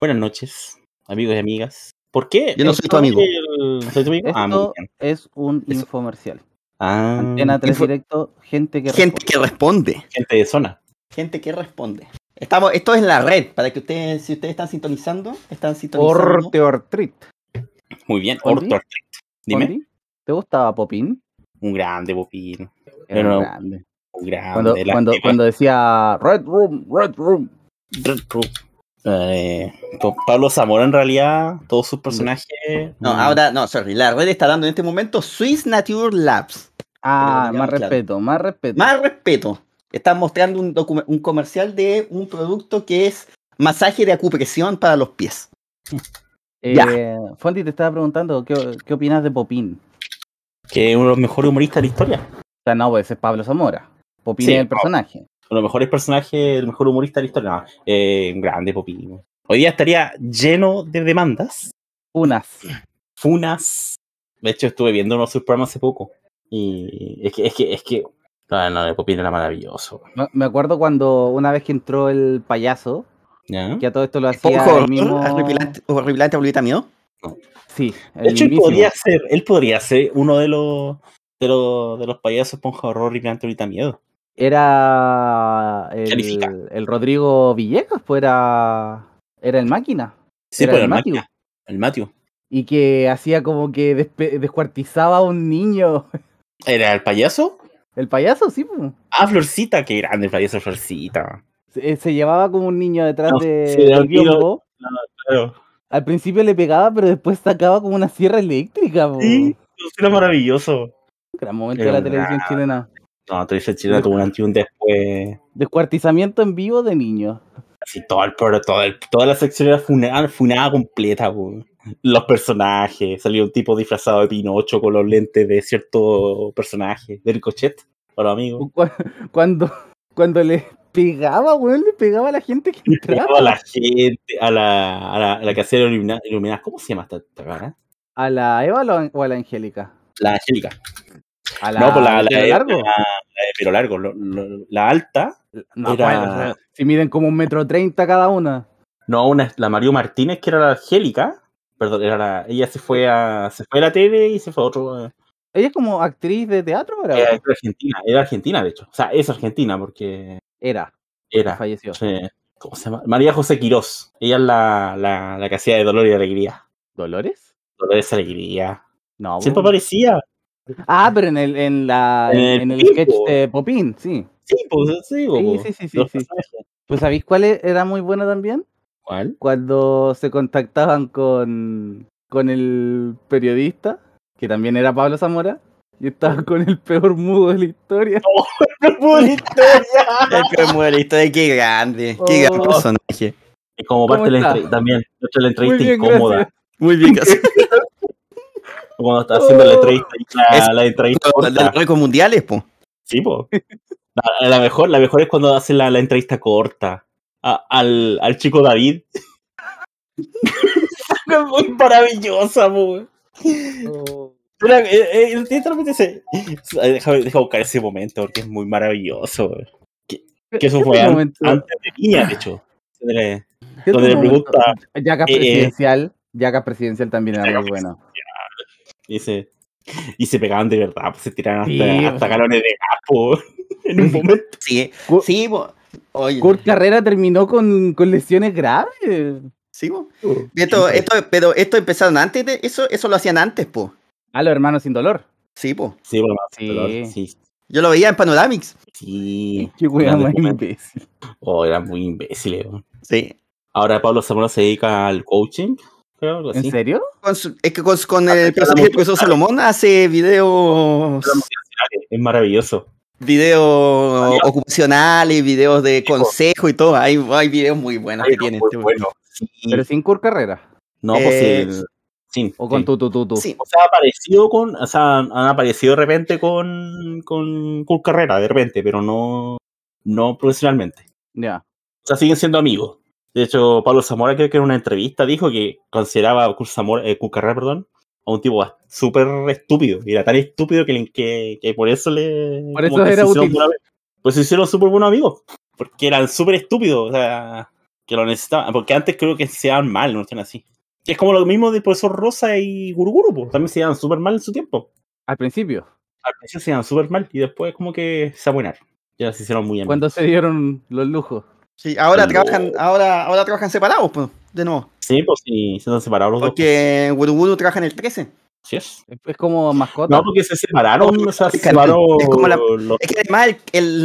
Buenas noches, amigos y amigas. ¿Por qué? Yo no soy tu amigo. El- ¿Soy tu amigo? Ah, Esto es un Eso. infomercial. Ah, Antena 3 info- directo, gente que Gente responde. que responde. gente de zona. Gente que responde. Estamos, esto es en la red, para que ustedes, si ustedes están sintonizando, están sintonizando. Orte Ortrit. Muy bien. Artrit. Dime. ¿Ondi? ¿Te gustaba Popín? Un grande Popín. Era Pero- grande. Un grande. Cuando, la- cuando, cuando decía Red Room, Red Room. Red Room. Eh, Pablo Zamora, en realidad, todos sus personajes. No, mm, ahora, no, sorry. La red está dando en este momento Swiss Nature Labs. Ah, más claro. respeto, más respeto. Más respeto. Están mostrando un, docu- un comercial de un producto que es masaje de acupresión para los pies. Eh, Fonti te estaba preguntando, ¿qué, qué opinas de Popín? Que es uno de los mejores humoristas de la historia. O sea, no, pues es Pablo Zamora. Popín Sí, es el personaje. Uno de los mejores personajes, el mejor humorista de la historia. No, eh, un grande Popín. Hoy día estaría lleno de demandas, Unas. funas. De hecho, estuve viendo uno de sus programas hace poco. Y es que, es que, es que. No, no, de Popín era maravilloso. Me- acuerdo cuando una vez que entró el payaso, ¿Ya? que a todo esto lo hacía el mismo... horripilante, horripilante bolita mío. Sí, De el hecho, él podría ser, él podría ser uno de los de los, de los payasos esponja horror y ahorita miedo. Era el, el Rodrigo Villegas, pues era, era el máquina. Sí, Era pues el el Matthew. Matthew. El Matthew. Y que hacía como que descuartizaba a un niño. ¿Era el payaso? El payaso, sí, pues. Ah, Florcita, qué grande el payaso Florcita. Se, se llevaba como un niño detrás No, de, sí, del biombo. Claro. Al principio le pegaba, pero después sacaba como una sierra eléctrica. po. Sí, era maravilloso. Gran momento Era de la televisión chilena. No, tú dices Chile tuvo un antes y un después. Descuartizamiento en vivo de niños. Así todo el todo el- toda la sección era funada, funada completa, po. Los personajes, salió un tipo disfrazado de Pinocho con los lentes de cierto personaje, del cochet, para los amigos. Cu- Cuando, cuando le pegaba, weón, le pegaba a la gente que entraba. pegaba a la gente, a la, a la, a la casera ilumina- iluminada. ¿Cómo se llama esta, esta cara? ¿A la Eva o a la Angélica? La Angélica. A la, no, pues la, la, de largo. la- la de pelo largo. lo- lo- la alta, No, era- si miden como un metro treinta cada una. no, una, la Mario Martínez, que era la Angélica. Perdón, era la, ella se fue a se fue a la tele y se fue a otro. eh, Ella es como actriz de teatro, ¿verdad? Era, era argentina, era argentina, de hecho. O sea, es argentina porque Era, era. falleció. ¿Cómo se llama? María José Quirós. Ella es la, la, la que hacía de Dolor y Alegría. ¿Dolores? Dolores y Alegría. No. Siempre aparecía. Ah, pero en el, en la, En el en el sketch de Popín, sí. Sí, pues sí, Sí, sí, sí. Pues ¿sabéis cuál e- era muy bueno también? ¿Cuál? Cuando se contactaban con, con el periodista, que también era Pablo Zamora, y estaba con el peor mudo de la historia. El peor muerito de qué grande, qué gran Oh. personaje. Y como parte de la también, nuestra la entrevista Muy bien, incómoda. gracias. Muy bien, gracias. Cuando está haciendo la Oh. entrevista, la, Es- la entrevista de los récords mundiales, po. Sí, po. La, la mejor, la mejor es cuando hacen la, la entrevista corta a- al, al chico David. es muy maravillosa, po. Oh. Eh, eh, literalmente se- Déjame, deja buscar ese momento porque es muy maravilloso. Que, que eso ¿Qué fue antes de Viña, de hecho. Donde- ¿Qué donde le pregunta, Yacas eh, eh, presidencial. Yacas presidencial también era muy bueno. Y se, y se pegaban de verdad, pues se tiraban hasta, Sí. hasta galones de gas, po, en un momento. Sí, sí, po. Oye, Kurt Carrera terminó con, con lesiones graves. sí, po. Esto, esto, pero esto empezaron antes de eso, eso lo hacían antes, po. A los hermanos sin dolor. Sí, po. Sí, bueno, Sí. dolor, sí, Yo lo veía en Panoramics. sí. Qué Grandes más imbécil. Oh, eran muy imbéciles. güey. Sí. Ahora Pablo Zamora se dedica al coaching, creo, algo ¿En serio? Con su- es que con, con Ah, el personaje del profesor Salomón hace videos, Es maravilloso. videos ocupacionales, videos de Sí, consejo y todo. Hay, hay videos muy buenos que no, tiene. este bueno. Sí. Pero sin Kurt Carrera. No, pues Eh, sí. sí, O con sí. tu, tu, tu, tu. Sí, O sea, ha aparecido con, o sea, han aparecido de repente con, con Kurt Carrera, de repente, pero no, no profesionalmente. Ya. O sea, siguen siendo amigos. De hecho, Pablo Zamora creo que en una entrevista dijo que consideraba a Zamora, eh, perdón, a un tipo súper estúpido. Y era tan estúpido que, le- que, que por eso le... Por eso era útil. buena- Pues se hicieron súper buenos amigos. Porque eran súper estúpidos. O sea, que lo necesitaban. Porque antes creo que se daban mal, no están así. Que es como lo mismo de profesor Rosa y Guruguru, pues. También se daban súper mal en su tiempo. Al principio, Al principio se daban súper mal y después como que se abuenaron. Ya se hicieron muy bien. cuando se dieron los lujos. Sí, ahora trabajan, ahora, ahora trabajan separados, pues, de nuevo. Sí, pues sí, se han separado los dos. Porque Guruguru trabaja en el 13. Sí es. Es- como mascota. No, porque se separaron, o sea, se Es canal. separó Es como la- los- Es que además el,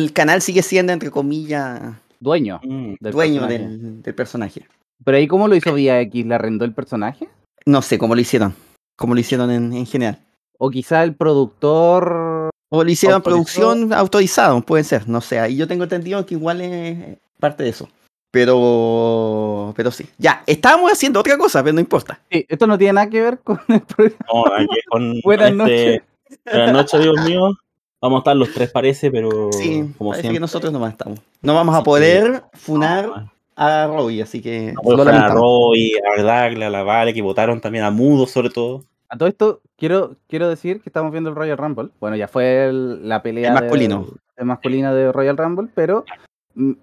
el canal sigue siendo, entre comillas, Dueño Mm. del dueño personaje. del, del personaje. Pero ahí, ¿cómo lo hizo Vía X? ¿Le arrendó el personaje? No sé cómo lo hicieron. Cómo lo hicieron en, en general. O quizá el productor. O lo hicieron ¿Autorizó? producción autorizado, puede ser. No sé. Ahí yo tengo entendido que igual es parte de eso. Pero. Pero sí. Ya, estábamos haciendo otra cosa, pero no importa. Sí, esto no tiene nada que ver con el programa. No, aquí con, Buenas con este- Buenas noches, amigos míos. Vamos a estar los tres, parece, pero Sí, como parece siempre. que nosotros nomás estamos. No vamos a poder funar No, a Robbie, así que. no lo funar a. Roy, a Dagle, a la Vale, que votaron también a Mudo, sobre todo. A todo esto, quiero, quiero decir que estamos viendo el Royal Rumble. Bueno, ya fue el- la pelea El de- masculino. de masculina de Royal Rumble, pero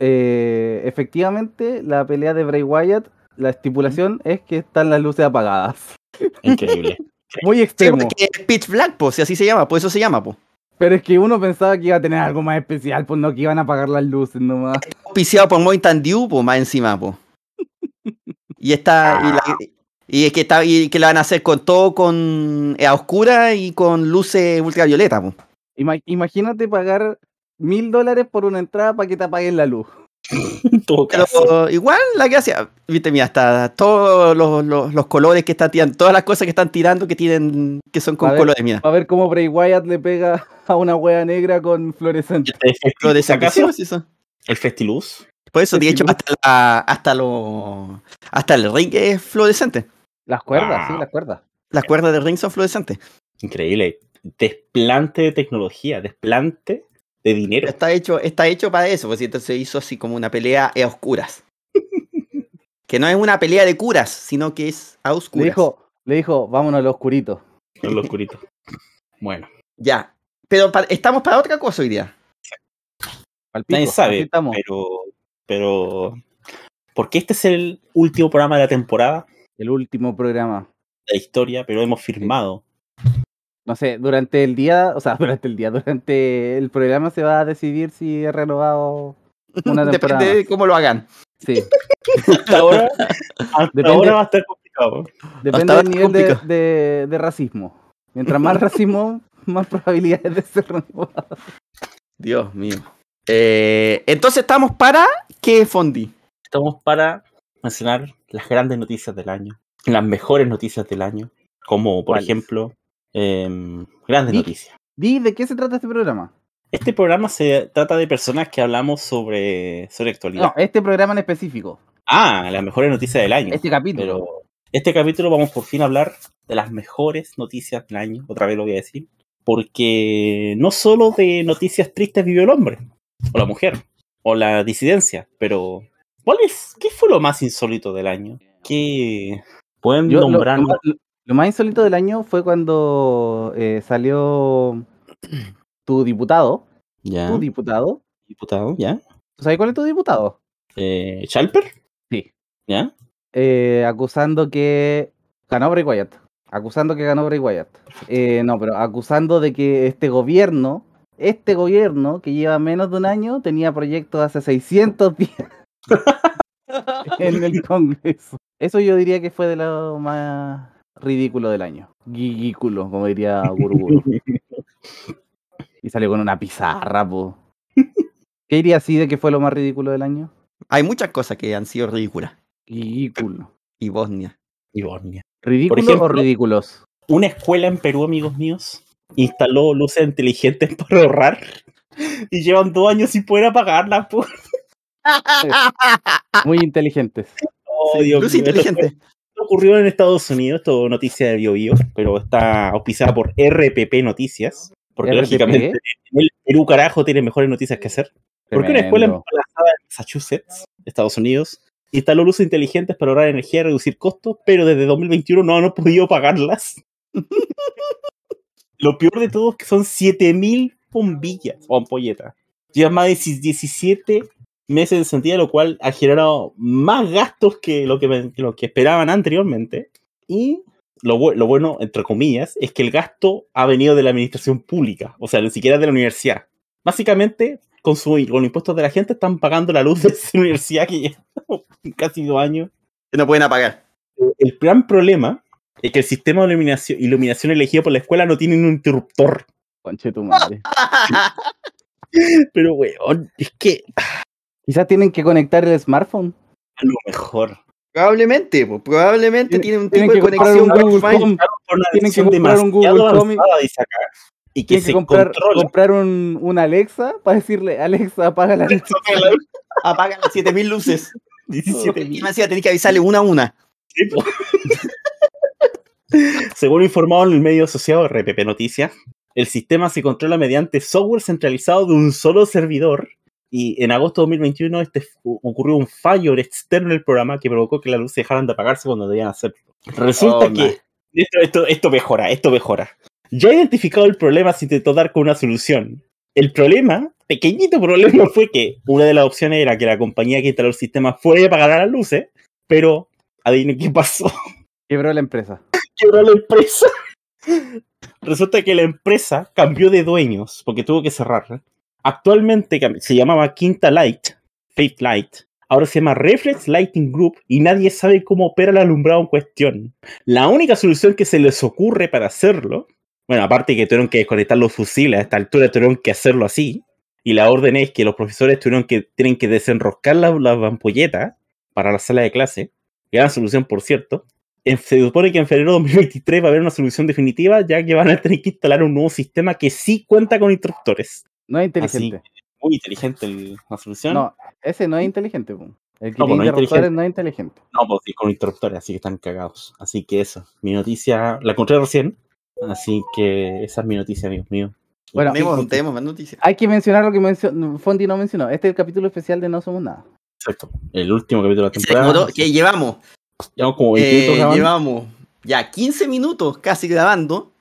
eh, efectivamente la pelea de Bray Wyatt, la estipulación es que están las luces apagadas. Increíble. Muy Sí, extremo. porque es Pitch Black, pues, si así se llama, por eso se llama, pues. Pero es que uno pensaba que iba a tener algo más especial, pues no que iban a apagar las luces nomás. Auspiciado por Mountain Dew, pues, más encima, pues. Y está. Y, la- y es que está, y que la van a hacer con todo con eh, a oscura y con luces ultravioleta, pues. Ima- imagínate pagar mil dólares por una entrada para que te apaguen la luz. Pero igual la gracia, viste, mira, hasta todos los, los- los colores que están tirando, todas las cosas que están tirando que tienen, que son con A ver. colores, mira. A ver cómo Bray Wyatt le pega a una wea negra con fluorescente. ¿El Festi- Colores acaso? sí, sí. ¿El Festiluz? Por eso, de hecho, hasta la, hasta lo, hasta el ring es fluorescente. Las cuerdas, sí, Wow. las cuerdas. Las cuerdas del ring son fluorescentes. Increíble. Desplante de tecnología, desplante de dinero. Está hecho, está hecho para eso, pues entonces se hizo así como una pelea a oscuras. que no es una pelea de curas, sino que es a Le oscuras. dijo, le dijo, vámonos al oscurito. En lo oscurito. Bueno, Ya. Pero pa- estamos para otra cosa hoy día. Nadie sabe, pero, pero, porque este es el último programa de la temporada El último programa. de la historia, pero hemos firmado. No sé, durante el día, o sea, durante el día, durante el programa se va a decidir si es renovado una temporada. Depende de cómo lo hagan. Sí, Hasta ahora, hasta Depende- ahora va a estar complicado. depende del nivel de, de- de racismo. Mientras más racismo, más probabilidades de ser renovado. Dios mío. Eh, entonces estamos para qué Fondi. Estamos para mencionar las grandes noticias del año, las mejores noticias del año, como por ¿Cuáles? ejemplo, em, grandes Di- noticias. Di, ¿de qué se trata este programa? Este programa se trata de personas que hablamos sobre, sobre actualidad. No, este programa en específico. Ah, las mejores noticias del año. Este capítulo. Pero este capítulo vamos por fin a hablar de las mejores noticias del año, otra vez lo voy a decir, porque no solo de noticias tristes vivió el hombre, o la mujer, o la disidencia, pero ¿cuál es, ¿qué fue lo más insólito del año? ¿Qué pueden lo, nombrar? lo lo más insólito del año fue cuando eh, salió tu diputado. ya, Tu diputado. diputado, ya. ¿Tú sabes cuál es tu diputado? Eh, ¿Chalper? Sí. ¿Ya? Eh, acusando que ganó Bray Wyatt. Acusando que ganó Bray Wyatt. Eh, no, pero acusando de que este gobierno, este gobierno que lleva menos de un año, tenía proyectos hace 600 días en el Congreso. Eso yo diría que fue de lo más ridículo del año. Guigículo, como diría Guruguru. Y salió con una pizarra, po. ¿Qué diría así de que fue lo más ridículo del año? Hay muchas cosas que han sido ridículas. Guigículo. Y Bosnia. Y Bornia. ¿Ridículo o ejemplo- ridículos? Una escuela en Perú, amigos míos, instaló luces inteligentes para ahorrar y llevan dos años sin poder apagarlas. po. Muy inteligentes. Oh, Dios Luz mío, esto inteligente. fue- esto ocurrió en Estados Unidos, esto noticia de BioBio, pero está auspiciada por RPP Noticias, porque RPP. lógicamente en el Perú carajo tiene mejores noticias que hacer. Porque una escuela emplazada en Massachusetts, Estados Unidos, instaló luces inteligentes para ahorrar energía y reducir costos, pero desde 2021 no han podido pagarlas. Lo peor de todo es que son 7000 bombillas o ampolletas. Llevan más de 17 meses en sentido, lo cual ha generado más gastos que lo que, que lo que esperaban anteriormente. Y lo, bu- lo bueno, entre comillas, es que el gasto ha venido de la administración pública, o sea, ni siquiera de la universidad. Básicamente, con, su, con los impuestos de la gente, están pagando la luz de esa universidad que lleva casi dos años. Que no pueden apagar. El gran problema es que el sistema de iluminación, iluminación elegido por la escuela no tiene un interruptor. Conche tu madre. Pero, weón, es que Quizás tienen que conectar el smartphone. a lo mejor. Probablemente, probablemente tiene un Tienen tipo de conexión Wi-Fi. Tienen que comprar un Google Home. sacar y que Tienen se que comprar, controla. comprar un, un Alexa para decirle, Alexa, apaga la luz. Apaga las 7000 luces. 17 Y me decía, tenés que avisarle una a una. Sí. Según informado en el medio asociado RPP Noticias, el sistema se controla mediante software centralizado de un solo servidor. Y en agosto de 2021 este, ocurrió un fallo externo en el programa que provocó que las luces dejaran de apagarse cuando debían hacerlo. Resulta Oh, que esto, esto, esto mejora, esto mejora. Ya identificado el problema, se intentó dar con una solución. El problema, pequeñito problema, fue que una de las opciones era que la compañía que instaló el sistema fuera y apagara las luces, pero adivinen qué pasó. Quebró la empresa. Quebró la empresa. Resulta que la empresa cambió de dueños porque tuvo que cerrar. Actualmente se llamaba Quinta Light, Faith Light. Ahora se llama Reflex Lighting Group y nadie sabe cómo opera el alumbrado en cuestión. La única solución que se les ocurre para hacerlo, bueno, aparte que tuvieron que desconectar los fusiles, a esta altura tuvieron que hacerlo así. Y la orden es que los profesores tuvieron que, tienen que desenroscar las las ampolletas para la sala de clase. Gran solución, por cierto. Se supone que en febrero de 2023 va a haber una solución definitiva, ya que van a tener que instalar un nuevo sistema que sí cuenta con interruptores. No es inteligente. Muy inteligente el- la solución. No, ese no es inteligente. El que No, pues tiene no interruptores no es inteligente. No, pues sí, con interruptores, así que están cagados. Así que eso, mi noticia, la encontré recién. Así que esa es mi noticia, amigos míos. Bueno, tenemos, tenemos más noticias. Hay que mencionar lo que mencionó, Fondi no mencionó. Este es el capítulo especial de No Somos Nada. Exacto. El último capítulo de la temporada. que llevamos, Llevamos como 20 eh, minutos grabando. llevamos ya 15 minutos casi grabando.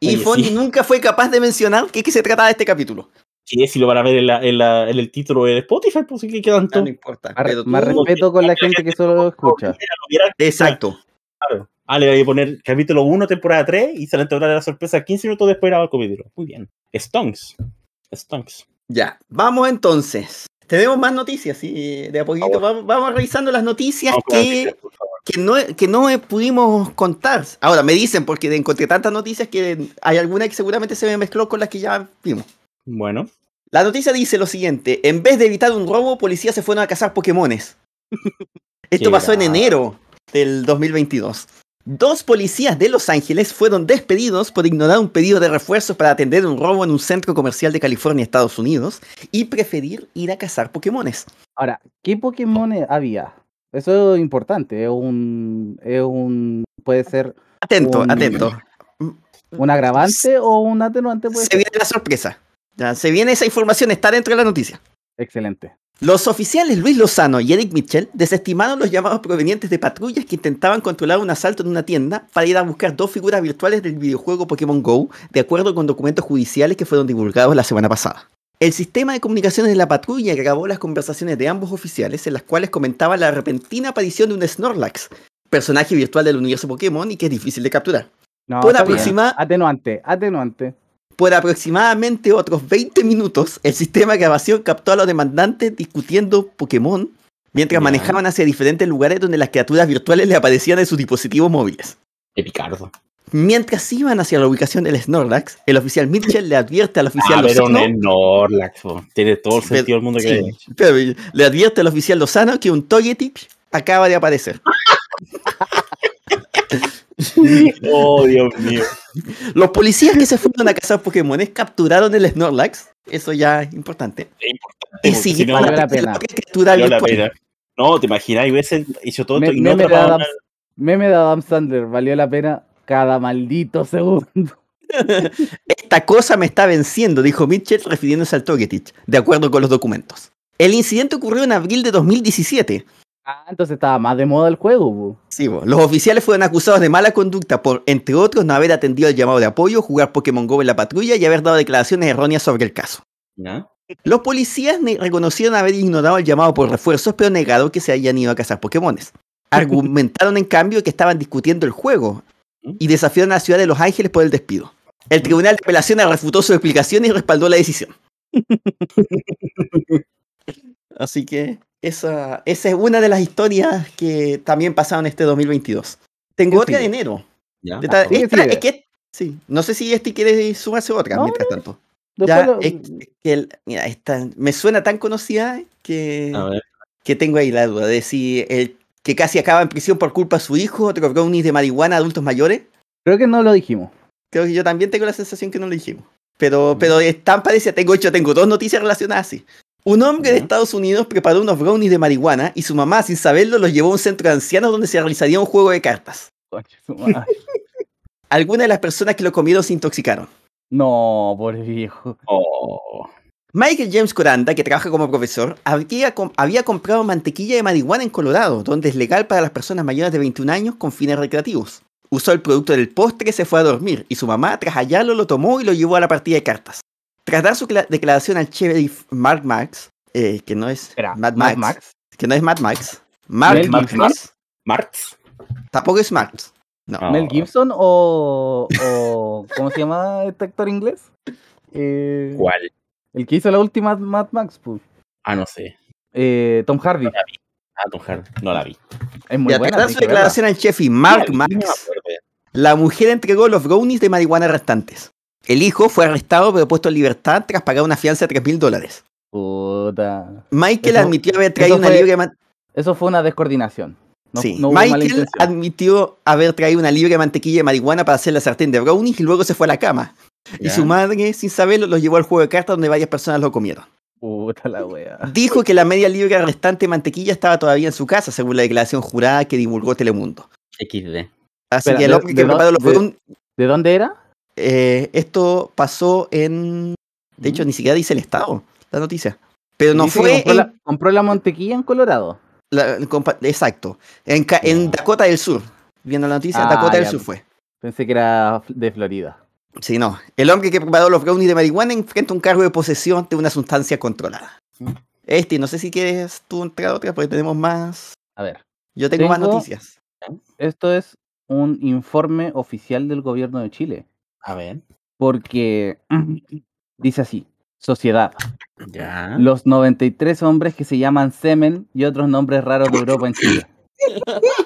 Y Oye, Fondi sí. nunca fue capaz de mencionar qué que se trataba de este capítulo. Sí, si lo van a ver en, la- en la- en el título de Spotify, pues sí que quedan Ah, todos. no importa. Más, pero más tú- respeto con la gente que solo escucha. Exacto. Claro. Ah, le voy a poner capítulo 1, temporada 3 y se le entregará la sorpresa 15 minutos después de grabar el capítulo. Muy bien. Stonks. Stonks. Ya, vamos entonces. Tenemos más noticias, sí, de a poquito. Vamos, vamos revisando las noticias que, que, no, que no eh, pudimos contar. Ahora, me dicen, porque encontré tantas noticias que hay alguna que seguramente se me mezcló con las que ya vimos. Bueno. La noticia dice lo siguiente: en vez de evitar un robo, policías se fueron a cazar Pokémones. Esto pasó en enero del 2022. Dos policías de Los Ángeles fueron despedidos por ignorar un pedido de refuerzos para atender un robo en un centro comercial de California, Estados Unidos, y preferir ir a cazar Pokémones. Ahora, ¿qué Pokémon había? Eso es importante. Es un. Es un puede ser Atento, Un- atento. un agravante o un atenuante. Puede Se ser. viene la sorpresa. Ya, se viene esa información, está dentro de la noticia. Excelente. Los oficiales Luis Lozano y Eric Mitchell desestimaron los llamados provenientes de patrullas que intentaban controlar un asalto en una tienda para ir a buscar dos figuras virtuales del videojuego Pokémon Go, de acuerdo con documentos judiciales que fueron divulgados la semana pasada. El sistema de comunicaciones de la patrulla grabó las conversaciones de ambos oficiales en las cuales comentaban la repentina aparición de un Snorlax, personaje virtual del universo Pokémon y que es difícil de capturar. No, Por aproxima- Atenuante, atenuante. Por aproximadamente otros 20 minutos, el sistema de grabación captó a los demandantes discutiendo Pokémon mientras manejaban hacia diferentes lugares donde las criaturas virtuales le aparecían en sus dispositivos móviles. Qué picardo. Mientras iban hacia la ubicación del Snorlax, el oficial Mitchell le advierte al oficial Ah, pero un Lozano, Snorlax, po. Tiene todo el Sí, pero- sentido del mundo que Sí, pero le advierte al oficial Lozano que un Togetic acaba de aparecer. Oh, Dios mío. Los policías que se fueron a cazar Pokémones capturaron el Snorlax, eso ya es importante, Es importante. y porque si no, valió la pena. valió la pena. No, te imaginas, y hubiesen hecho todo esto Me- y no meme, de Adam, meme de Adam Sandler. Valió la pena cada maldito segundo. Esta cosa me está venciendo, dijo Mitchell refiriéndose al Togetic, de acuerdo con los documentos. El incidente ocurrió en abril de 2017. Ah, entonces estaba más de moda el juego. po. Sí, bo. los oficiales fueron acusados de mala conducta por, entre otros, no haber atendido el llamado de apoyo, jugar Pokémon Go en la patrulla y haber dado declaraciones erróneas sobre el caso. Los policías reconocieron haber ignorado el llamado por refuerzos, pero negaron que se hayan ido a cazar Pokémones. Argumentaron, en cambio, que estaban discutiendo el juego y desafiaron a la ciudad de Los Ángeles por el despido. El Tribunal de Apelaciones refutó su explicación y respaldó la decisión. Así que esa, esa es una de las historias que también pasaron este 2022. Tengo ¿Qué otra de enero. Ya. Esta- ¿qué esta- sigue? es que- sí, no sé si este quiere sumarse otra No, mientras tanto. Ya, lo- es que el- mira, esta me suena tan conocida que, que tengo ahí la duda de si el que casi acaba en prisión por culpa de su hijo, otro brownies de marihuana adultos mayores. Creo que no lo dijimos. Creo que yo también tengo la sensación que no lo dijimos. Pero, pero es tan parecida. Tengo hecho, tengo dos noticias relacionadas así. Un hombre de. Estados Unidos preparó unos brownies de marihuana y su mamá, sin saberlo, los llevó a un centro de ancianos donde se realizaría un juego de cartas. Algunas de las personas que lo comieron se intoxicaron. No, pobre viejo. Oh. Michael James Coranda, que trabaja como profesor, había, com- había comprado mantequilla de marihuana en Colorado, donde es legal para las personas mayores de 21 años con fines recreativos. Usó el producto del postre, se fue a dormir, y su mamá, tras hallarlo, lo tomó y lo llevó a la partida de cartas. Tras dar su cla- declaración al sheriff Mark Max, eh, que no es Espera, Mad Mad Max, Max. que no es Mad Max, Mark Mel Max, Gibson. ¿Marx? tampoco es. No. Ah. ¿Mel Gibson o, o ¿cómo se llama este actor inglés? Eh, ¿Cuál? el que hizo la última Mad Max, pues. Ah, no sé. Eh, Tom Hardy. Ah, Tom Hardy. No la vi. Es muy Ya, buena. tras dar tenés su declaración al sheriff Mark la vi, no Max. La mujer entregó los brownies de marihuana restantes. El hijo fue arrestado pero puesto en libertad tras pagar una fianza de 3 mil dólares. Puta. Michael Eso- admitió haber traído una fue- libre Eso fue una descoordinación. No, sí, no Michael admitió haber traído una libre de mantequilla de marihuana para hacer la sartén de brownies y luego se fue a la cama. Y su madre, sin saberlo, los llevó al juego de cartas donde varias personas lo comieron. Puta la wea. Dijo que la media libre restante de mantequilla estaba todavía en su casa, según la declaración jurada que divulgó Telemundo. XD. Así Espera, que el hombre que preparó los de- ¿De dónde era? Eh, esto pasó en... De hecho, ni siquiera dice el estado, la noticia. Pero no Dice fue compró, en la, compró la mantequilla en Colorado. La- exacto. En, en. Dakota del Sur. Viendo la noticia, Ah, Dakota del. Sur fue. Pensé que era de Florida. Sí, no. El hombre que preparó los brownies de marihuana enfrenta un cargo de posesión de una sustancia controlada. Mm. Este, no sé si quieres tú entrar otra porque tenemos más. A ver, Yo tengo, más noticias. esto es un informe oficial del gobierno de Chile. A ver. Porque dice así: Sociedad. Ya. Los 93 hombres que se llaman semen y otros nombres raros de Europa en Chile.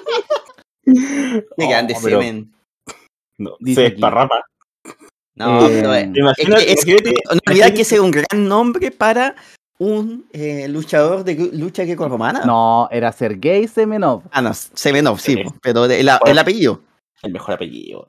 Qué grande Oh, pero- semen. No, Dice se esparrama. No, Eh, pero, eh, es Imagínate, es- imagínate- no olvidar que ese es un gran nombre para un eh, luchador de lucha greco-romana. No, era Sergei Semenov. Ah, no, Semenov, sí, pero de- el, el apellido. El mejor apellido.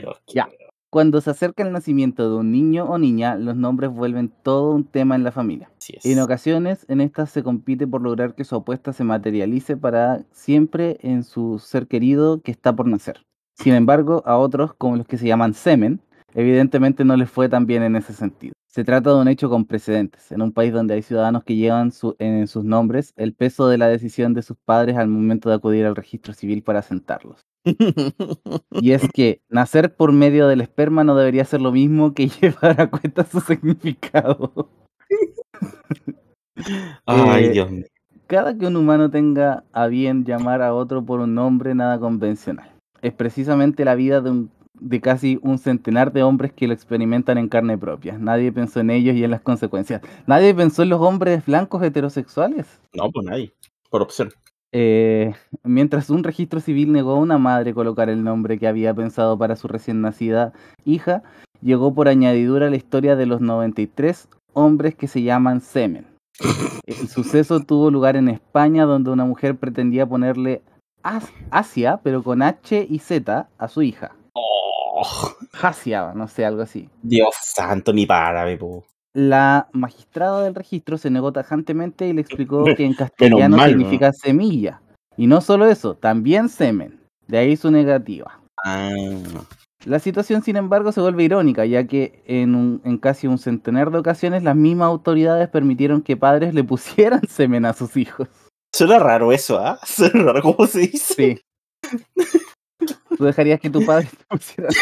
Pero. Ya. Cuando se acerca el nacimiento de un niño o niña, los nombres vuelven todo un tema en la familia. En ocasiones, en estas se compite por lograr que su apuesta se materialice para siempre en su ser querido que está por nacer. Sin embargo, a otros, como los que se llaman semen, evidentemente no les fue tan bien en ese sentido. Se trata de un hecho con precedentes. En un país donde hay ciudadanos que llevan su- en sus nombres el peso de la decisión de sus padres al momento de acudir al registro civil para asentarlos. Y es que nacer por medio del esperma no debería ser lo mismo que llevar a cuenta su significado. Ay, Eh, Dios mío. Cada que un humano tenga a bien llamar a otro por un nombre nada convencional. Es precisamente la vida de, un- de casi un centenar de hombres que lo experimentan en carne propia. Nadie pensó en ellos y en las consecuencias. Nadie pensó en los hombres blancos heterosexuales. No, pues nadie. Por opción. Eh, mientras un registro civil negó a una madre colocar el nombre que había pensado para su recién nacida hija, llegó por añadidura la historia de los 93 hombres que se llaman semen. El suceso tuvo lugar en España donde una mujer pretendía ponerle As- Asia, pero con H y Z, a su hija. Oh, Hasia, no sé, algo así. Dios santo, ni para, po. La magistrada del registro se negó tajantemente y le explicó que en castellano mal, ¿no? significa semilla. Y no solo eso, también semen. De ahí su negativa. Ah, La situación, sin embargo, se vuelve irónica, ya que en, un- en casi un centenar de ocasiones las mismas autoridades permitieron que padres le pusieran semen a sus hijos. suena raro eso, ¿ah? Suena raro cómo se dice. Sí. ¿Tú dejarías que tu padre te pusiera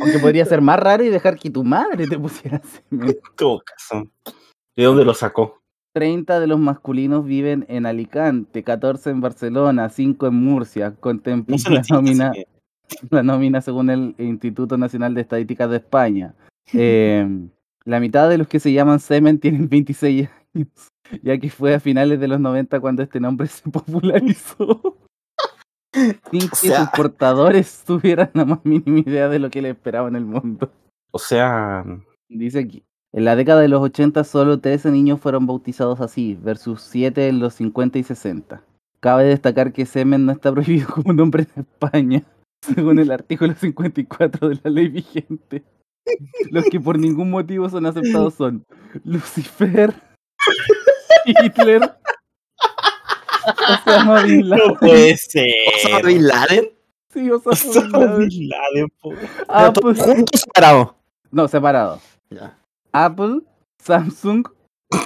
Aunque podría ser más raro y dejar que tu madre te pusiera semen. En todo caso. ¿De dónde lo sacó? 30 de los masculinos viven en Alicante, 14 en Barcelona, 5 en Murcia. Contempla No la, nómina, la nómina según el Instituto Nacional de Estadísticas de España. Eh, la mitad de los que se llaman semen tienen 26 años, ya que fue a finales de los 90 cuando este nombre se popularizó. Sin que sea- sus portadores tuvieran la más mínima idea de lo que les esperaba en el mundo. O sea, Dice aquí. En la década de los 80 solo 13 niños fueron bautizados así, versus 7 en los 50 y 60. Cabe destacar que semen no está prohibido como nombre en España, según el artículo 54 de la ley vigente. Los que por ningún motivo son aceptados son Lucifer, Hitler, Osama Bin Laden. no puede ser. ¿Osama Bin Laden? Sí, Osama Bin Osama Laden. Bin Laden, po. Todos Apple, juntos separados. no, separado. Ya. Apple, Samsung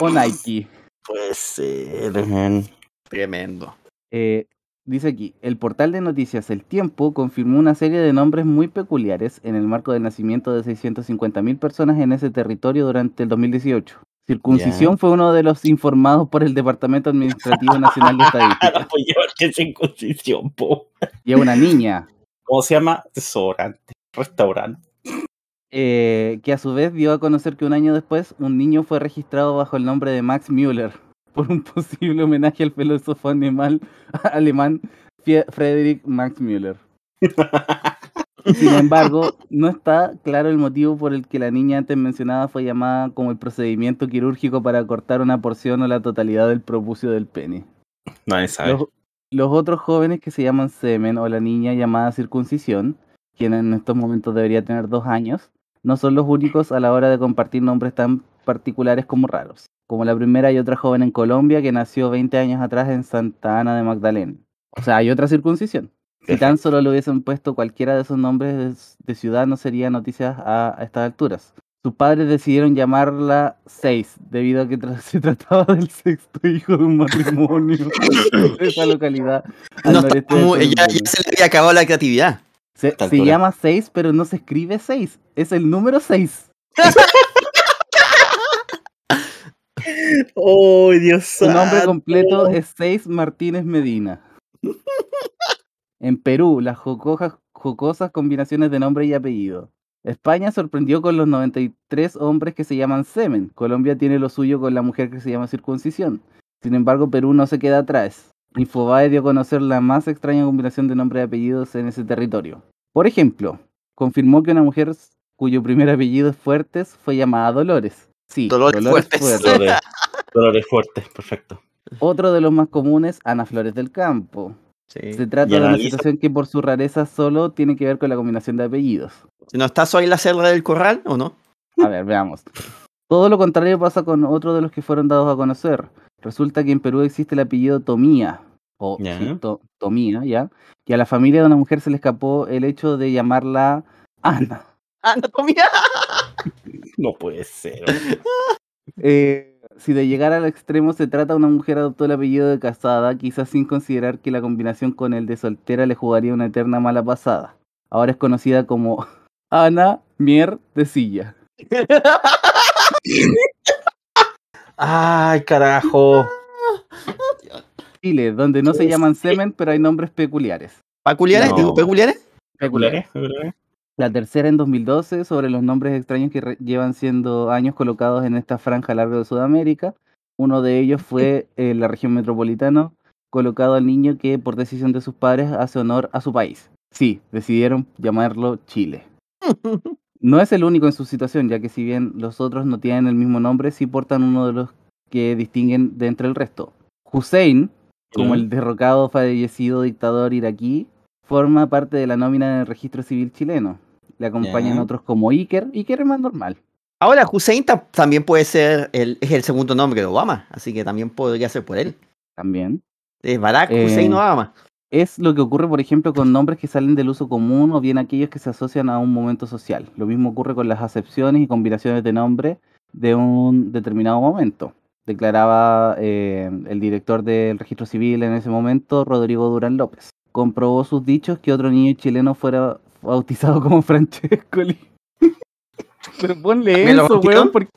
o Nike. Puede ser, man. Tremendo. Eh, dice aquí, el portal de noticias El Tiempo confirmó una serie de nombres muy peculiares en el marco del nacimiento de 650.000 personas en ese territorio durante el 2018. Circuncisión fue uno de los informados por el Departamento Administrativo Nacional de Ah, Estadística. no puede llevar que circuncisión, po. Y a una niña, ¿Cómo se llama? Desodorante. Restaurante. eh, que a su vez dio a conocer que un año después un niño fue registrado bajo el nombre de Max Müller por un posible homenaje al filósofo animal alemán Friedrich Max Müller. Sin embargo, no está claro el motivo por el que la niña antes mencionada fue llamada como el procedimiento quirúrgico para cortar una porción o la totalidad del propucio del pene. Nadie sabe. Los, los otros jóvenes que se llaman semen o la niña llamada circuncisión, quien en estos momentos debería tener dos años, no son los únicos a la hora de compartir nombres tan particulares como raros. Como la primera hay otra joven en Colombia que nació 20 años atrás en Santa Ana de Magdalena. O sea, hay otra circuncisión. Si tan solo le hubiesen puesto cualquiera de esos nombres de, de ciudad, no sería noticias a, a estas alturas. Sus padres decidieron llamarla Seis, debido a que tra- se trataba del sexto hijo de un matrimonio de esa localidad. al No como- ya, ya se le había acabado la creatividad. Se, se llama 6, pero no se escribe 6. Es el número 6. ¡Oh, Dios Su nombre completo es 6 Martínez Medina. En Perú, las jocojas- jocosas combinaciones de nombre y apellido. España sorprendió con los 93 hombres que se llaman semen. Colombia tiene lo suyo con la mujer que se llama circuncisión. Sin embargo, Perú no se queda atrás. Infobae dio a conocer la más extraña combinación de nombres y apellidos en ese territorio. Por ejemplo, confirmó que una mujer cuyo primer apellido es Fuertes fue llamada Dolores. Sí, Dolores Fuertes. Dolores, Dolores fuertes, perfecto. Otro de los más comunes, Ana Flores del Campo. Sí. Se trata de una situación que por su rareza solo tiene que ver con la combinación de apellidos. ¿No está hoy la celda del corral o no? A ver, veamos. Todo lo contrario pasa con otro de los que fueron dados a conocer. Resulta que en Perú existe el apellido Tomía, o sí, To- Tomía, ¿ya? Y a la familia de una mujer se le escapó el hecho de llamarla Ana. Anatomía. No puede ser. Eh, si de llegar al extremo se trata una mujer adoptó el apellido de casada, quizás sin considerar que la combinación con el de soltera le jugaría una eterna mala pasada. Ahora es conocida como Ana Mier de Silla. Ay, carajo. Chile, donde no se llaman semen, pero hay nombres peculiares. ¿Peculiares? No. ¿Digo peculiares? Peculiares. La tercera en 2012 sobre los nombres extraños que llevan siendo años colocados en esta franja a largo de Sudamérica. Uno de ellos fue en la región metropolitana, colocado al niño que por decisión de sus padres hace honor a su país. Sí, decidieron llamarlo Chile. No es el único en su situación, ya que si bien los otros no tienen el mismo nombre, sí portan uno de los que distinguen de entre el resto. Hussein, como el derrocado fallecido dictador iraquí, forma parte de la nómina del registro civil chileno. Le acompañan otros como Iker. Iker es más normal. Ahora, Hussein ta- también puede ser el, es el segundo nombre de Obama, así que también podría ser por él. También. Es Barack Eh, Hussein Obama. Es lo que ocurre, por ejemplo, con nombres que salen del uso común o bien aquellos que se asocian a un momento social. Lo mismo ocurre con las acepciones y combinaciones de nombre de un determinado momento. Declaraba eh, el director del registro civil en ese momento, Rodrigo Durán López. Comprobó sus dichos que otro niño chileno fuera, bautizado como Francescoli. Pero ponle ¿Me lo eso, weón. ¿Por,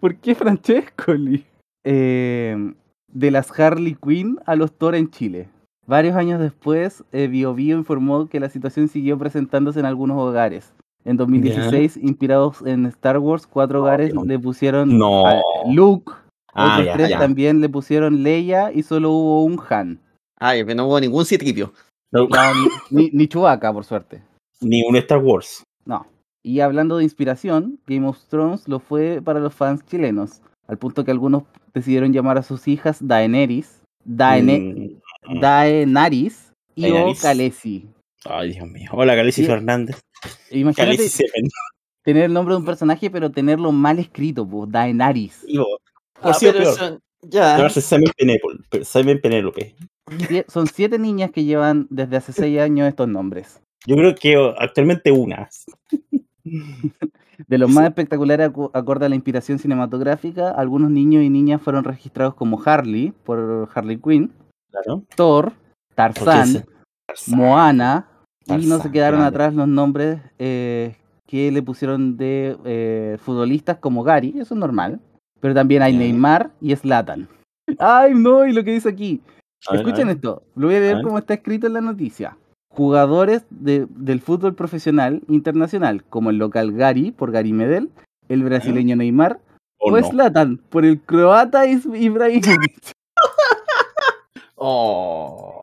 por qué Francescoli? Eh, de las Harley Quinn a los Thor en Chile. Varios años después, eh, Bio Bio informó que la situación siguió presentándose en algunos hogares. En 2016, inspirados en Star Wars, cuatro Oh, hogares le pusieron No. a Luke, Ah, otros tres también le pusieron Leia y solo hubo un Han. Ay, pero no hubo ningún citripio. No, No, ni, ni, ni Chewbacca, por suerte. ni un Star Wars. No. Y hablando de inspiración, Game of Thrones lo fue para los fans chilenos, al punto que algunos decidieron llamar a sus hijas Daenerys, Daene- Mm, Daenaris y o Daenerys. Khaleesi. Ay, Dios mío. Hola, Sí. Fernández. Imagínate Seven. tener el nombre de un personaje, pero tenerlo mal escrito, pues, Daenaris. Y vos. Ah, pero peor. eso- ya. Llamarse Semen Penélope. Son siete niñas que llevan desde hace seis años estos nombres. Yo creo que oh, actualmente una. De los más espectaculares, acu- acorde a la inspiración cinematográfica, algunos niños y niñas fueron registrados como Harley, por Harley Quinn, Claro. Thor, Tarzán, Tarzán. Moana, y no se quedaron atrás los nombres eh, que le pusieron de eh, futbolistas como Gary, eso es normal, pero también hay. Neymar y Zlatan. Ay, no, y lo que dice aquí. Ver, Escuchen esto, lo voy a leer ver. como está escrito en la noticia. Jugadores de- del fútbol profesional internacional, como el local Gary por Gary Medel, el brasileño Neymar, O o no. Zlatan por el croata Ibrahimovic. Oh.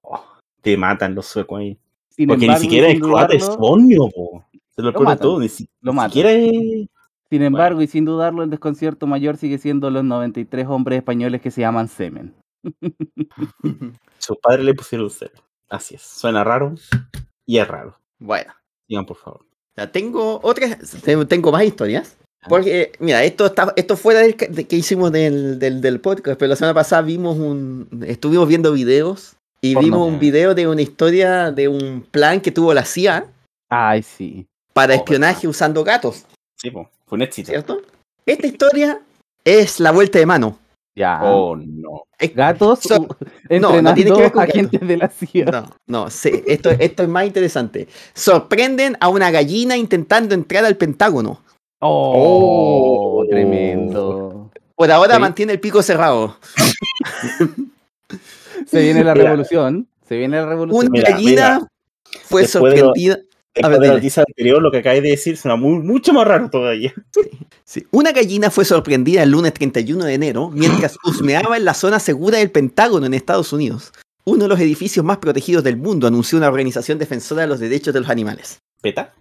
Te matan los suecos ahí. Sin Porque embargo, ni siquiera es croata, es po. Se lo, Lo matan, todo. Ni, si- lo matan. siquiera es. Sin embargo, y sin dudarlo, el desconcierto mayor sigue siendo los 93 hombres españoles que se llaman Semen. Sus padres le pusieron cero. Así es. Suena raro y es raro. Bueno, Digan, por favor. ya tengo otras, te- tengo más historias. Porque, mira, esto está, esto fuera del que, de- que hicimos del, del, del podcast, pero la semana pasada vimos un, estuvimos viendo videos y vimos un video de una historia de un plan que tuvo la CIA Ay, sí. para Oh, espionaje usando gatos, Sí, po. Fue un éxito. ¿cierto? Esta historia es la vuelta de mano. Ya. Oh, no. Gatos So- u- entrenando no tiene que ver con agentes de la CIA. No, no, sí, esto, esto es más interesante. Sorprenden a una gallina intentando entrar al Pentágono. Oh, Oh. Por tremendo. ahora Sí. mantiene el pico cerrado. Se viene la Mira. revolución. Se viene la revolución. Una Mira, gallina mira. fue Después de lo- sorprendida. Después ver, de la noticia anterior, lo que acabé de decir suena muy, mucho más raro todavía. sí, Una gallina fue sorprendida el lunes 31 de enero mientras husmeaba en la zona segura del Pentágono en Estados Unidos. Uno de los edificios más protegidos del mundo, anunció una organización defensora de los derechos de los animales. ¿Peta?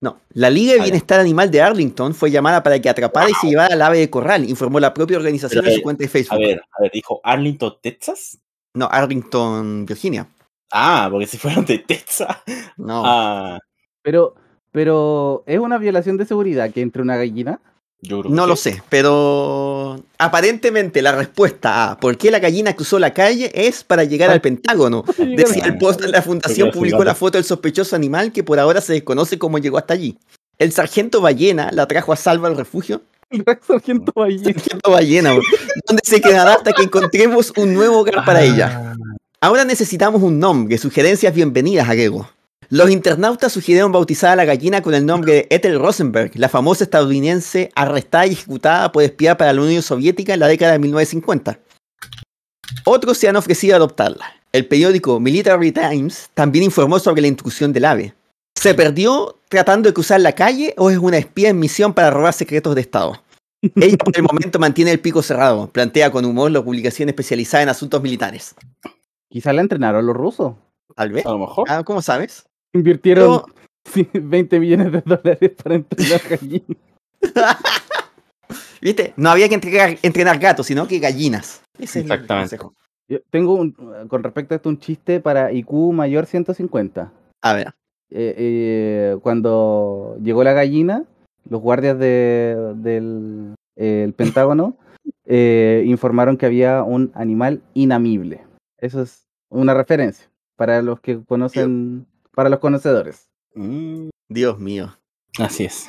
No, la Liga de Ah. Bienestar Animal de Arlington fue llamada para que atrapara y se llevara al ave de corral, informó la propia organización en su eh, cuenta de Facebook. A ver, a ver, dijo Arlington, Texas. No, Arlington, Virginia. Ah, porque si fueron de Texas. No. Ah, Pero, pero, ¿es una violación de seguridad que entre una gallina? yo creo que No lo sí. sé, pero aparentemente la respuesta a por qué la gallina cruzó la calle es para llegar al Pentágono. Decía el post de la fundación publicó la foto del sospechoso animal que por ahora se desconoce cómo llegó hasta allí. El sargento Ballena la trajo a salvo al refugio. El sargento Ballena. Sargento Ballena, donde se quedará hasta que encontremos un nuevo hogar para ella. Ah, Ahora necesitamos un nombre, sugerencias bienvenidas, agrego. Los internautas sugirieron bautizar a la gallina con el nombre de Ethel Rosenberg, la famosa estadounidense arrestada y ejecutada por espiar para la Unión Soviética en la década de 1950. Otros se han ofrecido a adoptarla. El periódico Military Times también informó sobre la intrusión del ave. ¿Se perdió tratando de cruzar la calle o es una espía en misión para robar secretos de Estado? Ella por el momento mantiene el pico cerrado, plantea con humor la publicación especializada en asuntos militares. Quizá la entrenaron los rusos. Tal vez. a lo mejor. Ah, ¿Cómo sabes? Invirtieron sí, 20 millones de dólares para entrenar gallinas. ¿Viste? No había que entregar- entrenar gatos, sino que gallinas. Ese es el Exactamente. consejo. Yo tengo un, con respecto a esto un chiste para IQ mayor 150. A ver. Eh, eh, cuando llegó la gallina, los guardias de- del el Pentágono eh, informaron que había un animal inamible. Eso es una referencia para los que conocen, para los conocedores. Mm, Dios mío. así es.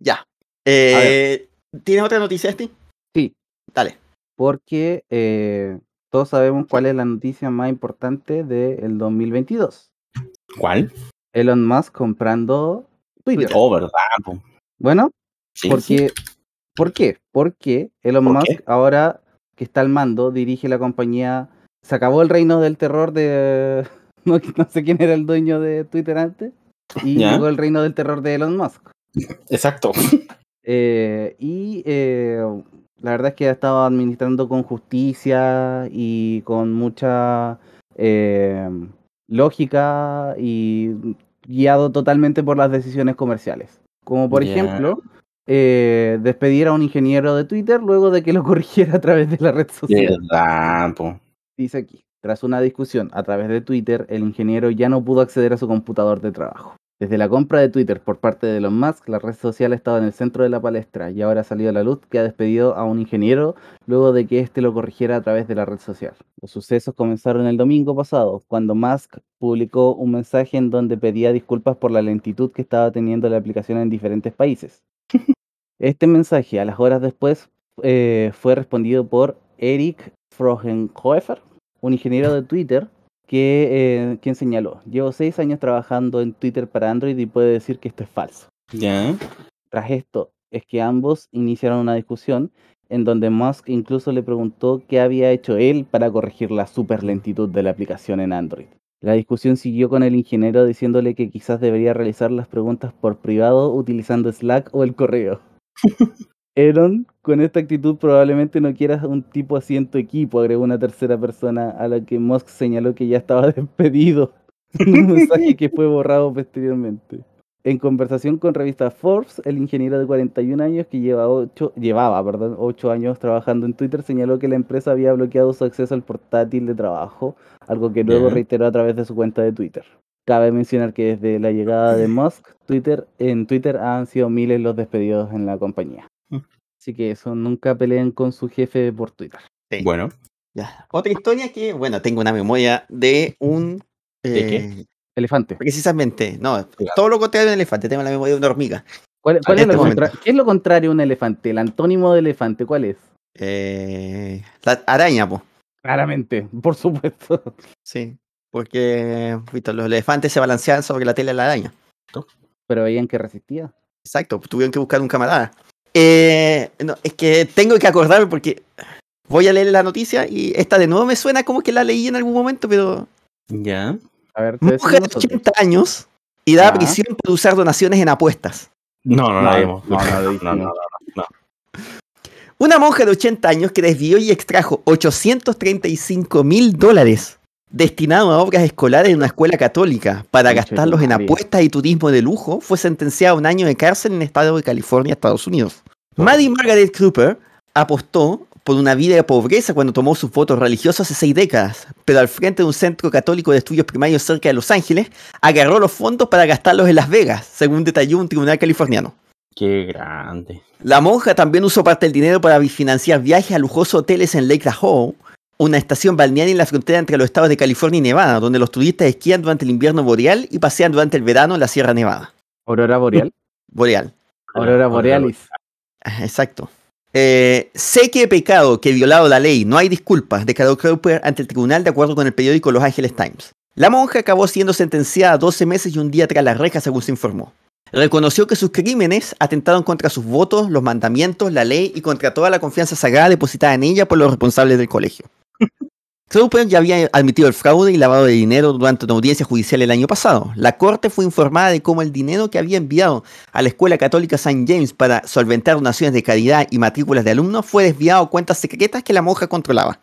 Ya. Eh, ¿Tienes otra noticia, Esti? Sí. Dale. Porque eh, todos sabemos cuál es la noticia más importante del 2022. ¿Cuál? Elon Musk comprando Twitter. Oh, verdad. Bueno, Sí, porque, ¿por qué? Porque Elon ¿Por Musk qué? ahora que está al mando dirige la compañía. Se acabó el reino del terror de. No, no sé quién era el dueño de Twitter antes. Y Ya. llegó el reino del terror de Elon Musk. Exacto. Eh, y eh, la verdad es que ha estado administrando con justicia y con mucha eh, lógica y guiado totalmente por las decisiones comerciales. Como por ejemplo, eh, despedir a un ingeniero de Twitter luego de que lo corrigiera a través de la red social. Dice aquí, tras una discusión a través de Twitter, el ingeniero ya no pudo acceder a su computador de trabajo. Desde la compra de Twitter por parte de Elon Musk, la red social ha estado en el centro de la palestra y ahora ha salido a la luz que ha despedido a un ingeniero luego de que éste lo corrigiera a través de la red social. Los sucesos comenzaron el domingo pasado, cuando Musk publicó un mensaje en donde pedía disculpas por la lentitud que estaba teniendo la aplicación en diferentes países. Este mensaje, a las horas después, eh, fue respondido por Eric Frogenhofer, un ingeniero de Twitter, que, eh, quien señaló, llevo seis años trabajando en Twitter para Android y puede decir que esto es falso. Ya. Tras esto, es que ambos iniciaron una discusión en donde Musk incluso le preguntó qué había hecho él para corregir la super lentitud de la aplicación en Android. La discusión siguió con el ingeniero diciéndole que quizás debería realizar las preguntas por privado utilizando Slack o el correo. Aaron, con esta actitud probablemente no quieras un tipo así en tu equipo, agregó una tercera persona a la que Musk señaló que ya estaba despedido un mensaje que fue borrado posteriormente. En conversación con revista Forbes, el ingeniero de 41 años que lleva ocho, llevaba perdón, 8 años trabajando en Twitter señaló que la empresa había bloqueado su acceso al portátil de trabajo, algo que luego reiteró a través de su cuenta de Twitter. Cabe mencionar que desde la llegada de Musk, Twitter, en Twitter han sido miles los despedidos en la compañía. Así que eso, nunca peleen con su jefe por Twitter. Sí. Bueno. Ya. Otra historia que, bueno, tengo una memoria de un. ¿De qué? eh, Elefante. Precisamente, no, Claro. todo lo contrario de un elefante, tengo la memoria de una hormiga. ¿Cuál, es lo este contra- ¿Qué es lo contrario a un elefante? El antónimo de elefante, ¿cuál es? Eh, la araña, pues. Claramente, por supuesto. Sí, porque viste, los elefantes se balanceaban sobre la tela de la araña. Pero veían que resistía. Exacto, tuvieron que buscar un camarada. Eh, no, es que tengo que acordarme porque voy a leer la noticia y esta de nuevo me suena como que la leí en algún momento, pero Ya. A ver, mujer de nosotros. 80 años y da Ya. prisión por usar donaciones en apuestas. No, no, no, No, la vimos. no, no, no, lo no, no, dijimos. no. Una monja de 80 años que desvió y extrajo 835 mil dólares destinados a obras escolares en una escuela católica para gastarlos en apuestas y turismo de lujo fue sentenciada a un año de cárcel en el estado de California, Estados Unidos. Maddie Margaret Cooper apostó por una vida de pobreza cuando tomó sus votos religiosos hace seis décadas, pero al frente de un centro católico de estudios primarios cerca de Los Ángeles, agarró los fondos para gastarlos en Las Vegas, según detalló un tribunal californiano. Qué grande. La monja también usó parte del dinero para financiar viajes a lujosos hoteles en Lake Tahoe, una estación balnearia en la frontera entre los estados de California y Nevada, donde los turistas esquían durante el invierno boreal y pasean durante el verano en la Sierra Nevada. Aurora Boreal. Boreal. Aurora Borealis. Ah, Exacto. Eh, sé que he pecado, que he violado la ley, no hay disculpas, declaró Cooper ante el tribunal de acuerdo con el periódico Los Angeles Times. La monja acabó siendo sentenciada a 12 meses y un día tras las rejas, según se informó. Reconoció que sus crímenes atentaron contra sus votos, los mandamientos, la ley y contra toda la confianza sagrada depositada en ella por los responsables del colegio. Cooper ya había admitido el fraude y lavado de dinero durante una audiencia judicial el año pasado. La corte fue informada de cómo el dinero que había enviado a la escuela católica St. James para solventar donaciones de caridad y matrículas de alumnos fue desviado a cuentas secretas que la monja controlaba.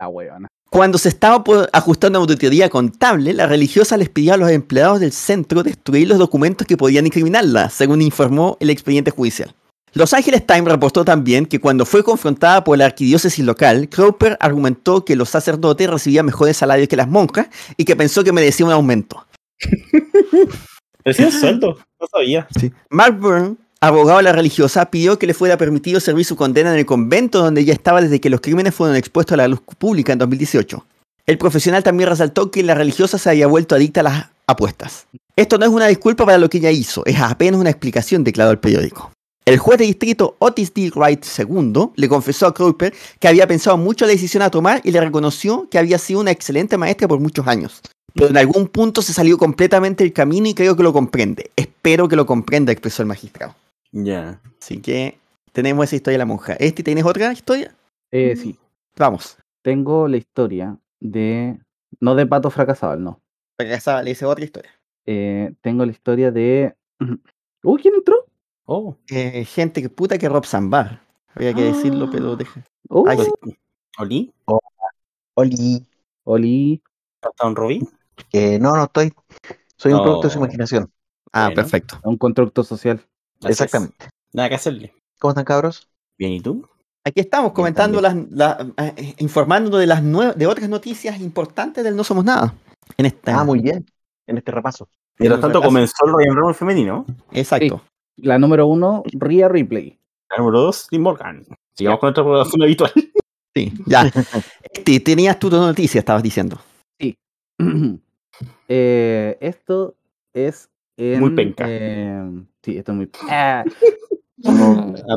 La huevona. Cuando se estaba ajustando una auditoría contable, la religiosa les pidió a los empleados del centro destruir los documentos que podían incriminarla, según informó el expediente judicial. Los Angeles Times reportó también que cuando fue confrontada por la arquidiócesis local, Cropper argumentó que los sacerdotes recibían mejores salarios que las monjas y que pensó que merecía un aumento. Recién sueldo. No sabía. Mark Byrne, abogado de la religiosa, pidió que le fuera permitido servir su condena en el convento donde ella estaba desde que los crímenes fueron expuestos a la luz pública en 2018. El profesional también resaltó que la religiosa se había vuelto adicta a las apuestas. Esto no es una disculpa para lo que ella hizo, es apenas una explicación, declaró el periódico. El juez de distrito Otis D. Wright II le confesó a Cooper que había pensado mucho en la decisión a tomar y le reconoció que había sido una excelente maestra por muchos años. pero en algún punto se salió completamente del camino y creo que lo comprende. Espero que lo comprenda, expresó el magistrado. Ya. Así que tenemos esa historia de la monja. ¿Este tienes otra historia? Eh, sí, Vamos. tengo la historia de. No de pato fracasado, no. Fracasada, le hice otra historia. Eh, tengo la historia de. Uy, ¿quién entró? Oh. Eh, gente que puta que Rob Zambar. Había que decirlo, pero deja. Uh, Ay, sí. ¿Oli? Oli. Oli. ¿Está un Robin? Eh, no, no estoy. Soy un producto de su imaginación. Ah, Bueno. perfecto. Un constructo social. Así es. Exactamente. Nada que hacerle. ¿Cómo están, cabros? Bien, ¿y tú? Aquí estamos comentando las, la- eh, informando de las de otras noticias importantes del No Somos Nada. En esta. Ah, muy bien. En este repaso. Mientras en tanto, repaso. comenzó el Royal Rumble femenino. Exacto. La número uno, Ria Ripley. La número 2, Tim Morgan. Sigamos con nuestra programación habitual. Sí, ya. Este, tenías tu noticia, estabas diciendo. Eh, esto es en, Muy penca. eh, sí, esto es muy. Ah, A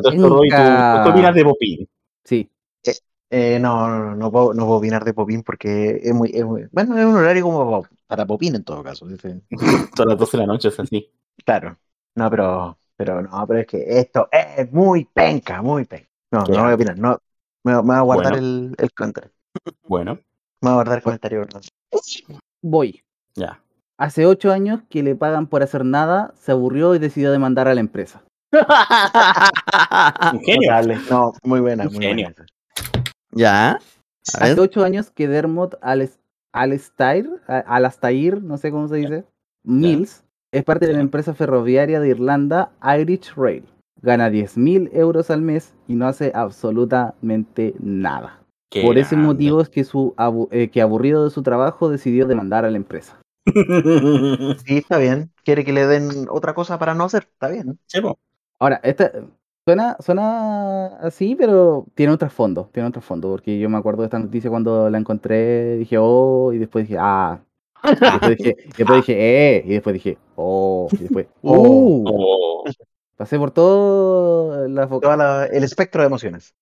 todo esto, Roy, ¿tú, Penca. ¿tú qué opinas de Popín? sí, Eh, no, no, no, no puedo, no puedo opinar de Popín porque es muy, es muy- Bueno, es un horario como para Popín en todo caso. Son las 12 de la noche, es así. Claro. No, pero, pero no, pero es que esto es muy penca, muy penca. No, Ya. no voy a opinar. No, me, me voy a guardar Bueno. el, el comentario. Bueno, Me voy a guardar el comentario. ¿verdad? voy. ya. Hace ocho años que le pagan por hacer nada, se aburrió y decidió demandar a la empresa. Un genio. Notable. No, muy buena, muy buena. ya. Hace ocho años que Dermot Alastair, Alastair, no sé cómo se dice, Mills, es parte de la empresa ferroviaria de Irlanda Irish Rail. Gana 10.000 euros al mes y no hace absolutamente nada. Qué Por ese grande. motivo es que, su abu- eh, que aburrido de su trabajo decidió demandar a la empresa. Sí, está bien. Quiere que le den otra cosa para no hacer. Está bien. Sí, po. Ahora, esta suena, suena así, pero tiene un trasfondo, tiene un trasfondo, porque yo me acuerdo de esta noticia cuando la encontré, dije, oh, y después dije, ah. Y después dije, y después dije, eh, y después dije, oh, y después, uh. Oh. Pasé por todo la Todo el espectro de emociones.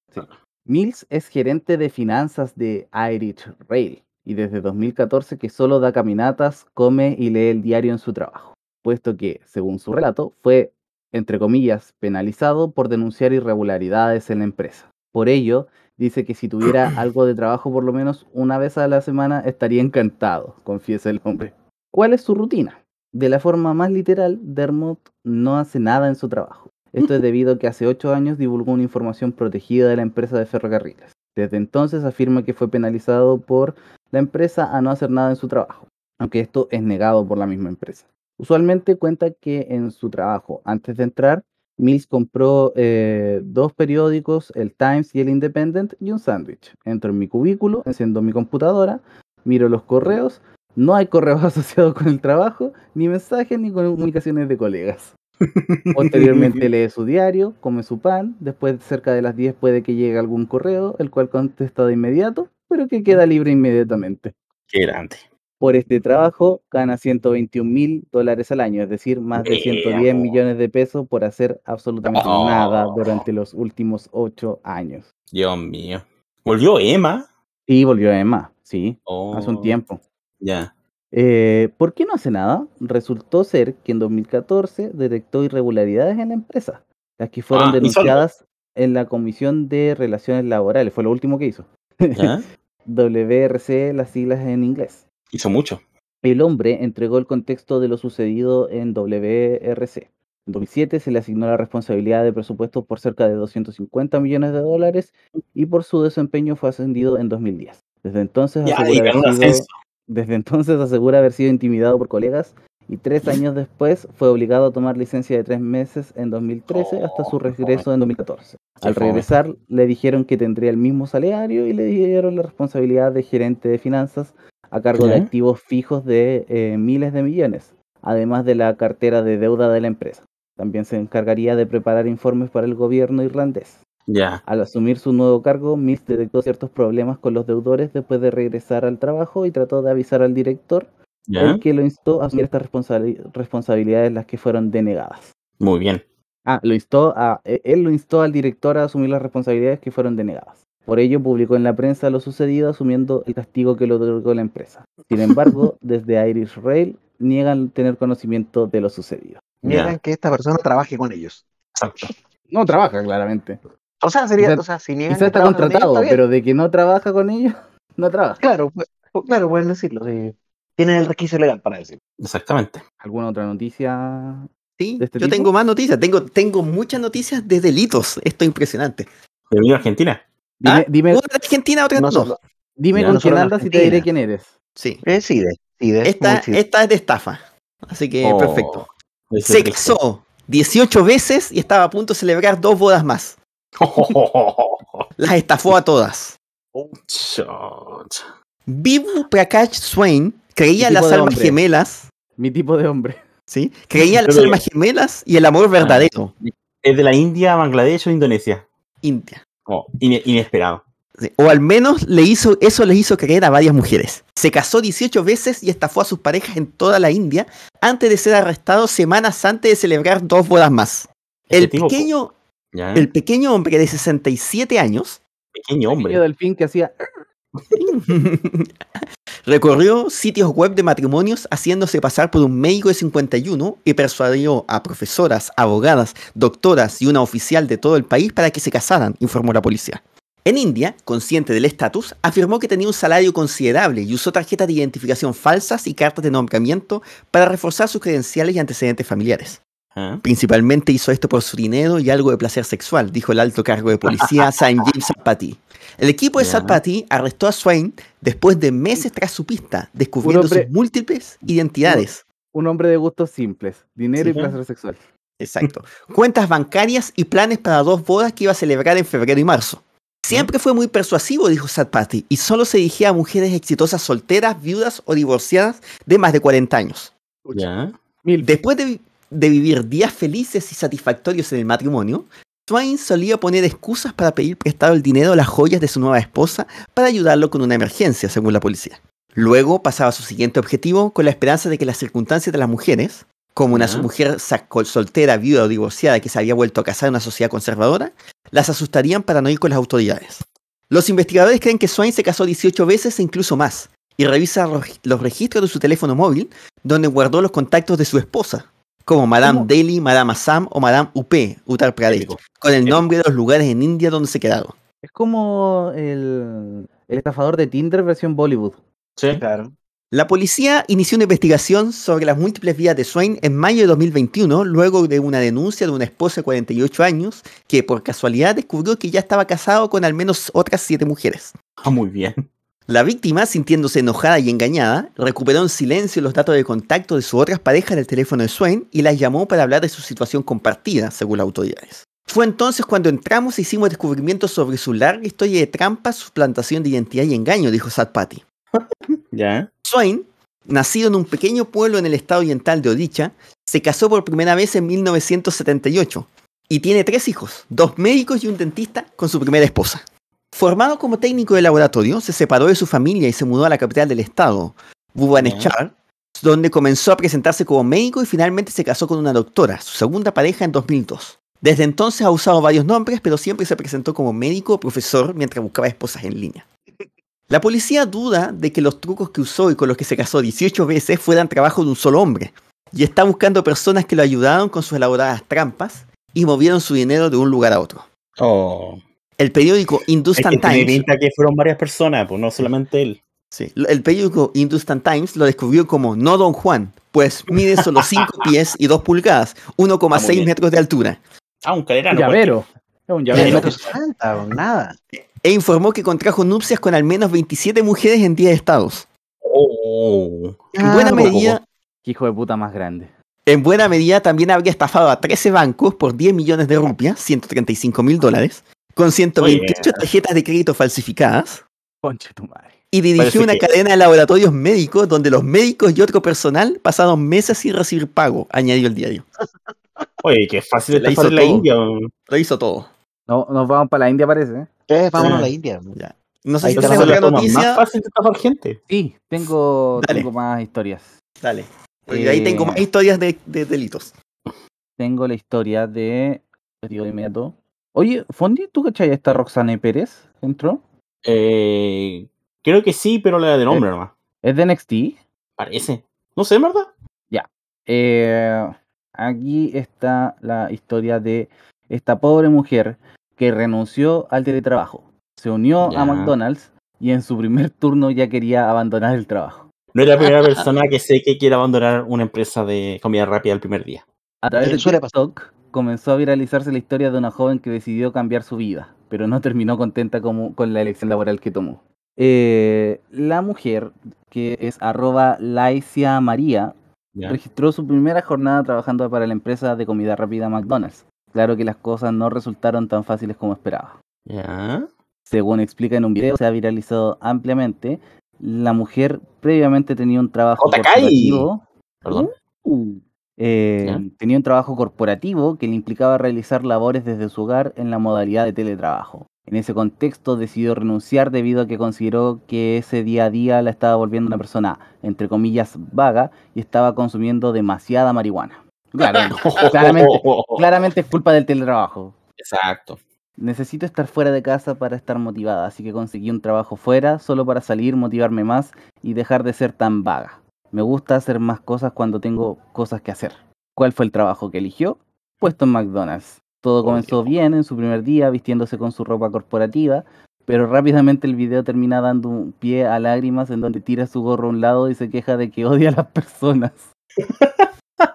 Mills es gerente de finanzas de Irish Rail y desde 2014 que solo da caminatas, come y lee el diario en su trabajo, puesto que, según su relato, fue, entre comillas, penalizado por denunciar irregularidades en la empresa. Por ello, dice que si tuviera algo de trabajo por lo menos una vez a la semana estaría encantado, confiesa el hombre. ¿Cuál es su rutina? De la forma más literal, Dermot no hace nada en su trabajo. Esto es debido a que hace ocho años divulgó una información protegida de la empresa de ferrocarriles. Desde entonces afirma que fue penalizado por la empresa a no hacer nada en su trabajo, aunque esto es negado por la misma empresa. Usualmente cuenta que en su trabajo, antes de entrar, Mills compró eh, dos periódicos, el Times y el Independent, y un sándwich. Entro en mi cubículo, enciendo mi computadora, miro los correos, no hay correos asociados con el trabajo, ni mensajes ni comunicaciones de colegas. Posteriormente lee su diario, come su pan, después cerca de las 10 puede que llegue algún correo, el cual contesta de inmediato, pero que queda libre inmediatamente. Qué grande. Por este trabajo gana 121 mil dólares al año, es decir, más de 110 Veamos. millones de pesos por hacer absolutamente Oh. nada durante los últimos 8 años. Dios mío. ¿Volvió Emma? Y volvió Emma, sí, Oh, hace un tiempo. Ya. Eh, ¿Por qué no hace nada? Resultó ser que en 2014 detectó irregularidades en la empresa, las que fueron Ah, denunciadas en la Comisión de Relaciones Laborales. Fue lo último que hizo. ¿Ya? WRC, las siglas en inglés. Hizo mucho. El hombre entregó el contexto de lo sucedido en WRC. En 2007 se le asignó la responsabilidad de presupuesto por cerca de 250 millones de dólares y por su desempeño fue ascendido en 2010. Desde entonces Ya, asegura haber sido- desde entonces asegura haber sido intimidado por colegas y tres años después fue obligado a tomar licencia de tres meses en 2013 hasta su regreso en 2014. Qué Al regresar le dijeron que tendría el mismo salario y le dieron la responsabilidad de gerente de finanzas a cargo de activos fijos de eh, miles de millones, además de la cartera de deuda de la empresa. También se encargaría de preparar informes para el gobierno irlandés. Ya. Al asumir su nuevo cargo, Mills detectó ciertos problemas con los deudores después de regresar al trabajo y trató de avisar al director, el que lo instó a asumir estas responsabili- responsabilidades las que fueron denegadas. Muy bien. Ah, lo instó a, e- él lo instó al director a asumir las responsabilidades que fueron denegadas. Por ello publicó en la prensa lo sucedido asumiendo el castigo que le otorgó la empresa. Sin embargo, desde Irish Rail niegan tener conocimiento de lo sucedido. Niegan que esta persona trabaje con ellos. Exacto. No trabaja, claramente. O sea, sería, Quizá- o sea, si niegan Quizá que está ellos, contratado, está pero de que no trabaja con ellos, no trabaja. Claro, pu- pu- claro, pueden decirlo. sí. Tienen el requisito legal para decirlo. Exactamente. ¿Alguna otra noticia? Sí, ¿De este yo tipo? tengo más noticias. Tengo, tengo muchas noticias de delitos. Esto es impresionante. A Argentina. Dime, ¿Ah? dime, Una de Argentina, otra No no. dime Ya, con quién andas y te diré quién eres. Sí. Eh, sí, de, sí, de, Esta, es de estafa. Así que Oh, perfecto. Se casó 18 veces y estaba a punto de celebrar dos bodas más. Las estafó a todas. Vivu Prakash Swain creía en ¿Qué tipo las almas hombre? gemelas, Mi tipo de hombre. ¿sí? Creía en las almas gemelas y el amor verdadero. Es de la India, Bangladesh o Indonesia. India. Oh, ine- inesperado. O al menos le hizo, eso les hizo creer a varias mujeres. Se casó 18 veces y estafó a sus parejas en toda la India antes de ser arrestado semanas antes de celebrar dos bodas más. Este El tipo, pequeño, ¿ya? el pequeño hombre de 67 años pequeño hombre. Pequeño delfín que hacía. recorrió sitios web de matrimonios haciéndose pasar por un médico de 51 y persuadió a profesoras, abogadas, doctoras y una oficial de todo el país para que se casaran, informó la policía. En India, consciente del estatus, afirmó que tenía un salario considerable y usó tarjetas de identificación falsas y cartas de nombramiento para reforzar sus credenciales y antecedentes familiares. ¿Ah? Principalmente hizo esto por su dinero y algo de placer sexual, dijo el alto cargo de policía Sanjeev Satpathy. El equipo de. Satpathy arrestó a Swain después de meses tras su pista, descubriendo hombre- sus múltiples identidades. Un hombre de gustos simples, dinero Sí. y placer sexual. Exacto. Cuentas bancarias y planes para dos bodas que iba a celebrar en febrero y marzo. Siempre fue muy persuasivo, dijo Satpathy, y solo se dirigía a mujeres exitosas solteras, viudas o divorciadas de más de 40 años. ¿Ya? Después de vivir días felices y satisfactorios en el matrimonio, Swain solía poner excusas para pedir prestado el dinero o las joyas de su nueva esposa para ayudarlo con una emergencia, según la policía. Luego pasaba a su siguiente objetivo con la esperanza de que las circunstancias de las mujeres, como una mujer soltera, viuda o divorciada que se había vuelto a casar en una sociedad conservadora, las asustarían para no ir con las autoridades. Los investigadores creen que Swain se casó 18 veces e incluso más, y revisa los registros de su teléfono móvil, donde guardó los contactos de su esposa, como Madame ¿Cómo? Delhi, Madame Assam o Madame UP, Uttar Pradesh, Épico. con el Épico. nombre de los lugares en India donde se quedaron. Es como el, el estafador de Tinder versión Bollywood. Sí. Claro. La policía inició una investigación sobre las múltiples vidas de Swain en mayo de 2021, luego de una denuncia de una esposa de 48 años que por casualidad descubrió que ya estaba casado con al menos otras siete mujeres. Ah, muy bien. La víctima, sintiéndose enojada y engañada, recuperó en silencio los datos de contacto de sus otras parejas del teléfono de Swain y las llamó para hablar de su situación compartida, según las autoridades. Fue entonces cuando entramos e hicimos descubrimientos sobre su larga historia de trampas, suplantación de identidad y engaño, dijo Satpathy. ¿Ya? Swain, nacido en un pequeño pueblo en el estado oriental de Odisha, se casó por primera vez en 1978 y tiene tres hijos, dos médicos y un dentista con su primera esposa. Formado como técnico de laboratorio, se separó de su familia y se mudó a la capital del estado, Bhubaneswar, donde comenzó a presentarse como médico y finalmente se casó con una doctora, su segunda pareja en 2002. Desde entonces ha usado varios nombres, pero siempre se presentó como médico o profesor mientras buscaba esposas en línea. La policía duda de que los trucos que usó y con los que se casó 18 veces fueran trabajo de un solo hombre, y está buscando personas que lo ayudaron con sus elaboradas trampas y movieron su dinero de un lugar a otro. Oh. El periódico Es que Hindustan tiene Times, pinta que fueron varias personas, pues no solamente él. sí, el periódico Hindustan Times lo descubrió como no Don Juan, pues mide solo 5 pies y 2 pulgadas, Ah, muy 1,6 bien. metros de altura, Ah, un calera, Un no llavero. Es un llavero. no nada. e informó que contrajo nupcias con al menos 27 mujeres en 10 estados. Oh. En buena Ah, medida, Qué hijo de puta más grande. En buena medida también habría estafado a 13 bancos por 10 millones de rupias, 135 mil dólares, con 128 tarjetas de crédito falsificadas, Conche tu madre. y Parece dirigió una que- cadena de laboratorios médicos donde los médicos y otro personal pasaron meses sin recibir pago, añadió el diario. Oye, qué fácil la hizo en la. India. Lo hizo todo. No, nos vamos para la India, parece. ¿eh? Eh, vámonos a la India. Ya. No sé Ahí si tenemos otra forma más noticia. fácil de estafar gente. Sí, tengo, tengo más historias. Dale. Porque ahí tengo Eh, más historias de, de delitos. Tengo la historia de. digo de inmediato. Oye, Fondi, ¿tú cachai a esta Roxane Pérez? entró. Eh, creo que sí, pero la de nombre nomás. ¿Es de NXT? Parece. No sé, ¿verdad? Eh, aquí está la historia de esta pobre mujer que renunció al teletrabajo. Se unió Ya. a McDonald's y en su primer turno ya quería abandonar el trabajo. No es la primera persona que sé que quiere abandonar una empresa de comida rápida el primer día. A través de. TikTok comenzó a viralizarse la historia de una joven que decidió cambiar su vida, pero no terminó contenta como- con la elección laboral que tomó. Eh, la mujer, que es arroba Laicia María, registró su primera jornada trabajando para la empresa de comida rápida McDonald's. Claro que las cosas no resultaron tan fáciles como esperaba. ¿Ya? Según explica en un video, se ha viralizado ampliamente. La mujer previamente tenía un trabajo corporativo. Perdón. Eh, ¿Ya? tenía un trabajo corporativo que le implicaba realizar labores desde su hogar en la modalidad de teletrabajo. En ese contexto decidió renunciar debido a que consideró que ese día a día la estaba volviendo una persona, entre comillas, vaga y estaba consumiendo demasiada marihuana. Claro, claramente, claramente es culpa del teletrabajo. Exacto. Necesito estar fuera de casa para estar motivada, así que conseguí un trabajo fuera solo para salir, motivarme más y dejar de ser tan vaga. Me gusta hacer más cosas cuando tengo cosas que hacer. ¿Cuál fue el trabajo que eligió? Puesto en McDonald's. Todo comenzó bien en su primer día, vistiéndose con su ropa corporativa, pero rápidamente el video termina dando un pie a lágrimas en donde tira su gorro a un lado y se queja de que odia a las personas. ¿Pero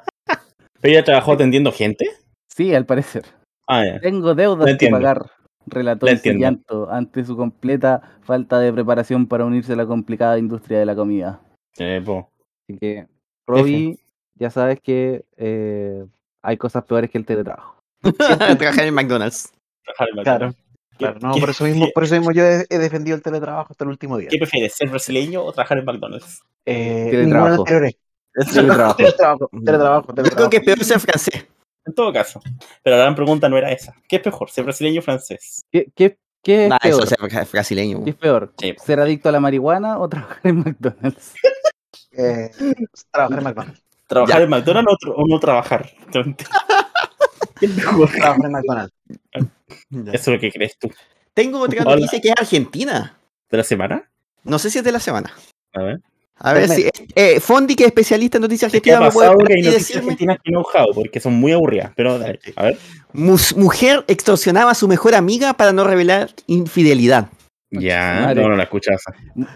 ella trabajó atendiendo gente? Sí, al parecer. Ah. Tengo deudas que pagar, relató el llanto ante su completa falta de preparación para unirse a la complicada industria de la comida. Eh, po. Así que, Robbie, ya sabes que eh, hay cosas peores que el teletrabajo. Trabajar en McDonald's. Trabajar en Claro, McDonald's. claro. No, ¿Qué- por eso mismo, por eso mismo yo he, defendido el teletrabajo hasta el último día. ¿Qué prefieres, ser brasileño o trabajar en McDonald's? Eh, Teletrabajo. ninguno de los anteriores. Teletrabajo. Teletrabajo, teletrabajo, Yo creo que es peor ser francés. En todo caso. Pero la gran pregunta no era esa. ¿Qué es mejor, ser brasileño o francés? ¿Qué, qué, qué es Nah, eso peor? es ser brasileño. ¿Qué es peor? Sí. ¿Ser adicto a la marihuana o trabajar en McDonald's? Eh, trabajar en McDonald's. ¿Trabajar Ya. en McDonald's o, no trabajar? Trabajar en McDonald's. Ya. Eso es lo que crees tú. Tengo otra Hola. noticia que es Argentina. ¿De la semana? No sé si es de la semana. A ver. A ver si. Eh, Fondi, que es especialista en noticias ¿Qué ha argentinas, me puede pasado por que hay aquí noticias decirme. argentinas que no? Porque son muy aburridas. Pero dale, a ver. Mus- mujer extorsionaba a su mejor amiga para no revelar infidelidad. Ya, Madre. no, no la escuchas.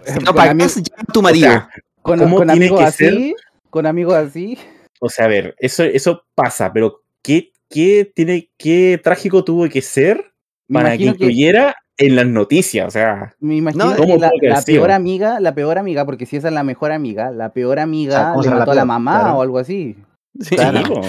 Si no pagas, amigos, llama a tu marido. sea, con, ¿cómo con tiene amigos que así, con amigos así, O sea, a ver, eso, eso pasa, pero ¿qué, qué, tiene, qué trágico tuvo que ser para que imagino que, incluyera en las noticias? O sea, me imagino No, que ¿cómo la, la peor amiga, la peor amiga, porque si esa es la mejor amiga, la peor amiga ¿cómo le será la mató a la mamá Claro. o algo así. Sí. po.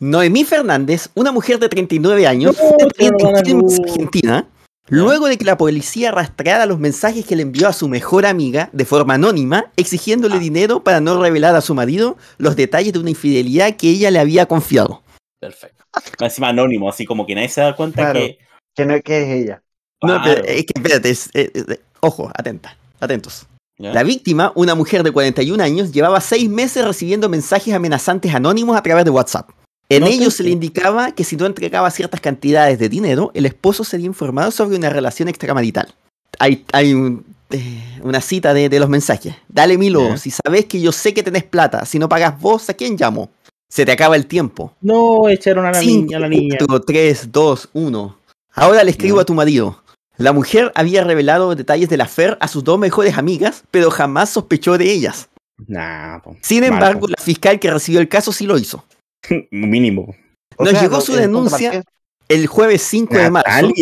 Noemí Fernández, una mujer de 39 años, No, no luz. Argentina, luego de que la policía rastreara los mensajes que le envió a su mejor amiga de forma anónima, exigiéndole Ah. dinero para no revelar a su marido los detalles de una infidelidad que ella le había confiado. Perfecto. Más Encima anónimo, así como que nadie se da cuenta Claro. que. ¿Qué, no, ¿Qué es ella? No, Claro. pero es que espérate, es- eh, eh, ojo, atenta, atentos. ¿Ya? La víctima, una mujer de 41 años, llevaba seis meses recibiendo mensajes amenazantes anónimos a través de WhatsApp. En No ellos se le indicaba que si no entregaba ciertas cantidades de dinero, el esposo sería informado sobre una relación extramarital. Hay, hay un, eh, una cita de, de los mensajes. Dale, Milo, Ya. si sabes que yo sé que tenés plata, si no pagas vos, ¿a quién llamo? Se te acaba el tiempo. No, echaron a la niña, a la niña. 4, 3, 2, 1. Ahora le escribo a tu marido. La mujer había revelado detalles de la FER a sus dos mejores amigas, pero jamás sospechó de ellas. Nah, po. Sin embargo, la fiscal que recibió el caso sí lo hizo. Mínimo. O Nos sea, llegó su denuncia el jueves 5 de marzo.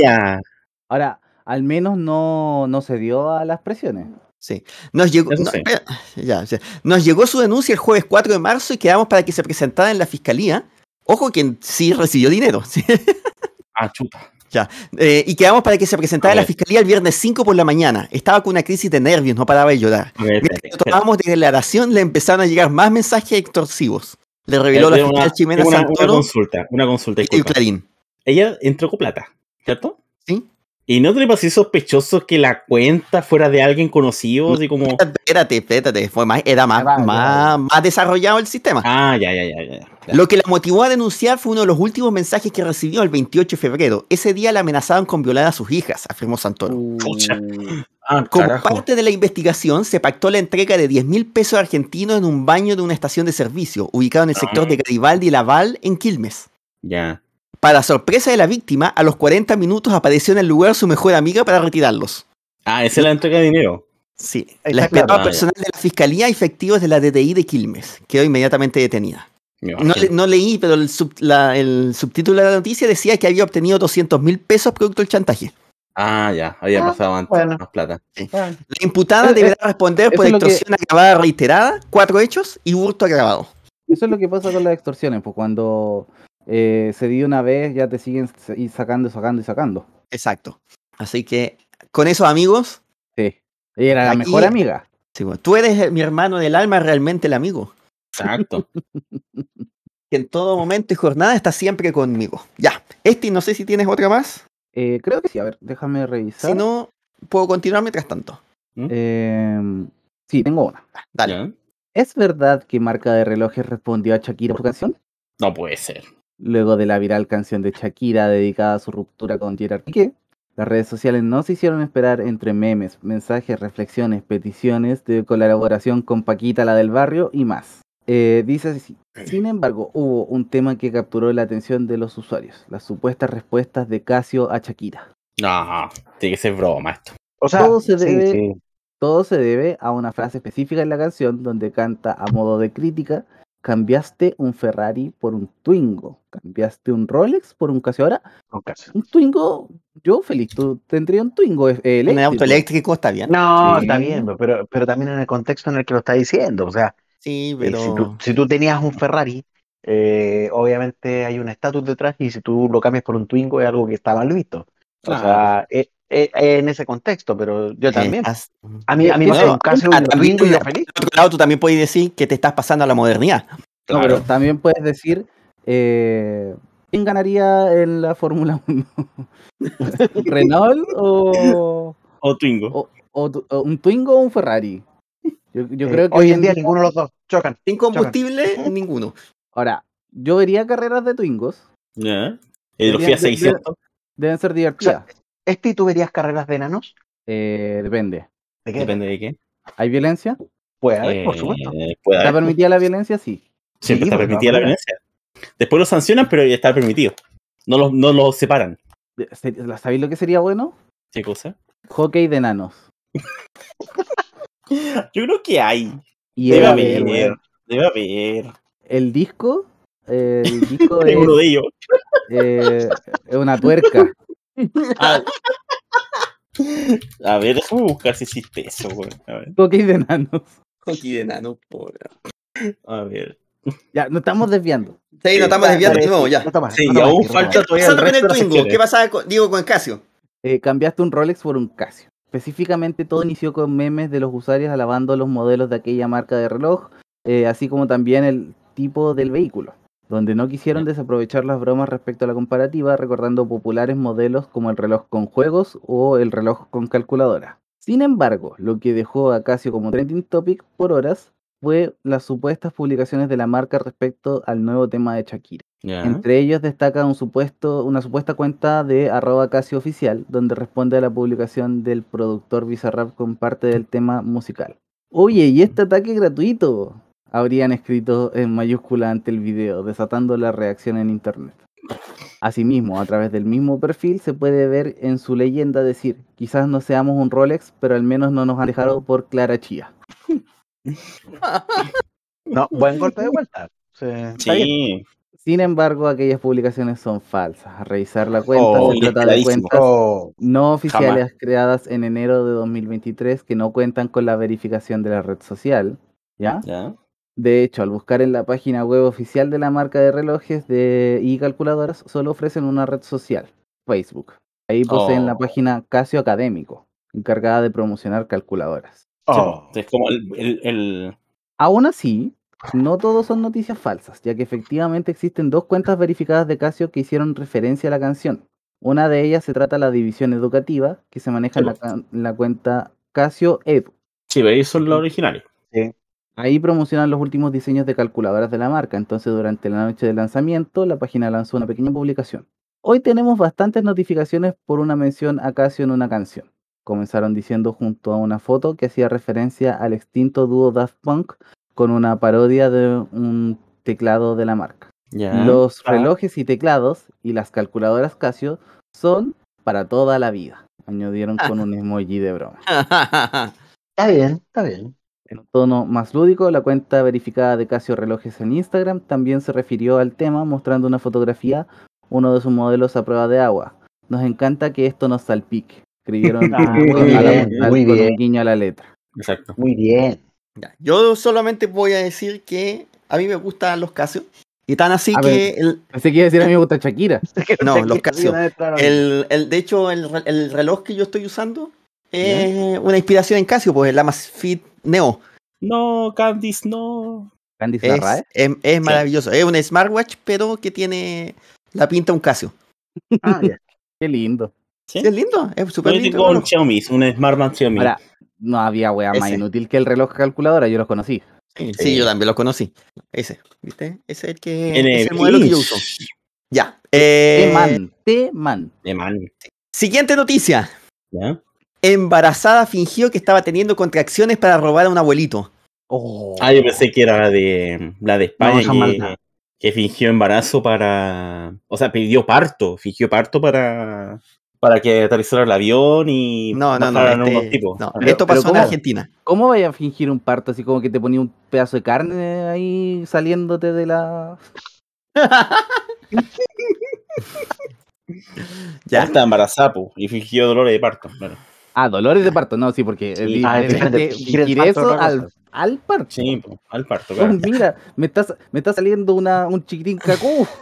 Ahora, al menos no, no se dio a las presiones. Sí. Nos llegó, no, sí. ya, ya. Nos llegó su denuncia el jueves 4 de marzo y quedamos para que se presentara en la fiscalía. Ojo que sí recibió dinero. ¿sí? Ah, chuta. Eh, y quedamos para que se presentara en la fiscalía el viernes 5 por la mañana. Estaba con una crisis de nervios, no paraba de llorar. Mientras tomábamos de declaración, le empezaron a llegar más mensajes extorsivos. Le reveló la Tengo fiscal una, tengo una- una Santoro consulta, una consulta, y. Clarín. Ella entró con plata, ¿cierto? Sí. ¿Y no te le pareció sospechoso que la cuenta fuera de alguien conocido? Así como. Espérate, espérate, fue más, era más, Ya va, ya más, más desarrollado el sistema. Ah, ya, ya, ya, ya. ya. Lo que la motivó a denunciar fue uno de los últimos mensajes que recibió el 28 de febrero. Ese día la amenazaban con violar a sus hijas, afirmó Santoro. Pucha. Ah, Como carajo. parte de la investigación, se pactó la entrega de 10 mil pesos argentinos en un baño de una estación de servicio, ubicado en el sector de Garibaldi y Laval, en Quilmes. Ya. Para sorpresa de la víctima, a los 40 minutos apareció en el lugar su mejor amiga para retirarlos. Ah, esa es la entrega de dinero. Sí, la esperaba Ah, personal de la Fiscalía y efectivos de la DTI de Quilmes. Quedó inmediatamente detenida. No, imagino. le- no leí, pero el, sub- la- el subtítulo de la noticia decía que había obtenido 200 mil pesos producto del chantaje. Ah, ya. Había Ah, pasado antes. bueno. Más plata. Ah, La imputada Eh, deberá eh, responder por lo que- extorsión agravada reiterada, cuatro hechos y hurto agravado. Eso es lo que pasa con las extorsiones, pues cuando eh, se dio una vez ya te siguen y sacando, sacando y sacando. Exacto. Así que con esos amigos, Sí. Ella era la Aquí- mejor amiga. sí, bueno, tú eres mi hermano del alma, realmente el amigo. Exacto. Que en todo momento y jornada está siempre conmigo. Ya. Este, no sé si tienes otra más. Eh, creo que sí, a ver, déjame revisar. Si no, puedo continuar mientras tanto. Em, sí, tengo una. Dale. ¿Es verdad que marca de relojes respondió a Shakira por su canción? No puede ser. Luego de la viral canción de Shakira dedicada a su ruptura con Gerard Piqué, las redes sociales no se hicieron esperar entre memes, mensajes, reflexiones, peticiones de colaboración con Paquita, la del barrio y más. Eh, dice así. Sin embargo, hubo un tema que capturó la atención de los usuarios, las supuestas respuestas de Casio a Shakira. No, tiene que ser broma esto. O sea, Todo se sí, debe- sí. Todo se debe a una frase específica en la canción donde canta a modo de crítica, cambiaste un Ferrari por un Twingo, cambiaste un Rolex por un Casio. Ahora, con caso. un Twingo, yo feliz, tú tendría un Twingo eh, En el eléctrico. auto eléctrico está bien. No, Sí. está bien, pero, pero también en el contexto en el que lo está diciendo. O sea, Sí, eh, pero. si, tú, si tú tenías un Ferrari, eh, obviamente hay un estatus detrás y si tú lo cambias por un Twingo es algo que está mal visto. O sea, eh, eh, en ese contexto, pero yo también. Eh, as- A mí, a mí me Bueno, hace un caso un también Twingo y feliz. Por otro lado, tú también puedes decir que te estás pasando a la modernidad. No, pero también puedes decir, eh, ¿quién ganaría en la Fórmula 1? ¿Renault o, O Twingo. o- o tu- o un Twingo o un Ferrari? Yo, yo Eh, creo que hoy en día ninguno de los dos chocan. Sin combustible, ninguno. Ahora, yo vería carreras de Twingos, Fiat de- 600. deben ser divertidas. ¿Este tú verías carreras de enanos? Eh, depende. ¿De qué? Depende de qué. ¿Hay violencia? Puede haber, por Eh, supuesto. puede ¿Está haber. permitida la violencia? Sí. Siempre Sí, está permitida la violencia. Después lo sancionan, pero ya está permitido. No los no los separan. ¿Sabéis lo que sería bueno? ¿Qué cosa? Hockey de enanos. Yo creo que hay. Y Debe haber. Debe haber. el disco, eh, el disco es, uno de ellos. eh, es una tuerca. Ah. A ver, déjame buscar si existe eso, güey. Hockey de enanos. Aquí de nano, pobre. A ver. Ya, nos estamos desviando. Sí, no estamos desviando de nuevo ya. No Sí, no y tomas, aún no falta todavía el resto el Twingo. ¿qué pasaba con, digo, con el Casio? Eh, cambiaste un Rolex por un Casio. Específicamente todo inició con memes de los usuarios alabando los modelos de aquella marca de reloj, eh, así como también el tipo del vehículo, donde no quisieron desaprovechar las bromas respecto a la comparativa, recordando populares modelos como el reloj con juegos o el reloj con calculadora. Sin embargo, lo que dejó a Casio como trending topic por horas fue las supuestas publicaciones de la marca respecto al nuevo tema de Shakira. Entre ellos destaca un supuesto, una supuesta cuenta de arroba Casio oficial, donde responde a la publicación del productor Bizarrap con parte del tema musical. Oye, ¿y este ataque gratuito? Habrían escrito en mayúscula ante el video, desatando la reacción en internet. Asimismo, a través del mismo perfil se puede ver en su leyenda decir, quizás no seamos un Rolex, pero al menos no nos han dejado por Clara Chía. No, buen golpe de vuelta. Sí. Sin embargo, aquellas publicaciones son falsas. A revisar la cuenta Oh, se trata de cuentas Oh, no oficiales creadas en enero de 2023 que no cuentan con la verificación de la red social, ¿ya? Ya. De hecho, al buscar en la página web oficial de la marca de relojes de, y calculadoras, solo ofrecen una red social, Facebook. Ahí poseen la Oh. página Casio Académico, encargada de promocionar calculadoras. oh. Es como el, el, el- Aún así, no todos son noticias falsas, ya que efectivamente existen dos cuentas verificadas de Casio que hicieron referencia a la canción. Una de ellas se trata de la división educativa, que se maneja en la, ca- en la cuenta Casio Edu. Sí, veis, son los originales. Ahí promocionan los últimos diseños de calculadoras de la marca. Entonces, durante la noche de lanzamiento, la página lanzó una pequeña publicación. Hoy tenemos bastantes notificaciones por una mención a Casio en una canción. Comenzaron diciendo junto a una foto que hacía referencia al extinto dúo Daft Punk con una parodia de un teclado de la marca. Los Ah. relojes y teclados y las calculadoras Casio son para toda la vida. Añadieron con un emoji de broma. Está bien, está bien. En un tono más lúdico, la cuenta verificada de Casio Relojes en Instagram también se refirió al tema mostrando una fotografía, uno de sus modelos a prueba de agua. Nos encanta que esto nos salpique. Escribieron Ah, muy a la- bien, al- muy con bien. un guiño a la letra. Exacto. Muy bien. Ya, Yo solamente voy a decir que a mí me gustan los Casio. Y tan así A que ver. el, Pensé que iba a decir a mí me gusta Shakira. No, los Casio. El, el- de hecho, el, el reloj que yo estoy usando es una inspiración en Casio, pues el Amazfit Neo. No, Candice, no. Candice Es, Larrae. es, es maravilloso. Es un smartwatch, pero que tiene la pinta de un Casio. Ah, ya. Qué lindo. ¿Sí? Sí, es lindo, es súper Yo lindo. tengo el un. Xiaomi, un Smartband Xiaomi. Ahora, no había wea más Ese. inútil que el reloj calculadora, yo los conocí. Sí, Sí. sí, yo también lo conocí. Ese, ¿viste? Ese es el, que, En es el el modelo que yo uso. Ya. eh, T-Man, T-Man. Siguiente noticia. ¿Ya? Embarazada fingió que estaba teniendo contracciones para robar a un abuelito. Oh. Ah, yo pensé que era la de la de España que, fingió embarazo para. O sea, pidió parto. Fingió parto para. Para que aterrizara el avión y. No, no, no. este- unos tipos. no, Pero- esto pasó en ¿cómo? Argentina. ¿Cómo vaya a fingir un parto así como que te ponía un pedazo de carne ahí saliéndote de la... Ya. Estaba embarazada y fingió dolores de parto. Claro. Ah, dolores de parto, no, sí, porque Sí. Ah, eso al, al parto. Sí, al parto, Oh, mira, me está, me está saliendo una, un chiquitín cacú.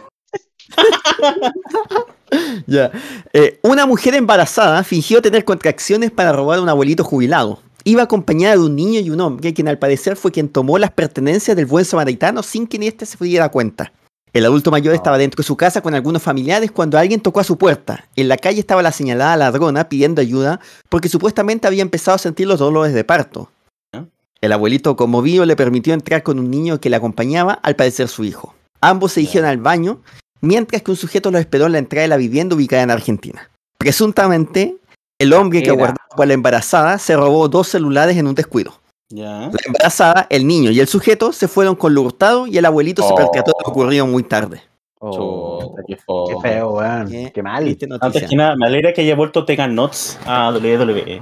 Ya. Eh, una mujer embarazada fingió tener contracciones para robar a un abuelito jubilado. Iba acompañada de un niño y un hombre, quien al parecer fue quien tomó las pertenencias del buen samaritano sin que ni éste se diera cuenta. El adulto mayor estaba dentro de su casa con algunos familiares cuando alguien tocó a su puerta. En la calle estaba la señalada ladrona pidiendo ayuda porque supuestamente había empezado a sentir los dolores de parto. El abuelito conmovido le permitió entrar con un niño que le acompañaba, al parecer su hijo. Ambos se dirigieron al baño, mientras que un sujeto los esperó en la entrada de la vivienda ubicada en Argentina. Presuntamente, el hombre que aguardaba a la embarazada se robó dos celulares en un descuido. Ya. La embarazada, el niño y el sujeto se fueron con lo hurtado y el abuelito se Oh. percató de lo ocurrido muy tarde. Oh, qué feo. weón. Qué Qué mal. Antes que nada, me alegra que haya vuelto Tegan Knots a WWE.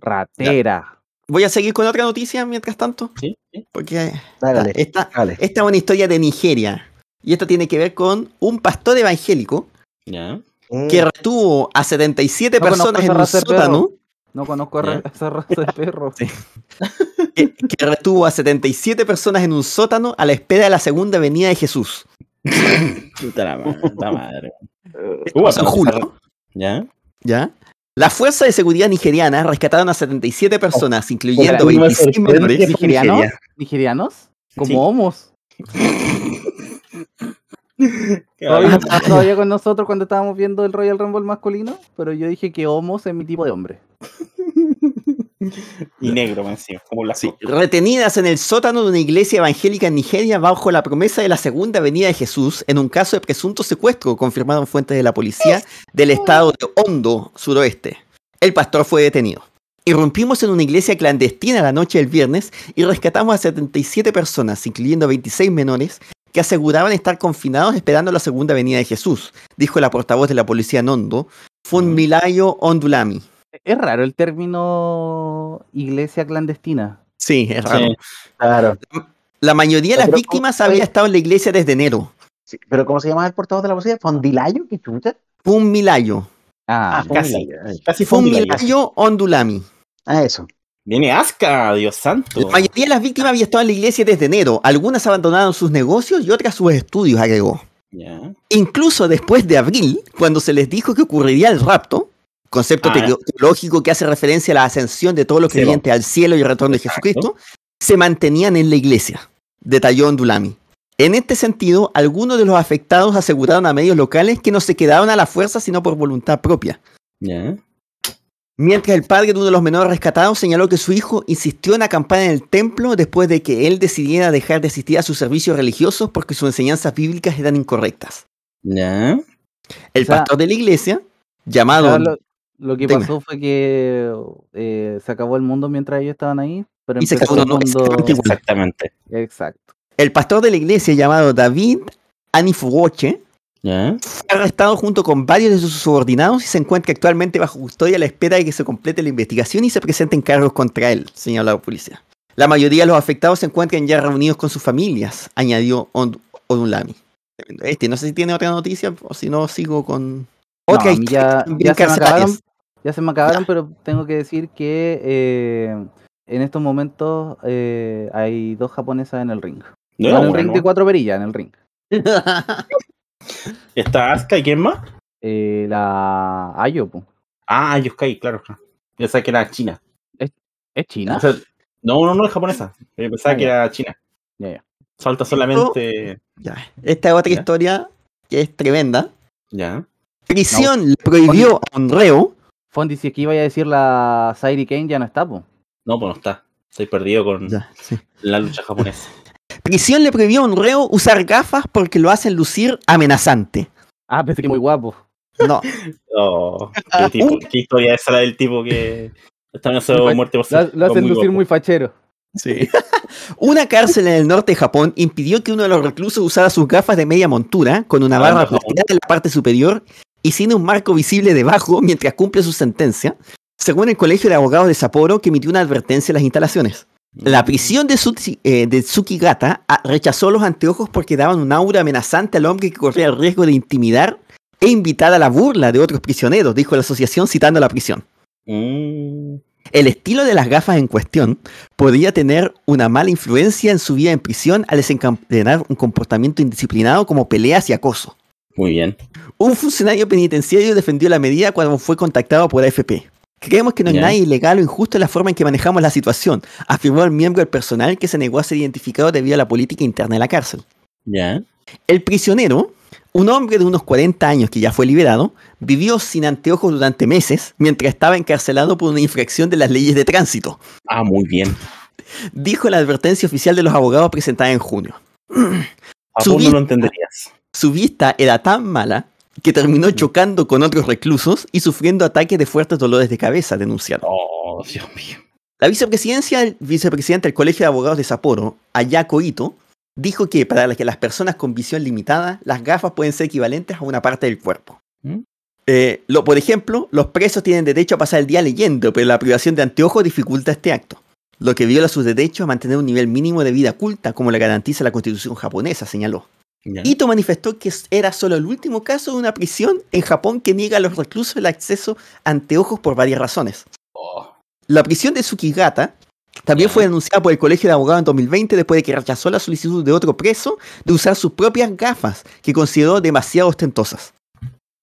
ratera. Voy a seguir con otra noticia mientras tanto, ¿Sí? ¿Sí? porque Dale, esta, dale. esta es una historia de Nigeria. Y esto tiene que ver con un pastor evangélico Ya. que retuvo a 77 No personas en un sótano. No conozco a esa raza de perro. Que, que retuvo a 77 personas en un sótano a la espera de la segunda venida de Jesús. Puta la madre. madre. Pasó en julio, ¿Ya? ¿ya? La fuerza de seguridad nigeriana rescataron a 77 personas, incluyendo me 26 sorprende menores. que- ¿Nigerianos? Nigeria. ¿Nigerianos? Como Sí. homos. Todavía, con nosotros cuando estábamos viendo el Royal Rumble masculino, pero yo dije que homos es mi tipo de hombre. Y negro, encima, como la Sí, retenidas en el sótano de una iglesia evangélica en Nigeria bajo la promesa de la segunda venida de Jesús en un caso de presunto secuestro, confirmaron fuentes de la policía del estado de Hondo, suroeste. El pastor fue detenido. Irrumpimos en una iglesia clandestina la noche del viernes y rescatamos a 77 personas, incluyendo 26 menores, que aseguraban estar confinados esperando la segunda venida de Jesús, dijo la portavoz de la policía en Hondo, Funmilayo Ondulami. Es raro el término iglesia clandestina. Sí, es raro. Sí. Claro. La mayoría de las Pero, víctimas ¿cómo- había estado en la iglesia desde enero. Sí, Pero ¿cómo se llama el portavoz de la policía? ¿Fondilayo? ¿Qué chucha? Funmilayo. Ah, casi. Ay. Casi fue un milagro. Funmilayo Ondulami. Ah, eso. Viene Aska, Dios santo. La mayoría de las víctimas había estado en la iglesia desde enero. Algunas abandonaron sus negocios y otras sus estudios, agregó. Incluso después de abril, cuando se les dijo que ocurriría el rapto, concepto Ah. teo- teológico que hace referencia a la ascensión de todos los creyentes al cielo y el retorno de. Jesucristo, se mantenían en la iglesia, detalló Ondulami. En este sentido, algunos de los afectados aseguraron a medios locales que no se quedaron a la fuerza sino por voluntad propia. Mientras el padre de uno de los menores rescatados señaló que su hijo insistió en acampar en el templo después de que él decidiera dejar de asistir a sus servicios religiosos porque sus enseñanzas bíblicas eran incorrectas. Ya. El O sea, pastor de la iglesia, O llamado... sea, lo, lo que Dime. pasó fue que eh, se acabó el mundo mientras ellos estaban ahí, pero Y se acabó el mundo... exactamente igual. Exactamente. Exacto. El pastor de la iglesia llamado David Anifugoche Ya. fue arrestado junto con varios de sus subordinados y se encuentra actualmente bajo custodia a la espera de que se complete la investigación y se presenten cargos contra él, señaló la policía. La mayoría de los afectados se encuentran ya reunidos con sus familias, añadió Odunlami. Este, no sé si tiene otra noticia o si no sigo con No, otra mí ya, ya se me acabaron, ya se me acabaron, pero tengo que decir que eh, en estos momentos eh, hay dos japonesas en el ring. No, No, en el bueno, ring de cuatro perillas, en el ring. Está Asuka y quién más? Eh, la Ayo, po. Ah, Yoskai, claro. Yo pensaba que era China. ¿Es china? O sea, no, no, no, es japonesa. Yo pensaba Ah, que ya. era China. Ya, ya. Falta solamente. Ya, Esta es otra Ya. historia que es tremenda. Ya. Prisión le prohibió a un reo Fondi, si aquí iba a decir la Sairi Kane, ya no está, po. No, pues no está. Estoy perdido con Ya, sí. la lucha japonesa. Prisión le prohibió a un reo usar gafas porque lo hacen lucir amenazante. Ah, pensé que muy guapo. No, Oh, Ah, ¿qué, tipo, un- ¿Qué historia es esa la del tipo que está amenazado de muerte por Lo, ser lo hacen muy lucir guapo? muy fachero. Sí. Una cárcel en el norte de Japón impidió que uno de los reclusos usara sus gafas de media montura con una Ah, barra en plateada en la parte superior y sin un marco visible debajo mientras cumple su sentencia, según el Colegio de Abogados de Sapporo que emitió una advertencia en las instalaciones. La prisión de, Tsuchi- eh, de Tsukigata ah, rechazó los anteojos porque daban un aura amenazante al hombre que corría el riesgo de intimidar e invitar a la burla de otros prisioneros, dijo la asociación citando a la prisión. Mm, El estilo de las gafas en cuestión podría tener una mala influencia en su vida en prisión al desencadenar un comportamiento indisciplinado como peleas y acoso. muy bien. Un funcionario penitenciario defendió la medida cuando fue contactado por AFP. Creemos que no Ya. nada ilegal o injusto la forma en que manejamos la situación, afirmó el miembro del personal que se negó a ser identificado debido a la política interna de la cárcel. El prisionero, un hombre de unos 40 años que ya fue liberado, vivió sin anteojos durante meses mientras estaba encarcelado por una infracción de las leyes de tránsito. Ah, muy bien. dijo la advertencia oficial de los abogados presentada en junio. A Su no lo entenderías. Su vista era tan mala que terminó chocando con otros reclusos y sufriendo ataques de fuertes dolores de cabeza, denunciaron. Oh, Dios mío. La vicepresidencia, el vicepresidente del Colegio de Abogados de Sapporo, Ayako Ito, dijo que para las que las personas con visión limitada, las gafas pueden ser equivalentes a una parte del cuerpo. ¿Mm? Eh, lo, por ejemplo, los presos tienen derecho a pasar el día leyendo, pero la privación de anteojos dificulta este acto, lo que viola sus derechos a mantener un nivel mínimo de vida culta, como le garantiza la constitución japonesa, señaló. Ya. Ito manifestó que era solo el último caso de una prisión en Japón que niega a los reclusos el acceso a anteojos por varias razones. Oh, La prisión de Tsukigata también fue denunciada por el Colegio de Abogados en 2020 después de que rechazó la solicitud de otro preso de usar sus propias gafas, que consideró demasiado ostentosas.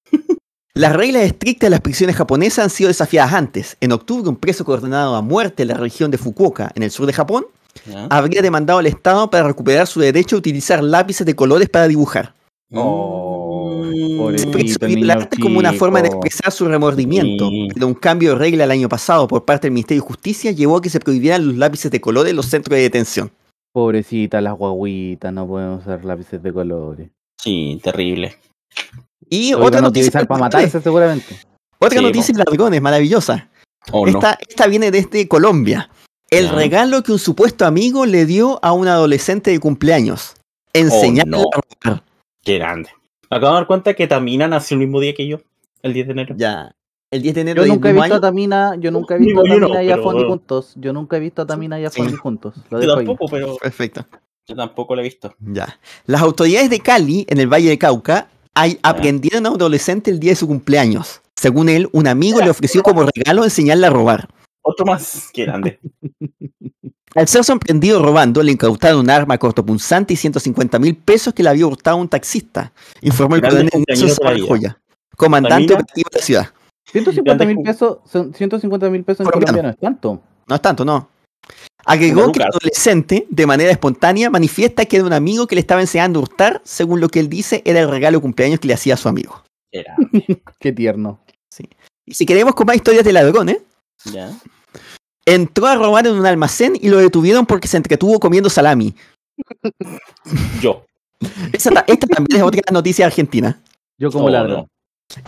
Las reglas estrictas de las prisiones japonesas han sido desafiadas antes. En octubre, un preso condenado a muerte en la región de Fukuoka, en el sur de Japón, ya. habría demandado al Estado para recuperar su derecho a utilizar lápices de colores para dibujar. Oh, Mm, percibió el arte como una forma de expresar su remordimiento, Sí. pero un cambio de regla el año pasado por parte del Ministerio de Justicia llevó a que se prohibieran los lápices de color en los centros de detención. Pobrecita, las guaguitas, no pueden usar lápices de colores. Sí, terrible. Y Lo otra noticia, utilizar para matarse seguramente. otra Sí, noticia de ladrones, maravillosa. Oh, no. esta, esta viene desde Colombia. El Ya. regalo que un supuesto amigo le dio a un adolescente de cumpleaños. Enseñarle Oh, no. a robar. Qué grande. Me acabo de dar cuenta que Tamina nació el mismo día que yo, el 10 de enero. Ya. El 10 de enero Yo nunca he visto a. Tamina, yo nunca he visto a no, Tamina y a pero- Fondi juntos. Yo nunca he visto a Tamina y a Sí. Fondi juntos. Lo Yo ahí. tampoco, pero Perfecto. yo tampoco lo he visto. Ya. Las autoridades de Cali, en el Valle de Cauca, hay- aprendieron a un adolescente el día de su cumpleaños. Según él, un amigo le ofreció como regalo enseñarle a robar. Otro más. Qué grande. Al ser sorprendido robando, le incautaron un arma cortopunzante y 150 mil pesos que le había hurtado un taxista, informó el coronel. Joya, comandante operativo de la ciudad. 150 mil pesos, son 150 mil pesos en. Colombia no es tanto. No es tanto, no. Agregó que el adolescente, de manera espontánea, manifiesta que era un amigo que le estaba enseñando a hurtar, según lo que él dice, era el regalo de cumpleaños que le hacía a su amigo. Era, Qué tierno. Y si queremos con más historias de ladrones, ya. Entró a robar en un almacén y lo detuvieron porque se entretuvo comiendo salami. Yo. Esta también es otra noticia argentina. Yo como Oh, ladrón. no.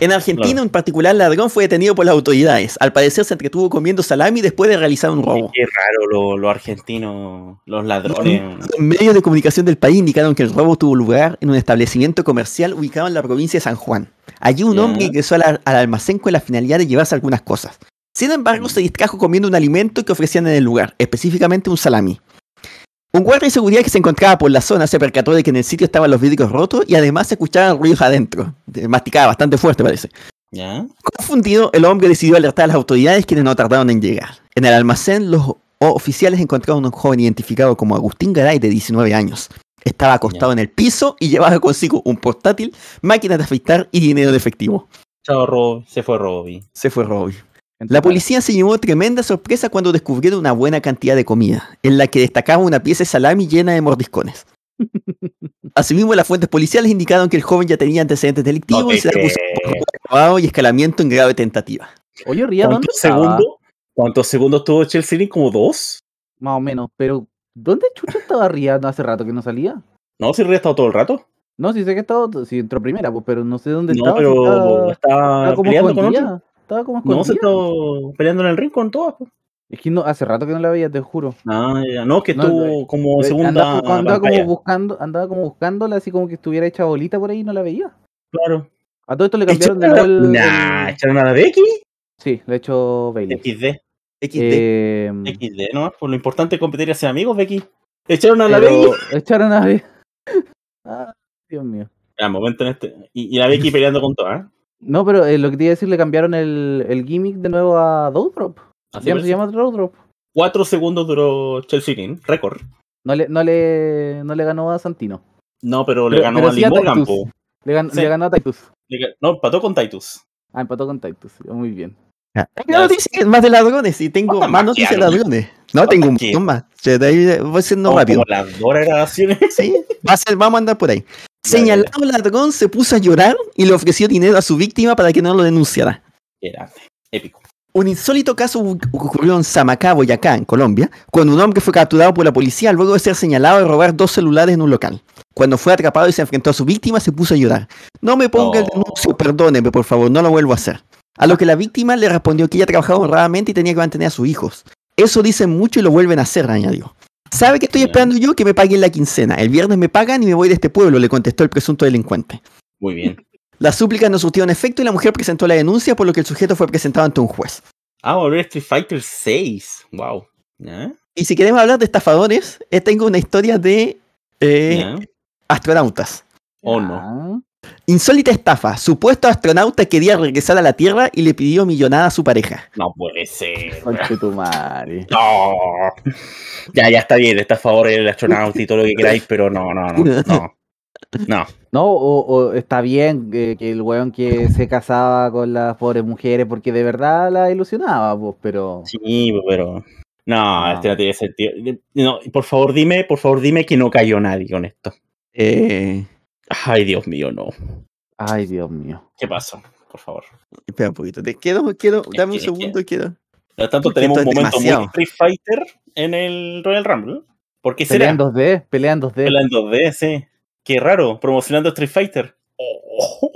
En Argentina, Claro. un particular ladrón fue detenido por las autoridades. Al parecer se entretuvo comiendo salami después de realizar un robo. Qué raro lo- los argentinos, los ladrones. Los medios de comunicación del país indicaron que el robo tuvo lugar en un establecimiento comercial ubicado en la provincia de San Juan. Allí un hombre ingresó al, al almacén con la finalidad de llevarse algunas cosas. Sin embargo, se distrajo comiendo un alimento que ofrecían en el lugar, específicamente un salami. Un guardia de seguridad que se encontraba por la zona se percató de que en el sitio estaban los vidrios rotos y además se escuchaban ruidos adentro. De- Masticaba bastante fuerte, parece. ¿Ya? Confundido, el hombre decidió alertar a las autoridades quienes no tardaron en llegar. En el almacén, los oficiales encontraron a un joven identificado como Agustín Garay de 19 años. Estaba acostado en el piso y llevaba consigo un portátil, máquina de afeitar y dinero en efectivo. Chao, Rob. Se fue Robbie. Se fue Robbie. La policía se llevó tremenda sorpresa cuando descubrieron una buena cantidad de comida, en la que destacaba una pieza de salami llena de mordiscones. Asimismo, las fuentes policiales indicaron que el joven ya tenía antecedentes delictivos No y se le acusó por y escalamiento en grave tentativa. Oye, Ría, ¿dónde ¿Cuántos segundos? ¿Cuántos segundos tuvo Chelsea? Link? ¿Como dos? Más o menos, pero ¿dónde chucha estaba Ría? No hace rato que no salía. No, si Ría ha estado todo el rato. No, sí sé que estaba, sí entró primera, pues, pero no sé dónde No, estaba. si pero estaba, estaba estaba como peleando con otro. Estaba como No, se escondida. estaba peleando en el ring con todas. pues. Es que no, hace rato que no la veía, te juro. Ah, ya. No, que No, estuvo como Eh, segunda andaba, andaba como buscando, andaba como buscándola así como que estuviera hecha bolita por ahí y no la veía. Claro. A todo esto le cambiaron de nuevo el, Nah, el- echaron a la Becky. Sí, le ha hecho Bailey. XD. XD. Eh, XD, ¿no? Por lo importante es competir y hacer amigos, Becky. Echaron a la pero Becky. echaron a Be- Ah, Dios mío. Ya, momento en este. Y, y la Becky peleando con todas. ¿eh? No, pero eh, lo que te iba a decir, le cambiaron el, el gimmick de nuevo a Doudrop. Así Ya no se llama Doudrop. Cuatro segundos duró Chelsea Green, récord. No le, no, le, no le ganó a Santino. No, pero, le Pero- ganó pero a sí Lee a Morgan, Titus. po. Le, gan- Sí. le ganó a Titus. Le No, empató con Titus. Ah, empató con Titus. Muy bien. Hay una noticia que es más de ladrones y tengo ¿Cuántas más noticias de ladrones. No, tengo un montón más. O sea, de ahí voy siendo Como- rápido. Como las dos grabaciones. Sí, va a ser- vamos a andar por ahí. Señalado ladrón se puso a llorar y le ofreció dinero a su víctima para que no lo denunciara. Era épico. Un insólito caso ocurrió en Samacá, Boyacá, en Colombia, cuando un hombre fue capturado por la policía luego de ser señalado de robar dos celulares en un local. Cuando fue atrapado y se enfrentó a su víctima, se puso a llorar. No me ponga el denuncio, perdóneme, por favor, no lo vuelvo a hacer. A lo que la víctima le respondió que ella trabajaba honradamente y tenía que mantener a sus hijos. Eso dicen mucho y lo vuelven a hacer, añadió. ¿Sabe que estoy esperando yo? Que me paguen la quincena. El viernes me pagan y me voy de este pueblo, le contestó el presunto delincuente. Muy bien. Las súplicas no surtieron efecto y la mujer presentó la denuncia, por lo que el sujeto fue presentado ante un juez. Ah, volver a Street Fighter 6. Wow. Y si queremos hablar de estafadores, eh, tengo una historia de eh, astronautas. Oh, no. Insólita estafa. Supuesto astronauta quería regresar a la Tierra y le pidió millonada a su pareja. No puede ser. Conche tu madre. No. Ya, ya está bien. Está a favor del astronauta y todo lo que queráis, pero no, no, no. No. No. No, o, o está bien que, que el weón que se casaba con las pobres mujeres porque de verdad la ilusionaba, pues, pero. Sí, pero. No, No. este no tiene sentido. No, por favor, dime, por favor, dime que no cayó nadie con esto. Eh, Ay, Dios mío, no. Ay, Dios mío. ¿Qué pasó? Por favor. espera un poquito. Te quiero, quiero, dame un es que- segundo, quiero. Por lo tanto, Porque tenemos un momento demasiado. muy Street Fighter en el Royal Rumble. ¿Por qué Pelea será? en 2D, pelea en 2D. Pelea en 2D, sí. Qué raro, promocionando Street Fighter. Oh.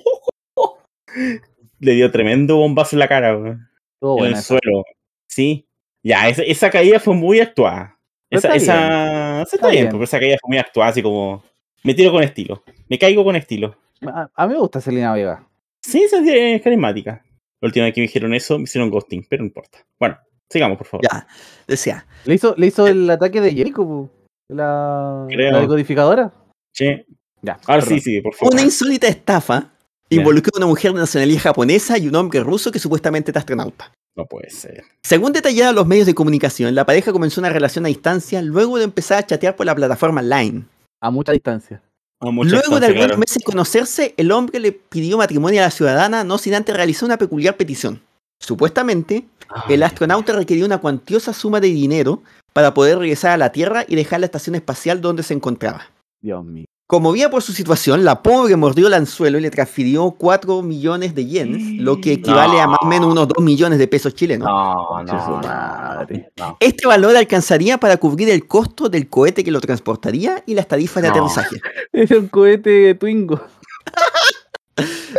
Le dio tremendo bombazo en la cara, en buena el esa. suelo. Sí. Ya, esa, esa caída fue muy actuada. Esa, está esa, sí, está, Está bien, bien. porque esa caída fue muy actuada, así como. Me tiro con estilo. Me caigo con estilo. A, a mí me gusta Selena Vega. Sí, esa es carismática. La última vez que me dijeron eso, me hicieron ghosting, pero no importa. Bueno, sigamos, por favor. Ya, decía. Le hizo, le hizo el ataque de Jericho, pu. la, la decodificadora. Sí. Ya. Ahora perdón. sí, sí, por favor. Una insólita estafa involucró a una mujer de nacionalidad japonesa y un hombre ruso que supuestamente era astronauta. No puede ser. Según detallaron los medios de comunicación, la pareja comenzó una relación a distancia luego de empezar a chatear por la plataforma Line. A mucha distancia. A mucha Luego de algunos claro. meses de conocerse, el hombre le pidió matrimonio a la ciudadana, no sin antes realizar una peculiar petición. Supuestamente, Ay, el astronauta requería una cuantiosa suma de dinero para poder regresar a la Tierra y dejar la estación espacial donde se encontraba. Dios mío. Conmovida por su situación, la pobre mordió el anzuelo y le transfirió 4 millones de yenes, lo que equivale a más o menos unos 2 millones de pesos chilenos. No, no, madre. no. Este valor alcanzaría para cubrir el costo del cohete que lo transportaría y las tarifas de No. aterrizaje. Era un cohete Twingo.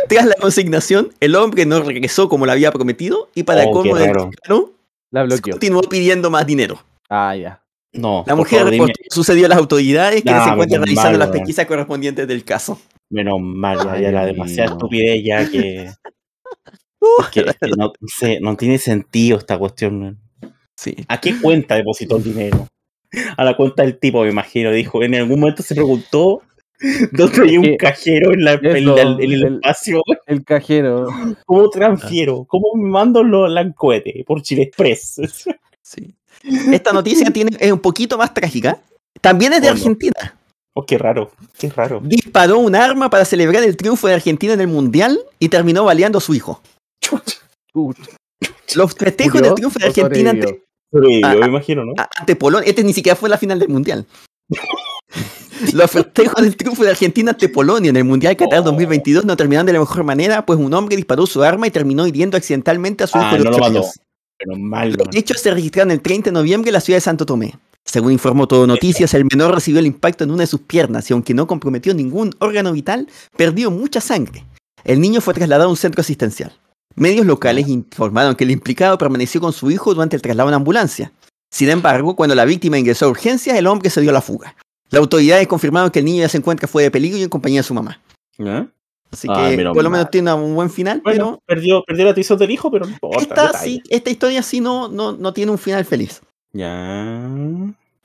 Tras la consignación, el hombre no regresó como lo había prometido y para Oh, qué del La bloqueó. continuó pidiendo más dinero. Ah, ya. No, La mujer favor, reportó lo sucedido a las autoridades que Nah, se encuentran realizando mal, las pesquisas correspondientes del caso. Menos mal, ya, Ay, era demasiada estupidez ya que. es que, no, tiene sentido esta cuestión. Sí. ¿A qué cuenta depositó el dinero? A la cuenta del tipo, me imagino. Dijo, en algún momento se preguntó dónde hay un cajero en, la, en, eso, la- en el, el- espacio. El cajero. ¿Cómo transfiero? ¿Cómo me mando lo, la cohete? Por Chile Express. Sí. Esta noticia tiene, es un poquito más trágica. También es de Oh, no. Argentina. Oh, qué raro, qué raro. Disparó un arma para celebrar el triunfo de Argentina en el Mundial y terminó baleando a su hijo. Chucha. Los festejos ¿Murió del triunfo de Argentina ante, Ah, me imagino, ¿no? a- ante Polonia. Este ni siquiera fue la final del Mundial. Los festejos del triunfo de Argentina ante Polonia en el Mundial Qatar Oh. 2022 no terminaron de la mejor manera, pues un hombre disparó su arma y terminó hiriendo accidentalmente a su Ah, hijo de no lo ocho mató. años. Pero mal, Los hechos se registraron el 30 de noviembre en la ciudad de Santo Tomé. Según informó Todo Noticias, el menor recibió el impacto en una de sus piernas y aunque no comprometió ningún órgano vital, perdió mucha sangre. El niño fue trasladado a un centro asistencial. Medios locales informaron que el implicado permaneció con su hijo durante el traslado en ambulancia. Sin embargo, cuando la víctima ingresó a urgencias, el hombre se dio a la fuga. Las autoridades confirmaron que el niño ya se encuentra fuera de peligro y en compañía de su mamá. ¿Ah? Así Ay, que por lo menos mal. tiene un buen final, Bueno, perdió, perdió la atención del hijo, pero no importa. pero esta, detalle. sí, esta historia sí no, no, no tiene un final feliz. Ya.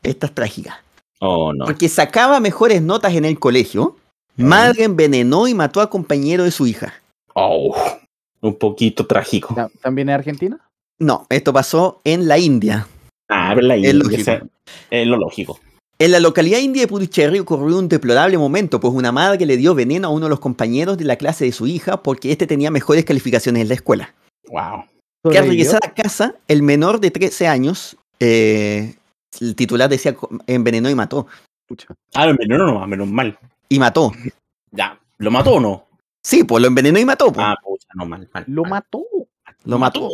Esta es trágica. Oh, no. Porque sacaba mejores notas en el colegio, madre envenenó y mató a compañero de su hija. Oh, un poquito trágico. ¿Ta- ¿También es Argentina? No, esto pasó en la India. Ah, pero la Es India, lógico. o sea, es lo lógico. En la localidad india de Puducherry ocurrió un deplorable momento, pues una madre le dio veneno a uno de los compañeros de la clase de su hija porque éste tenía mejores calificaciones en la escuela. Wow. Que al regresar a casa, el menor de 13 años, eh, el titular decía envenenó y mató. Ah, lo envenenó nomás, menos mal. Y mató. Ya, ¿lo mató o no? Sí, pues lo envenenó y mató. pues. Ah, pucha, no, mal, mal. Lo mal. mató. Lo mató.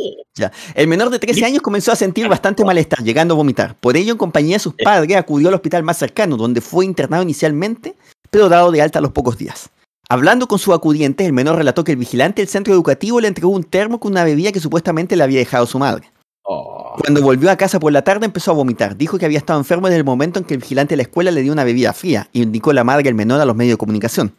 El menor de 13 años comenzó a sentir bastante malestar, llegando a vomitar. Por ello, en compañía de sus padres, acudió al hospital más cercano, donde fue internado inicialmente, pero dado de alta a los pocos días. Hablando con sus acudientes, el menor relató que el vigilante del centro educativo le entregó un termo con una bebida que supuestamente le había dejado su madre. Oh, Cuando volvió a casa por la tarde empezó a vomitar. Dijo que había estado enfermo en el momento en que el vigilante de la escuela le dio una bebida fría, indicó la madre del menor a los medios de comunicación.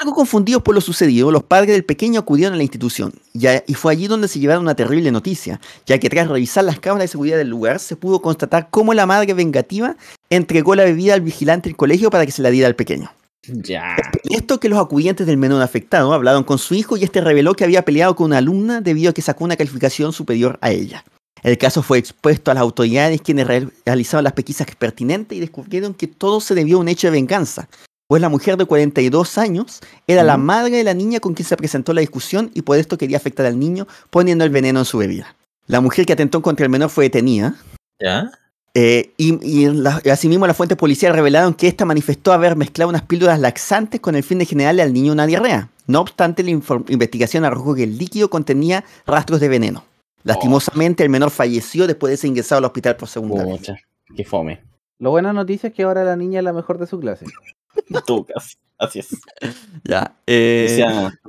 Algo confundidos por lo sucedido, los padres del pequeño acudieron a la institución, ya- y fue allí donde se llevaron una terrible noticia, ya que tras revisar las cámaras de seguridad del lugar se pudo constatar cómo la madre vengativa entregó la bebida al vigilante del colegio para que se la diera al pequeño. Ya. Y esto que los acudientes del menor afectado hablaron con su hijo y este reveló que había peleado con una alumna debido a que sacó una calificación superior a ella. El caso fue expuesto a las autoridades quienes re- realizaron las pesquisas pertinentes y descubrieron que todo se debió a un hecho de venganza, pues la mujer de 42 años era la Ujú. madre de la niña con quien se presentó la discusión y por esto quería afectar al niño poniendo el veneno en su bebida. La mujer que atentó contra el menor fue detenida, ¿Ya? eh, y, y la- asimismo las fuentes policiales revelaron que ésta manifestó haber mezclado unas píldoras laxantes con el fin de generarle al niño una diarrea. No obstante, la investigación arrojó que el líquido contenía rastros de veneno. Lastimosamente, el menor falleció después de ser ingresado al hospital por segunda vez. Qué fome. Lo buena noticia es que ahora la niña es la mejor de su clase. Casi. Así es. Ya, O eh,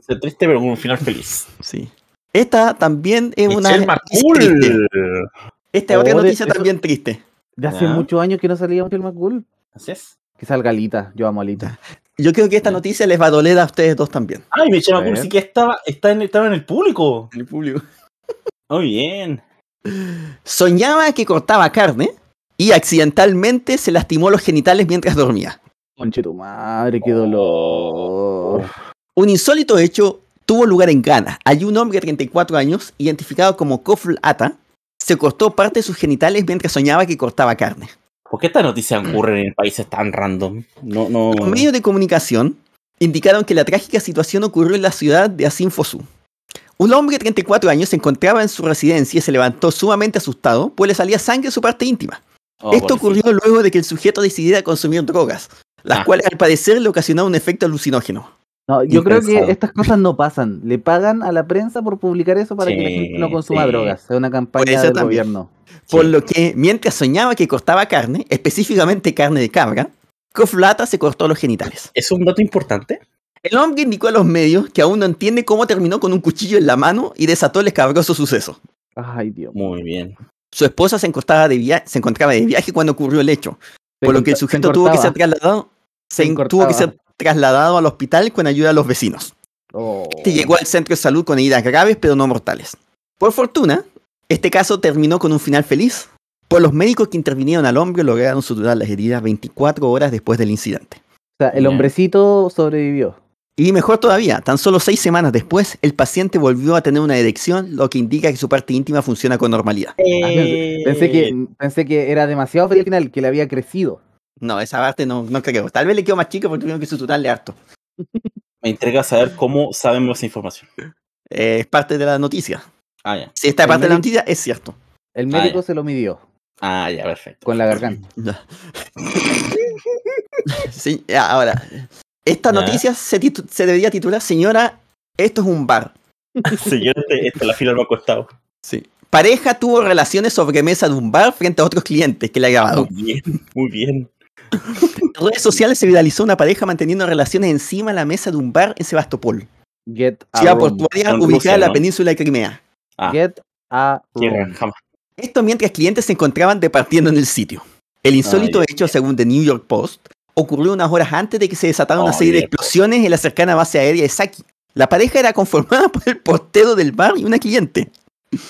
sea triste, pero con un final feliz. sí. Esta también es una. Michelle noticia triste. McCool. Esta otra Oh, de- noticia eso- también triste. De hace Ya. muchos años que no salía un film cool. Así es. Que salga Alita. Yo amo a Alita. Yo creo que esta noticia les va a doler a ustedes dos también. Ay, Michelle McCool sí que estaba, está en, estaba en el público. El público. Muy bien. Soñaba que cortaba carne y accidentalmente se lastimó los genitales mientras dormía. Conche tu madre, qué dolor. Un insólito hecho tuvo lugar en Ghana. Allí un hombre de 34 años, identificado como Kofl Ata, se cortó parte de sus genitales mientras soñaba que cortaba carne. ¿Por qué estas noticias ocurren en países tan random? No, no. Los medios de comunicación indicaron que la trágica situación ocurrió en la ciudad de Asinfosu. Un hombre de 34 años se encontraba en su residencia y se levantó sumamente asustado, pues le salía sangre en su parte íntima. Oh, Esto ocurrió luego de que el sujeto decidiera consumir drogas, las Ah. cuales al parecer le ocasionaron un efecto alucinógeno. No, yo creo que estas cosas no pasan. Le pagan a la prensa por publicar eso para que la gente no consuma sí. drogas. Es una campaña del también. gobierno. Por Sí. lo que, mientras soñaba que cortaba carne, específicamente carne de cabra, Koflata se cortó los genitales. ¿Es un dato importante? El hombre indicó a los medios que aún no entiende cómo terminó con un cuchillo en la mano y desató el escabroso suceso. Ay, Dios. Muy bien. Su esposa se encontraba de, se encontraba de viaje cuando ocurrió el hecho, Se por lo que el sujeto tuvo que ser trasladado, se tuvo que ser trasladado al hospital con ayuda de los vecinos. Oh. Este llegó al centro de salud con heridas graves pero no mortales. Por fortuna, este caso terminó con un final feliz, pues los médicos que intervinieron al hombre lograron suturar las heridas 24 horas después del incidente. O sea, el hombrecito sobrevivió. Y mejor todavía, tan solo seis semanas después, el paciente volvió a tener una erección, lo que indica que su parte íntima funciona con normalidad. Ah, pensé, pensé que, pensé que era demasiado feliz al final, que le había crecido. No, esa parte no, no creo. Tal vez le quedó más chico porque tuvieron que suturarle harto. Me intriga saber cómo sabemos esa información. Eh, es parte de la noticia. Ah, ya. Si esta El parte de la noticia, es cierto. El Ah, médico se lo midió Ah, ya, perfecto. con la garganta. Sí, ya, ahora, esta Ya. noticia se, titu- se debería titular, señora, esto es un bar. Señor, este, este la fila me ha costado. Sí. Pareja tuvo relaciones sobre mesa de un bar frente a otros clientes que le ha grabado. Muy bien, muy bien. En redes sociales se viralizó una pareja manteniendo relaciones encima de la mesa de un bar en Sebastopol, Get a ciudad room. portuaria ubicada Rusia, en la ¿no? península de Crimea. Ah, Get a. Esto mientras clientes se encontraban departiendo en el sitio. El insólito Ah, hecho, según The New York Post, ocurrió unas horas antes de que se desatara una Oh, serie de explosiones en la cercana base aérea de Saki. La pareja era conformada por el portero del bar y una cliente.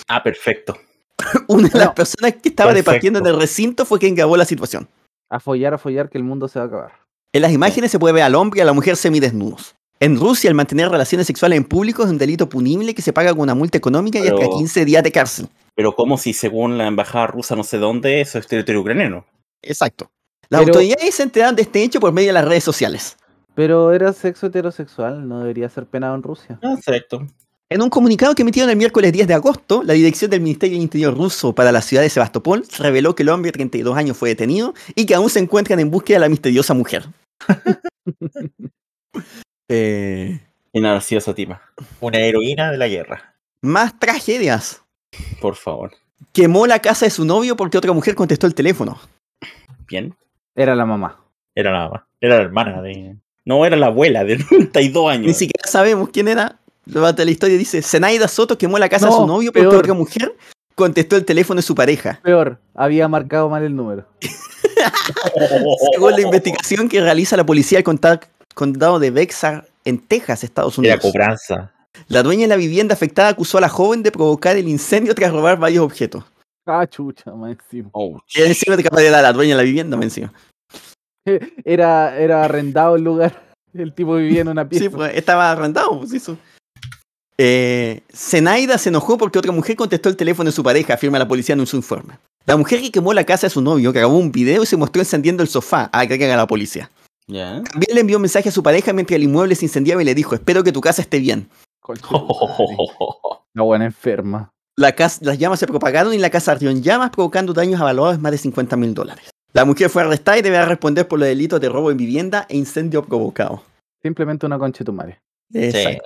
Ah, perfecto. Una de las No. personas que estaba Perfecto. departiendo en el recinto fue quien grabó la situación. A follar, a follar, que el mundo se va a acabar. En las imágenes se puede ver al hombre y a la mujer semidesnudos. En Rusia, el mantener relaciones sexuales en público es un delito punible que se paga con una multa económica y hasta Pero- 15 días de cárcel. Pero como si según la embajada rusa no sé dónde, eso es territorio ucraniano. Exacto. Las Pero- autoridades se enteraron de este hecho por medio de las redes sociales. Pero era sexo heterosexual, no debería ser penado en Rusia. Ah, Exacto. En un comunicado que emitieron el miércoles 10 de agosto, la dirección del Ministerio del Interior ruso para la ciudad de Sebastopol reveló que el hombre de 32 años fue detenido y que aún se encuentran en búsqueda de la misteriosa mujer. Eh, tipa. Una heroína de la guerra. más tragedias. Por favor. Quemó la casa de su novio porque otra mujer contestó el teléfono. Bien. Era la mamá. Era la mamá. Era la hermana de. No, era la abuela de 92 años. Ni siquiera sabemos quién era. La historia dice, Zenaida Soto quemó la casa de su No, novio porque peor. otra mujer contestó el teléfono de su pareja. Peor, había marcado mal el número. Según la investigación que realiza la policía del condado de Bexar en Texas, Estados Era Unidos. cobranza. La dueña de la vivienda afectada acusó a la joven de provocar el incendio tras robar varios objetos. Ah, chucha, más encima. Oh, Y encima de capaz de la dueña de la vivienda, me encima. Era, era arrendado el lugar. El tipo vivía en una pieza. Sí, pues, estaba arrendado, pues eso. Eh, Zenaida se enojó porque otra mujer contestó el teléfono de su pareja, afirma la policía en su informe. La mujer que quemó la casa de su novio grabó un video y se mostró encendiendo el sofá, agrega la policía. También le envió un mensaje a su pareja mientras el inmueble se incendiaba y le dijo, espero que tu casa esté bien. La buena enferma. La las llamas se propagaron y la casa ardió en llamas, provocando daños avalados de más de 50 mil dólares. La mujer fue arrestada y deberá responder por los delitos de robo en vivienda e incendio provocado. Simplemente una concha de tu madre. Exacto.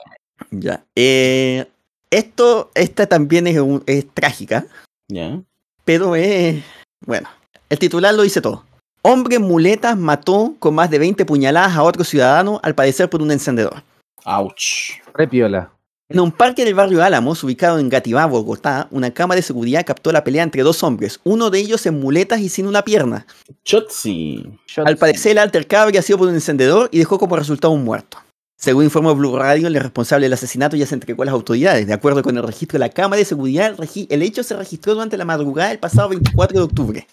Ya. Eh, esto, esta también es, un- es trágica, Ya. pero es. Bueno, el titular lo dice todo. Hombre en muletas mató con más de 20 puñaladas a otro ciudadano, al parecer por un encendedor. Ouch. Repiola. En un parque del barrio Álamos, ubicado en Gativá, Bogotá, una cámara de seguridad captó la pelea entre dos hombres, uno de ellos en muletas y sin una pierna. Chotzi. Al parecer, el altercado habría sido por un encendedor y dejó como resultado un muerto. Según informó Blue Radio, el responsable del asesinato ya se entregó a las autoridades. De acuerdo con el registro de la cámara de seguridad, el, regi- el hecho se registró durante la madrugada del pasado 24 de octubre.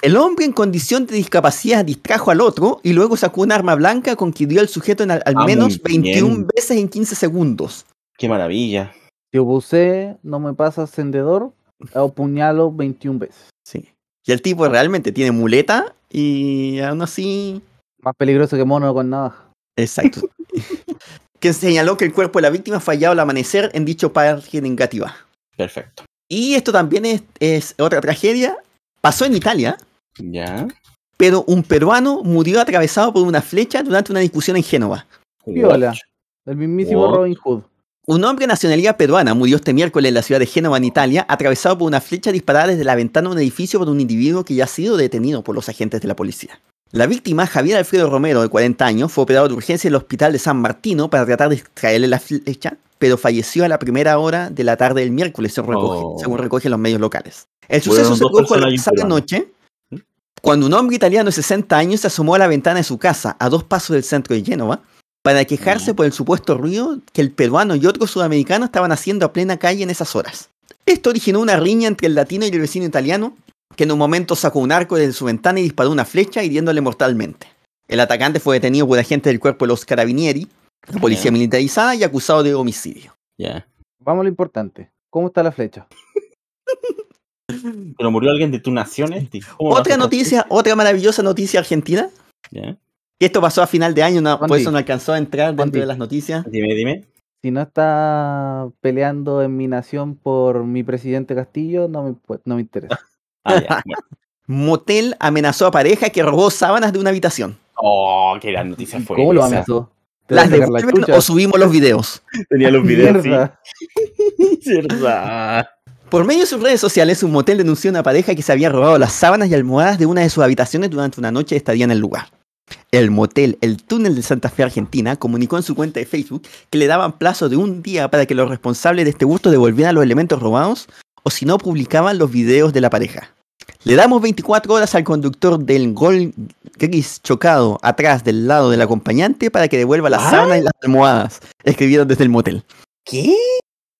El hombre en condición de discapacidad distrajo al otro y luego sacó un arma blanca con que hirió al sujeto en al, al Ah, menos muy 21 bien. veces en 15 segundos. Qué maravilla. Si abusé, no me pasa encendedor, o puñalo 21 veces. Sí. Y el tipo realmente tiene muleta y aún así Más peligroso que mono con navaja. Exacto. que señaló que el cuerpo de la víctima fallado al amanecer en dicho parque en Gativá. Perfecto. Y esto también es, es otra tragedia. Pasó en Italia, Ya. pero un peruano murió atravesado por una flecha durante una discusión en Génova. Piola. El mismísimo What? Robin Hood. Un hombre de nacionalidad peruana murió este miércoles en la ciudad de Génova, en Italia, atravesado por una flecha disparada desde la ventana de un edificio por un individuo que ya ha sido detenido por los agentes de la policía. La víctima, Javier Alfredo Romero, de 40 años, fue operado de urgencia en el hospital de San Martino para tratar de extraerle la flecha, pero falleció a la primera hora de la tarde del miércoles, según, recoge- Oh. según recogen los medios locales. El suceso se produjo a la pasada noche, cuando un hombre italiano de 60 años se asomó a la ventana de su casa, a dos pasos del centro de Génova, para quejarse por el supuesto ruido que el peruano y otro sudamericano estaban haciendo a plena calle en esas horas. Esto originó una riña entre el latino y el vecino italiano, que en un momento sacó un arco desde su ventana y disparó una flecha hiriéndole mortalmente. El atacante fue detenido por agentes del cuerpo de los carabinieri, la policía militarizada, y acusado de homicidio. Ya. Vamos a lo importante. ¿Cómo está la flecha? Pero murió alguien de tu nación, este. ¿Cómo Otra noticia, otra maravillosa noticia argentina, Ya. que esto pasó a final de año, no, por eso no alcanzó a entrar dentro Andy. de las noticias. Dime, dime. Si no está peleando en mi nación por mi presidente Castillo, no me, no me interesa. Ah, ya. bueno. Motel amenazó a pareja que robó sábanas de una habitación. Oh, qué gran noticia fue. ¿Cómo lo amenazó? ¿Te va a ¿Las la devuelven o subimos los videos? Tenía los videos, sí. Por medio de sus redes sociales, un motel denunció a una pareja que se había robado las sábanas y almohadas de una de sus habitaciones durante una noche de estadía en el lugar. El motel El Túnel de Santa Fe, Argentina, comunicó en su cuenta de Facebook que le daban plazo de un día para que los responsables de este hurto devolvieran los elementos robados o si no publicaban los videos de la pareja. Le damos 24 horas al conductor del Gol Gris chocado atrás del lado del acompañante para que devuelva las ¿Ah? sábanas y las almohadas, escribieron desde el motel. ¿Qué?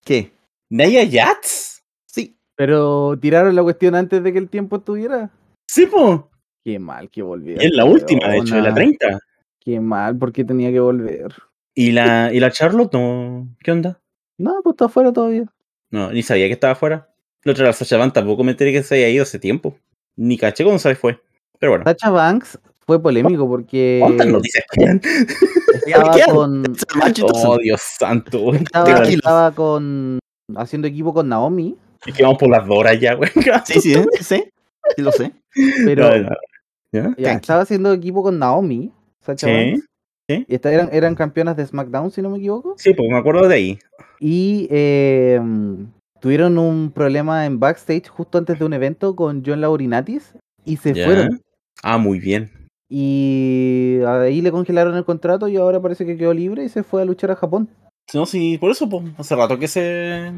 ¿Qué? ¿Naya Yats? Sí, Pero tiraron la cuestión antes de que el tiempo estuviera. Sí, po. Qué mal que volviera. Es la última, de hecho, de la 30. Qué mal, porque tenía que volver. ¿Y la, ¿Y la Charlotte? No. ¿Qué onda? No, pues está afuera todavía. No, ni sabía que estaba afuera. La otra, la Sacha Banks, tampoco me enteré que se había ido hace tiempo. Ni caché cuando se fue. Pero bueno. Sacha Banks fue polémico porque ¿Cuántas noticias quedan? estaba ¿Qué? con. Oh, Dios santo. estaba, con haciendo equipo con Naomi, Es que vamos por las dos horas ya, güey. Sí, sí, ¿eh? sí, sí, lo sé. pero No, no. ¿Ya? estaba haciendo equipo con Naomi, Sacha Sí. Banks, y esta- eran, eran campeonas de SmackDown, si no me equivoco. Sí, porque me acuerdo de ahí. Y eh, tuvieron un problema en backstage justo antes de un evento con John Laurinatis y se fueron. Ah, muy bien. Y ahí le congelaron el contrato y ahora parece que quedó libre y se fue a luchar a Japón. No, sí, por eso, pues, hace rato que se.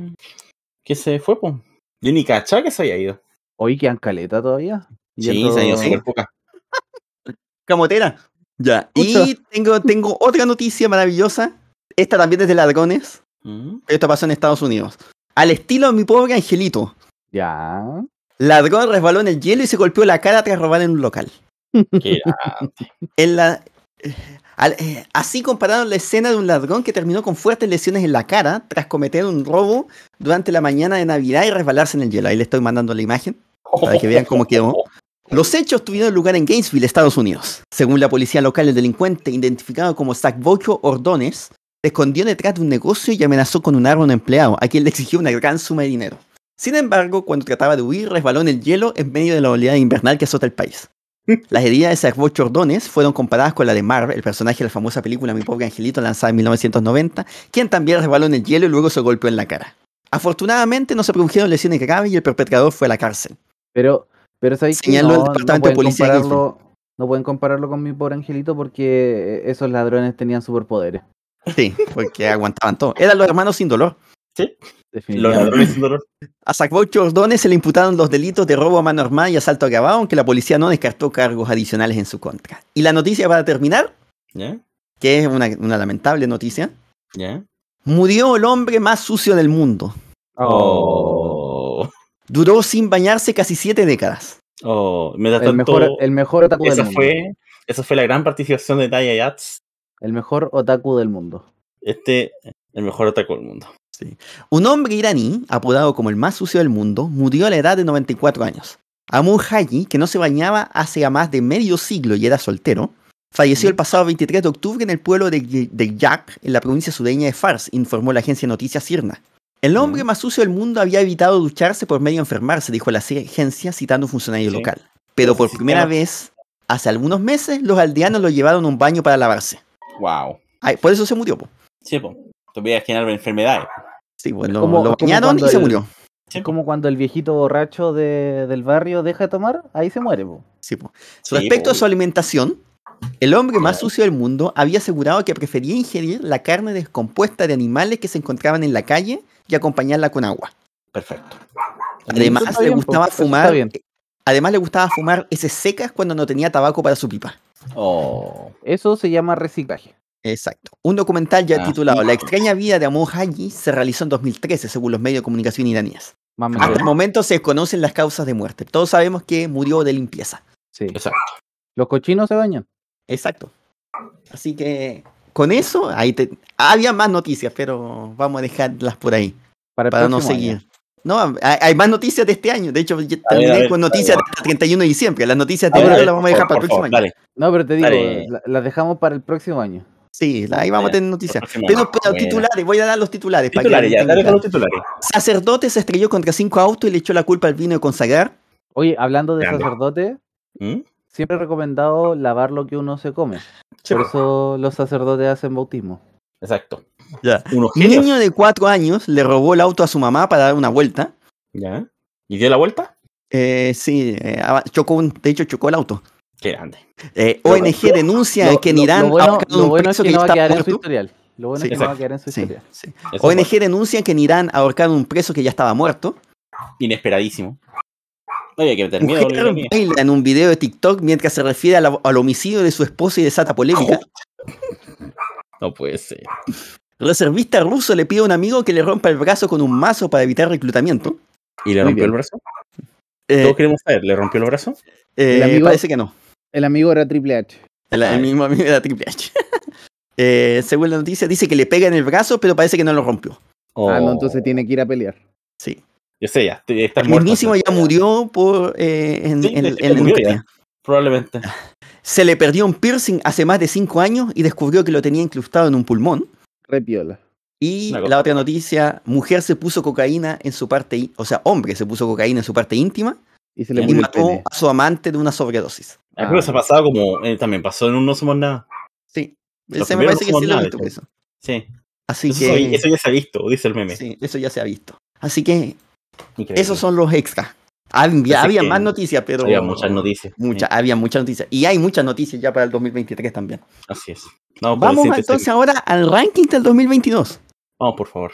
que se fue, pues. Yo ni cachá que se había ido. Hoy quedan caleta todavía. Sí, se ha ido súper poca. Camotera. Ya. Y tengo, tengo otra noticia maravillosa. Esta también es de ladrones. Mm. Esto pasó en Estados Unidos. Al estilo de mi pobre angelito. Ya. Ladrón resbaló en el hielo y se golpeó la cara tras robar en un local. Qué. En la, eh, al- eh, así compararon la escena de un ladrón que terminó con fuertes lesiones en la cara tras cometer un robo durante la mañana de Navidad y resbalarse en el hielo. Ahí le estoy mandando la imagen. Para que vean cómo quedó. Los hechos tuvieron lugar en Gainesville, Estados Unidos. Según la policía local, el delincuente, identificado como Bocho Ordones, se escondió detrás de un negocio y amenazó con un arma a un empleado, a quien le exigió una gran suma de dinero. Sin embargo, cuando trataba de huir, resbaló en el hielo en medio de la oleada invernal que azota el país. Las heridas de Bocho Ordones fueron comparadas con la de Marv, el personaje de la famosa película Mi pobre angelito lanzada en 1990, quien también resbaló en el hielo y luego se golpeó en la cara. Afortunadamente no se produjeron lesiones graves y el perpetrador fue a la cárcel. Pero, pero ¿sabéis que Señaló el no, Departamento de pueden Policía compararlo, no pueden compararlo con mi pobre angelito porque eh, esos ladrones tenían superpoderes. Sí, porque aguantaban todo. Eran los hermanos sin dolor. Los Definitivamente. ladrones sin dolor. A se le imputaron los delitos de robo a mano armada y asalto agravado, aunque la policía no descartó cargos adicionales en su contra. Y la noticia para terminar, ¿Ya? que es una, una lamentable noticia, ¿Ya? murió el hombre más sucio del mundo. Oh. Duró sin bañarse casi siete décadas. Oh. Me da el, tanto. mejor, el mejor otaku del esa mundo. fue. Esa fue la gran participación de Taya Yats. El mejor otaku del mundo. Este, el mejor otaku del mundo. Un hombre iraní, apodado como el más sucio del mundo, murió a la edad de 94 años. Amur Haji, que no se bañaba hace más de medio siglo y era soltero, Falleció el pasado 23 de octubre en el pueblo de, de Yak, en la provincia sureña de Fars, informó la agencia de noticias Sirna. El hombre más sucio del mundo había evitado ducharse por medio de enfermarse, dijo la agencia citando a un funcionario Sí. local. Pero por primera vez, hace algunos meses, los aldeanos lo llevaron a un baño para lavarse. Wow. Ay, por eso se murió, po. Sí, po. Te voy a generar enfermedades. Sí, pues lo, Como- lo bañaron y se murió. Sí, Es como cuando el viejito borracho de- del barrio deja de tomar, ahí se muere. po. Sí, po. Sí, Respecto po. a su alimentación, el hombre más sucio del mundo había asegurado que prefería ingerir la carne descompuesta de animales que se encontraban en la calle y acompañarla con agua. Perfecto. Además, le bien, gustaba fumar. bien. Además, le gustaba fumar heces secas cuando no tenía tabaco para su pipa. Oh. Eso se llama reciclaje. Exacto. Un documental ya Ah, titulado. La extraña vida de Amon Haji se realizó en 2013, según los medios de comunicación iraníes. Hasta el momento se desconocen las causas de muerte. Todos sabemos que murió de limpieza. Sí. Exacto. Los cochinos se bañan. Exacto. Así que con eso, ahí te... había más noticias, pero vamos a dejarlas por ahí Para, para no seguir. año. No, hay, hay más noticias de este año. De hecho, ya A ver, terminé a ver, con noticias dale. hasta el 31 de diciembre. Las noticias de ahora las vamos a dejar por para el próximo favor, año. Dale. No, pero te digo, la- las dejamos para el próximo año. Sí, ahí vamos a tener noticias. pero Buena. titulares, voy a dar los titulares. para que Titulares, ya, dale con los titulares. Sacerdote se estrelló contra cinco autos y le echó la culpa al vino de consagrar. Oye, hablando de Grande. sacerdote, ¿Mm? siempre he recomendado lavar lo que uno se come. Sí, Por po. eso los sacerdotes hacen bautismo. Exacto. Ya. Unos Un niño de cuatro años le robó el auto a su mamá para dar una vuelta. Ya. ¿Y dio la vuelta? Eh, sí, eh, chocó un, de hecho chocó el auto. Qué grande. Eh, ONG denuncia Lo- que en Irán lo bueno, lo un bueno es preso que que no va a quedar en su muerto. historial. Lo bueno Sí. es que no va a quedar en su Sí, historial. sí. ONG denuncia que en Irán ahorcaron un preso que ya estaba muerto. Inesperadísimo. No había que meter miedo. Mujer baila en un video de TikTok mientras se refiere a la- al homicidio de su esposa y desata polémica. No puede ser. Reservista ruso le pide a un amigo que le rompa el brazo con un mazo para evitar reclutamiento. ¿Y le rompió el brazo? Eh, Todos queremos saber, ¿le rompió el brazo? eh, El amigo- Parece que no. El amigo era Triple H. El, mismo amigo de la Triple H. Eh, según la noticia, dice que le pega en el brazo, pero parece que no lo rompió. Ah, no, Oh, entonces tiene que ir a pelear. Sí. Yo sé, ya. Está El muerto. mismísimo ya murió por, eh, en, Sí, en- en murió ya. Probablemente. Se le perdió un piercing hace más de 5 años y descubrió que lo tenía incrustado en un pulmón. Re piola. Y la otra noticia, mujer se puso cocaína en su parte, o sea, hombre se puso cocaína en su parte íntima Y se le y mató a su amante de una sobredosis. Ah, creo que se ha pasado como. eh, también pasó en un No Somos Nada. Sí, me que no sí lo visto eso. Sí. Así Eso, que soy- eso ya se ha visto, dice el meme. sí, eso ya se ha visto. Así que Increíble. esos son los extras. Había, había más noticias, pero Había muchas noticias. muchas, había muchas noticias. Y hay muchas noticias ya para el 2023 también. Sí, Así es. No, Vamos decirte, entonces sí. ahora al ranking del 2022. Vamos, por favor.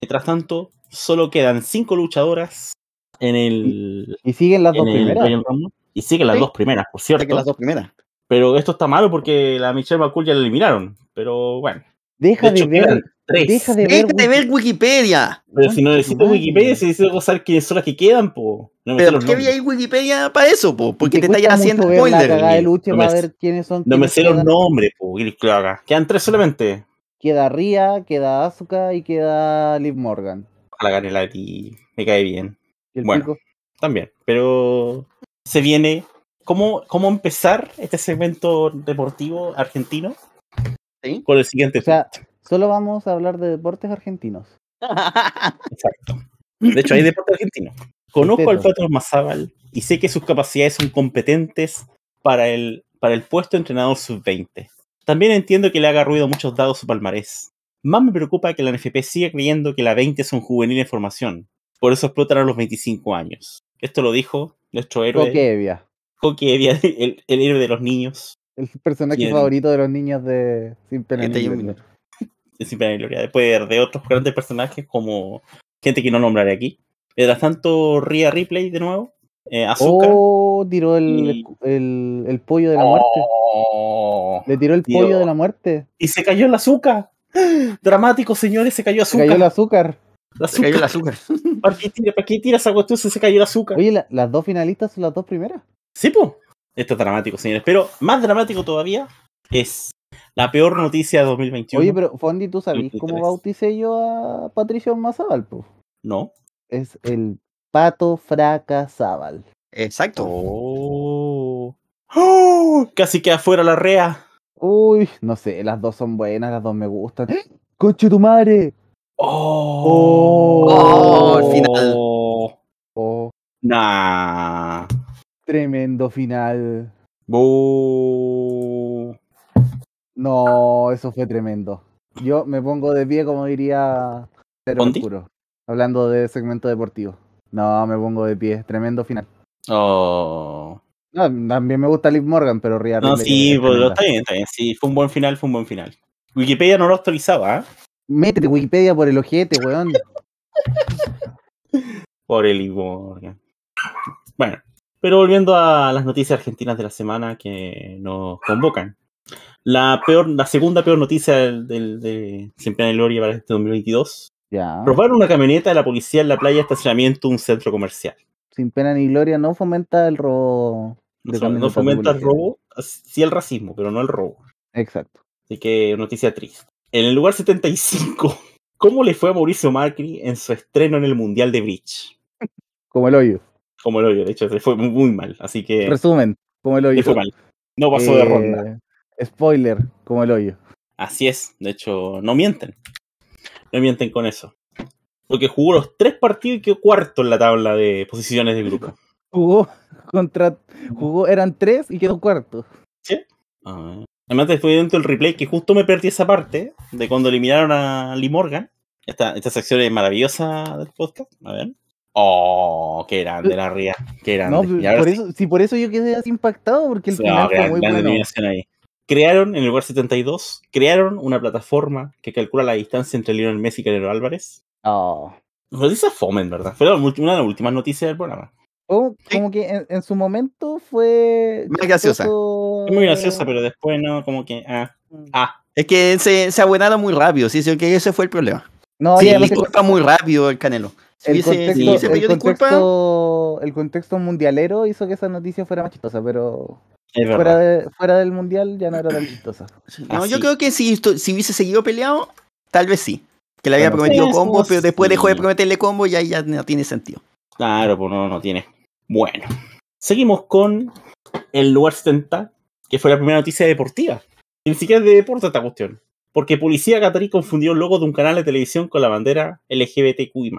Mientras tanto, solo quedan cinco luchadoras en el, Y siguen las dos primeras. Y siguen las Sí. dos primeras, por cierto. que las dos primeras. Pero esto está malo porque la Michelle McCool ya la eliminaron. Pero bueno. Deja De de, hecho, ver. Deja de ver. Deja de ver Wikipedia. Pero si no necesito. Wikipedia, si necesito saber quiénes son las que quedan, po. No me sé Pero ¿por qué había ahí Wikipedia para eso? Po? Porque te, cuesta estáis haciendo la spoiler. cagada de lucha No me para ver quiénes son. No me sé los nombres, po. Quedan tres solamente. Queda Ria, queda Asuka y queda Liv Morgan. Ojalá gane la y me cae bien. ¿Y el Bueno. pico? También. Pero se viene. ¿Cómo, cómo empezar este segmento deportivo argentino? ¿Sí? Con el siguiente O sea, solo vamos a hablar de deportes argentinos. Exacto. De hecho, hay deporte argentino. Conozco al. Pato Mazábal y sé que sus capacidades son competentes para el, para el puesto de entrenador sub-20. También entiendo que le haga ruido muchos dados su palmarés. Más me preocupa que la NFP siga creyendo que la 20 es un juvenil en formación. Por eso explotan a los 25 años. Esto lo dijo nuestro héroe, Coquevia, Coque Evia, el, el héroe de los niños. el personaje favorito de los niños de Sin Pena ni 31 Gloria. de Sin Pena ni Gloria, después de otros grandes personajes como gente que no nombraré aquí. Mientras tanto, Ria Ripley de nuevo. Eh, Azúcar. Oh, tiró el, Y- el, el pollo de la muerte. Oh. Le tiró el Tío. pollo de la muerte. Y se cayó el azúcar. Dramático, señores, se cayó Se azúcar. cayó el azúcar. Se cayó el azúcar. ¿Para qué tira, para qué tira esa cuestión si se cayó el azúcar? Oye, la- las dos finalistas son las dos primeras. Sí, po. Esto es dramático, señores. Pero más dramático todavía es La peor noticia de 2021. Oye, pero Fondi, ¿tú sabes cómo 23. bauticé yo a Patricio Mazábal? po? No. Es el pato fracasábal. Exacto. Oh. ¡Oh! Casi queda fuera la rea. Uy, no sé, las dos son buenas, las dos me gustan. ¡Conche tu madre! Oh. Oh, al final. Oh, Nah. tremendo final. Bu. No, eso fue tremendo. Yo me pongo de pie, como diría Cero. Oscuro, hablando de segmento deportivo. No, me pongo de pie, tremendo final. Oh. No, también me gusta Liv Morgan, pero Ria No, sí, es pues, está bien, está bien. Sí, fue un buen final, fue un buen final. Wikipedia no lo actualizaba, ¿eh? Métete Wikipedia por el ojete, weón. Por el Morgan. Bueno, pero volviendo a las noticias argentinas de la semana que nos convocan. La peor, la segunda peor noticia del, del- de Siempre en Gloria para este 2022. Ya. Robaron una camioneta de la policía en la playa de estacionamiento de un centro comercial. Sin pena ni gloria no fomenta el robo. No, de fomenta el robo, sí el racismo, pero no el robo. Exacto. Así que noticia triste. En el lugar 75, ¿cómo le fue a Mauricio Macri en su estreno en el Mundial de Bridge? Como el hoyo. Como lo de hecho, se fue muy, mal. Así que Resumen, como el hoyo. le fue mal. No pasó de Eh, ronda. Spoiler, como el hoyo. Así es, de hecho, no mienten. No mienten con eso. Porque jugó los tres partidos y quedó cuarto en la tabla de posiciones de grupo. Jugó contra. Jugó, eran tres y quedó cuarto. Ah. Además, estoy dentro del replay que justo me perdí esa parte de cuando eliminaron a Lee Morgan. Esta, esta sección es maravillosa del podcast. A ver. Oh, qué grande la ría. Qué grande. No, Y ahora por sí, eso, sí, por eso yo quedé así impactado, porque el no, final fue muy bueno. ahí. Crearon, en el lugar 72, crearon una plataforma que calcula la distancia entre Lionel Messi y Canelo Álvarez. Oh. Noticia fome, en verdad. Fue una de las últimas noticias del programa. Como, Sí. como que en, en su momento fue. Más graciosa. Es muy graciosa, pero después no, como que. Ah, ah. Es que se, se abuenaron muy rápido, sí, sí, que ese fue el problema. No, Sí, disculpa muy rápido el Canelo. Si el hubiese, contexto, si el, contexto, el contexto mundialero hizo que esa noticia fuera más chistosa, pero Es verdad. fuera, de- fuera del mundial ya no era tan chistosa. no, Así. yo creo que si, si hubiese seguido peleado, tal vez sí. Que le había Bueno, prometido combo, pero después dejó de prometerle combo y ahí ya no tiene sentido. Claro, pues no, no tiene. Bueno, seguimos con el lugar 70, que fue la primera noticia deportiva. Y ni siquiera es de deporte esta cuestión. Porque policía catarí confundió el logo de un canal de televisión con la bandera LGBTQI.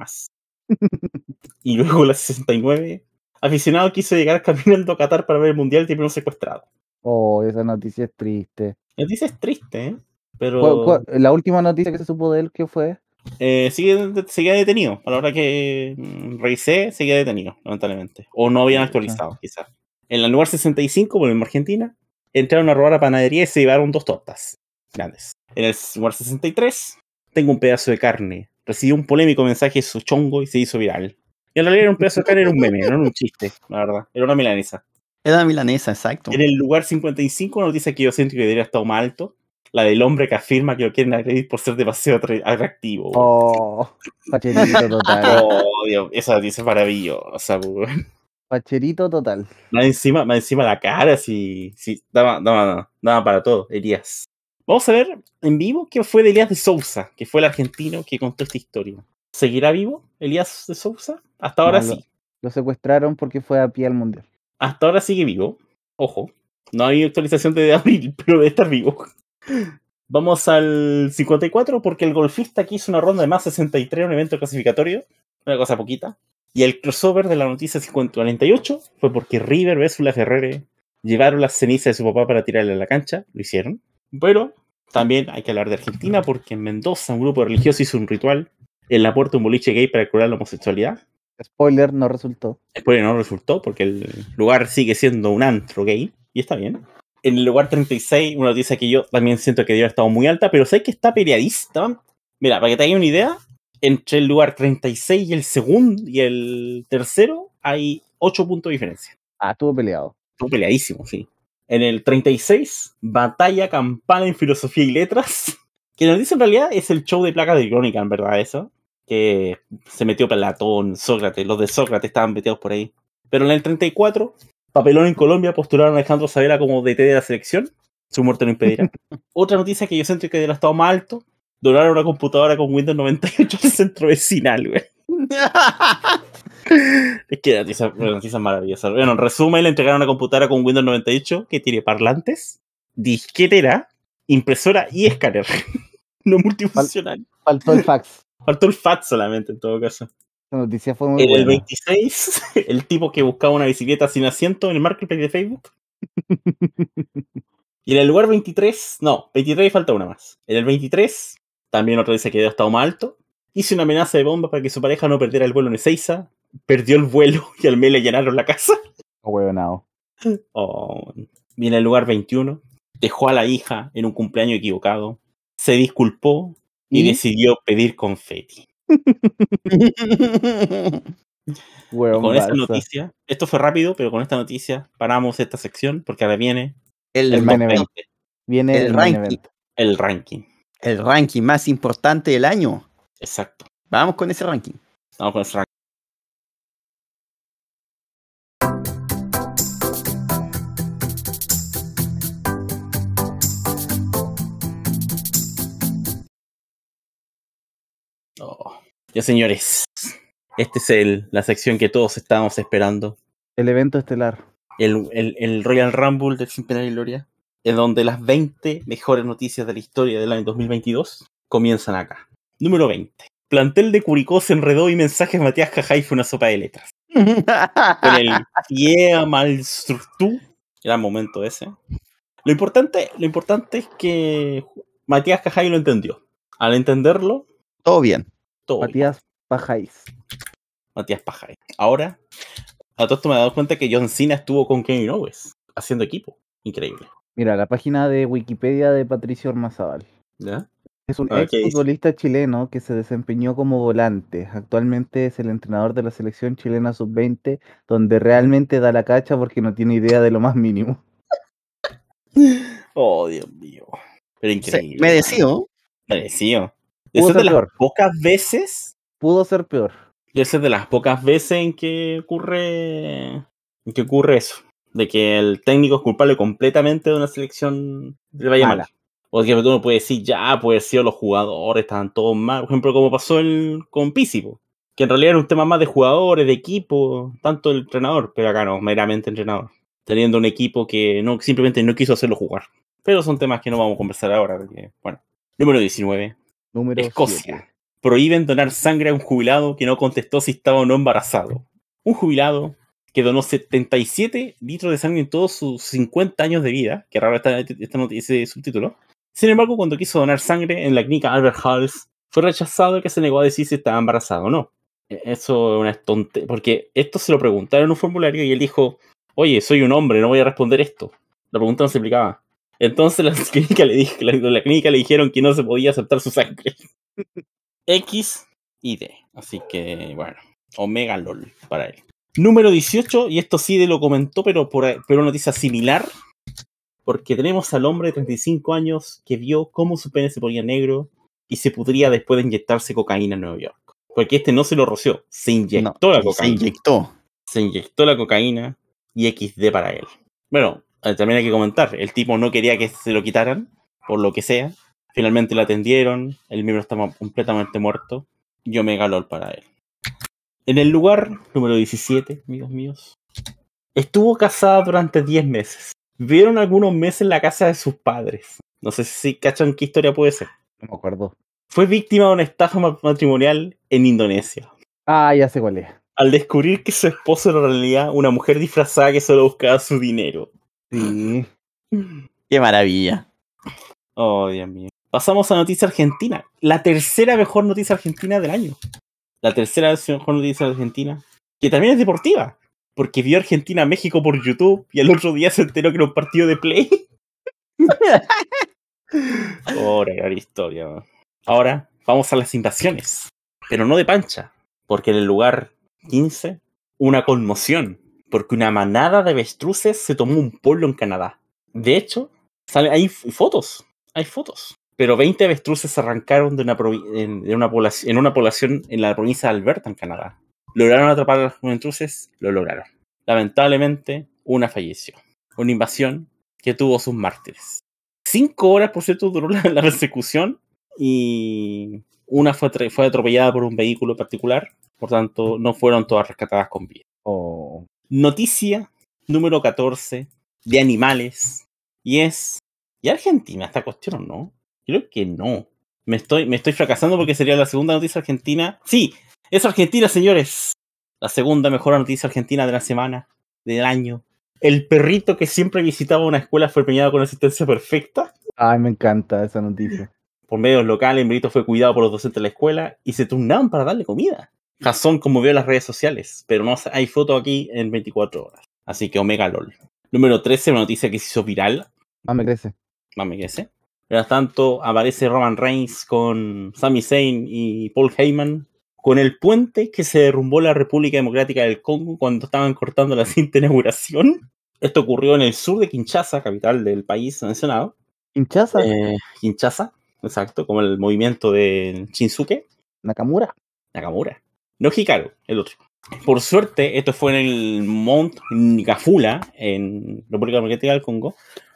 y luego la 69, aficionado quiso llegar caminando a Qatar para ver el mundial y terminó secuestrado. Oh, esa noticia es triste. La noticia es triste, ¿eh? Pero ¿Cuál- cuál- la última noticia que se supo de él, ¿qué fue? eh, sigue, sigue detenido. A la hora que mm, revisé, sigue detenido, lamentablemente. O no habían actualizado, quizás. En el lugar 65, por en Argentina, entraron a robar a panadería y se llevaron dos tortas grandes. En el lugar 63, tengo un pedazo de carne. Recibió un polémico mensaje de su chongo y se hizo viral. Y en realidad era un pedazo de carne, era un meme, no era un chiste, la verdad. Era una milanesa. Era milanesa, exacto. En el lugar 55, una noticia que yo siento que debería estar más alto. La del hombre que afirma que lo quieren agredir por ser demasiado atra- atractivo. Oh, total. Oh, Dios, esa noticia es maravillosa, weón. Facherito total. Más encima, más encima la cara, sí, sí, daba, daba, daba para todo, Elías. Vamos a ver en vivo qué fue de Elías de Sousa, que fue el argentino que contó esta historia. ¿Seguirá vivo Elías de Sousa? Hasta ahora No, lo- sí. Lo secuestraron porque fue a pie al mundial. Hasta ahora sigue vivo. Ojo. No hay actualización de abril, pero debe estar vivo. Vamos al 54 porque el golfista aquí hizo una ronda de más 63 en un evento clasificatorio. Una cosa poquita. Y el crossover de la noticia 48 fue porque River vs La Ferrere llevaron las cenizas de su papá para tirarle a la cancha. Lo hicieron. Pero también hay que hablar de Argentina porque en Mendoza un grupo religioso hizo un ritual en la puerta de un boliche gay para curar la homosexualidad. Spoiler, no resultó. Después no resultó porque el lugar sigue siendo un antro gay y está bien. En el lugar 36, una noticia que yo también siento que debió haber estado muy alta, pero sé que está peleadista. Mira, para que te hagas una idea, entre el lugar 36 y el segundo y el tercero hay 8 puntos de diferencia. Ah, estuvo peleado. Estuvo peleadísimo, sí. En el 36, batalla campana en filosofía y letras. Que nos dice en realidad es el show de placa de Crónica, en verdad, eso. Que se metió Platón, Sócrates, los de Sócrates estaban metidos por ahí. Pero en el 34, Papelón en Colombia postularon a Alejandro Savera como DT de la selección. Su muerte no impedirá. Otra noticia que yo siento que del estado más alto, donaron una computadora con Windows 98 al centro vecinal, güey. Es que noticia, noticia maravillosa. Bueno, en resumen, le entregaron una computadora con Windows 98 que tiene parlantes, disquetera, impresora y escáner. no multifuncional. Faltó el fax. Faltó el fax solamente, en todo caso. La noticia fue muy En el buena. 26, el tipo que buscaba una bicicleta sin asiento en el marketplace de Facebook. Y en el lugar 23, no, 23 y falta una más. En el 23, también otra dice que dio estado más alto. Hizo una amenaza de bomba para que su pareja no perdiera el vuelo en Ezeiza. Perdió el vuelo y al mes le llenaron la casa. Huevonao. Oh. Y en el lugar 21, dejó a la hija en un cumpleaños equivocado. Se disculpó y, ¿Y? decidió pedir confeti. Huevón con esta noticia, esto fue rápido, pero con esta noticia paramos esta sección porque ahora viene El, el main event. 20, Viene El el, main ranking. event. el ranking. El ranking más importante del año. Exacto. Vamos con ese ranking. Vamos con ese ranking. Oh. Ya señores, esta es el, la sección que todos estábamos esperando. El evento estelar. el, el- el Royal Rumble del Sin Pena ni Gloria, en donde las 20 mejores noticias de la historia del año 2022 comienzan acá. Número 20. Plantel de Curicó se enredó y mensajes Matías Cajay fue una sopa de letras. Con el Fiea Malstructú. Era momento ese. Lo importante, lo importante es que Matías Cajay lo entendió. Al entenderlo, Todo bien. todo. bien. Matías Pajáis. Matías Pajay. Ahora, a todo esto me he dado cuenta que John Cena estuvo con Kevin Owens haciendo equipo. Increíble. Mira, la página de Wikipedia de Patricio Ormazábal. ¿Ya? Es un Ah, ex futbolista chileno que se desempeñó como volante. Actualmente es el entrenador de la selección chilena sub-20, donde realmente da la cacha porque no tiene idea de lo más mínimo. Oh, Dios mío. Pero Sí, increíble. merecido. Merecido. Pudo Esa es ser de las peor. pocas veces. Pudo ser peor. Esa es de las pocas veces en que ocurre. En que ocurre eso. De que el técnico es culpable completamente de una selección de vaya Mala. mal. O que uno puede decir, ya, puede ser los jugadores, estaban todos mal. Por ejemplo, como pasó el, con Pizzi, po, que en realidad era un tema más de jugadores, de equipo, tanto el entrenador, pero acá no, meramente entrenador. Teniendo un equipo que no simplemente no quiso hacerlo jugar. Pero son temas que no vamos a conversar ahora. porque, bueno. Número 19. Número Escocia. Prohíben donar sangre a un jubilado que no contestó si estaba o no embarazado. Un jubilado que donó 77 litros de sangre en todos sus 50 años de vida, que raro está esta noticia ese subtítulo. Sin embargo, cuando quiso donar sangre en la clínica Albert Halls, fue rechazado y que se negó a decir si estaba embarazado o no. E- Eso es una tontería, porque esto se lo preguntaron en un formulario y él dijo, oye, soy un hombre, no voy a responder esto. La pregunta no se explicaba. Entonces la clínica le, dije, la, la clínica le dijeron que no se podía aceptar su sangre. X y D. Así que, bueno, Omega LOL para él. Número 18, y esto sí de lo comentó, pero por pero una noticia similar. Porque tenemos al hombre de 35 años que vio cómo su pene se ponía negro y se pudría después de inyectarse cocaína en Nueva York. Porque este no se lo roció, se inyectó la Se cocaína inyectó. se inyectó la cocaína y XD para él. Bueno, eh, también hay que comentar, el tipo no quería que se lo quitaran, por lo que sea. Finalmente lo atendieron, el miembro estaba completamente muerto y Omega LOL para él. En el lugar número 17, amigos míos, estuvo casada durante 10 meses. Vivieron algunos meses en la casa de sus padres. No sé si cachan qué historia puede ser. No me acuerdo. Fue víctima de una estafa ma- matrimonial en Indonesia. Ah, ya sé cuál es. al descubrir que su esposo era en realidad una mujer disfrazada que solo buscaba su dinero. Sí. Qué maravilla. Oh, Dios mío. Pasamos a noticia argentina. La tercera mejor noticia argentina del año. La tercera mejor noticia de Argentina. Que también es deportiva. Porque vio Argentina a México por YouTube y al otro día se enteró que era un partido de play. La gran historia. man. Ahora vamos a las invasiones. Pero no de pancha. Porque en el lugar 15, una conmoción. Porque una manada de avestruces se tomó un pueblo en Canadá. De hecho, sale, hay fotos. Hay fotos. Pero 20 avestruces se arrancaron de una, en, de una población, en una población en la provincia de Alberta, en Canadá. ¿Lograron atrapar a los avestruces? Lo lograron. Lamentablemente, una falleció. Una invasión que tuvo sus mártires. Cinco horas, por cierto, duró la, la persecución y una fue, atropellada por un vehículo particular, por tanto, no fueron todas rescatadas con vida. Oh. Noticia número 14 de animales. Y es. ¿Y Argentina esta cuestión no? Creo que no. Me estoy, me estoy fracasando porque sería la segunda noticia argentina. Sí, es Argentina, señores. La segunda mejor noticia argentina de la semana, del año. El perrito que siempre visitaba una escuela fue premiado con asistencia perfecta. Ay, me encanta esa noticia. Por medios locales, el perrito fue cuidado por los docentes de la escuela y se turnaban para darle comida. Jason conmovió las redes sociales, pero no hay foto aquí en 24 horas. Así que Omega LOL. Número 13, una noticia que se hizo viral. Más me crece. Mame sé. Mientras tanto, aparece Roman Reigns con Sami Zayn y Paul Heyman con el puente que se derrumbó la República Democrática del Congo cuando estaban cortando la cinta de inauguración. Esto ocurrió en el sur de Kinshasa, capital del país mencionado. ¿Hinchaza? Eh, Kinshasa, exacto, como el movimiento de Shinsuke Nakamura. Nakamura. No Hikaru, el otro. Por suerte, esto fue en el Mount Nikafula, en República Democrática del Congo.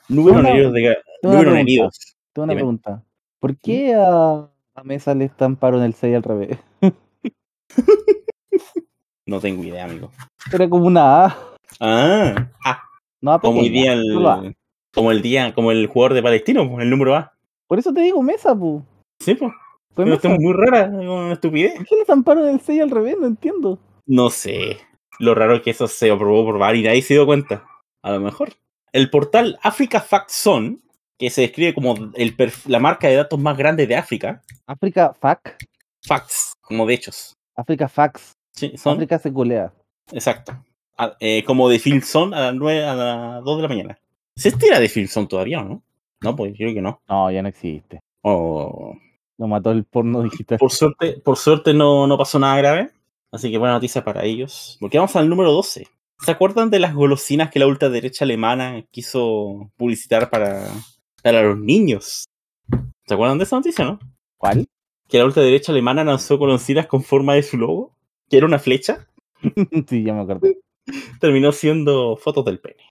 No hubieron Una- heridos. De, no hubieron heridos. Tengo una Dime. pregunta. ¿Por qué a, a Mesa le estamparon el 6 al revés? No tengo idea, amigo. Era como una A. Ah, ah, No A como pequeña, día solo A. el, como el día, como el jugador de Palestino, el número A. Por eso te digo Mesa, pu. Sí, pues. Fue Pero Mesa. esto es muy rara, una estupidez. ¿Por qué le estamparon el 6 al revés? No entiendo. No sé. Lo raro es que eso se aprobó por VAR y nadie se dio cuenta. A lo mejor. El portal Africa Fact Zone, que se describe como el la marca de datos más grande de África, África Fac. facts, como de hechos. África Fax. Sí, son, África se culea. exacto. A- eh, como de Filson a las 9, a las 2 de la mañana. ¿Se estira de Filson todavía o no? No, pues creo que no. No, ya no existe. Oh, Lo mató el porno digital. por suerte, por suerte no, no pasó nada grave. Así que buena noticia para ellos. Porque vamos al número 12. ¿Se acuerdan de las golosinas que la ultraderecha alemana quiso publicitar para, para los niños? ¿Se acuerdan de esa noticia, no? ¿Cuál? Que la ultraderecha alemana lanzó golosinas con forma de su logo, que era una flecha. sí, ya me acordé. terminó siendo fotos del pene.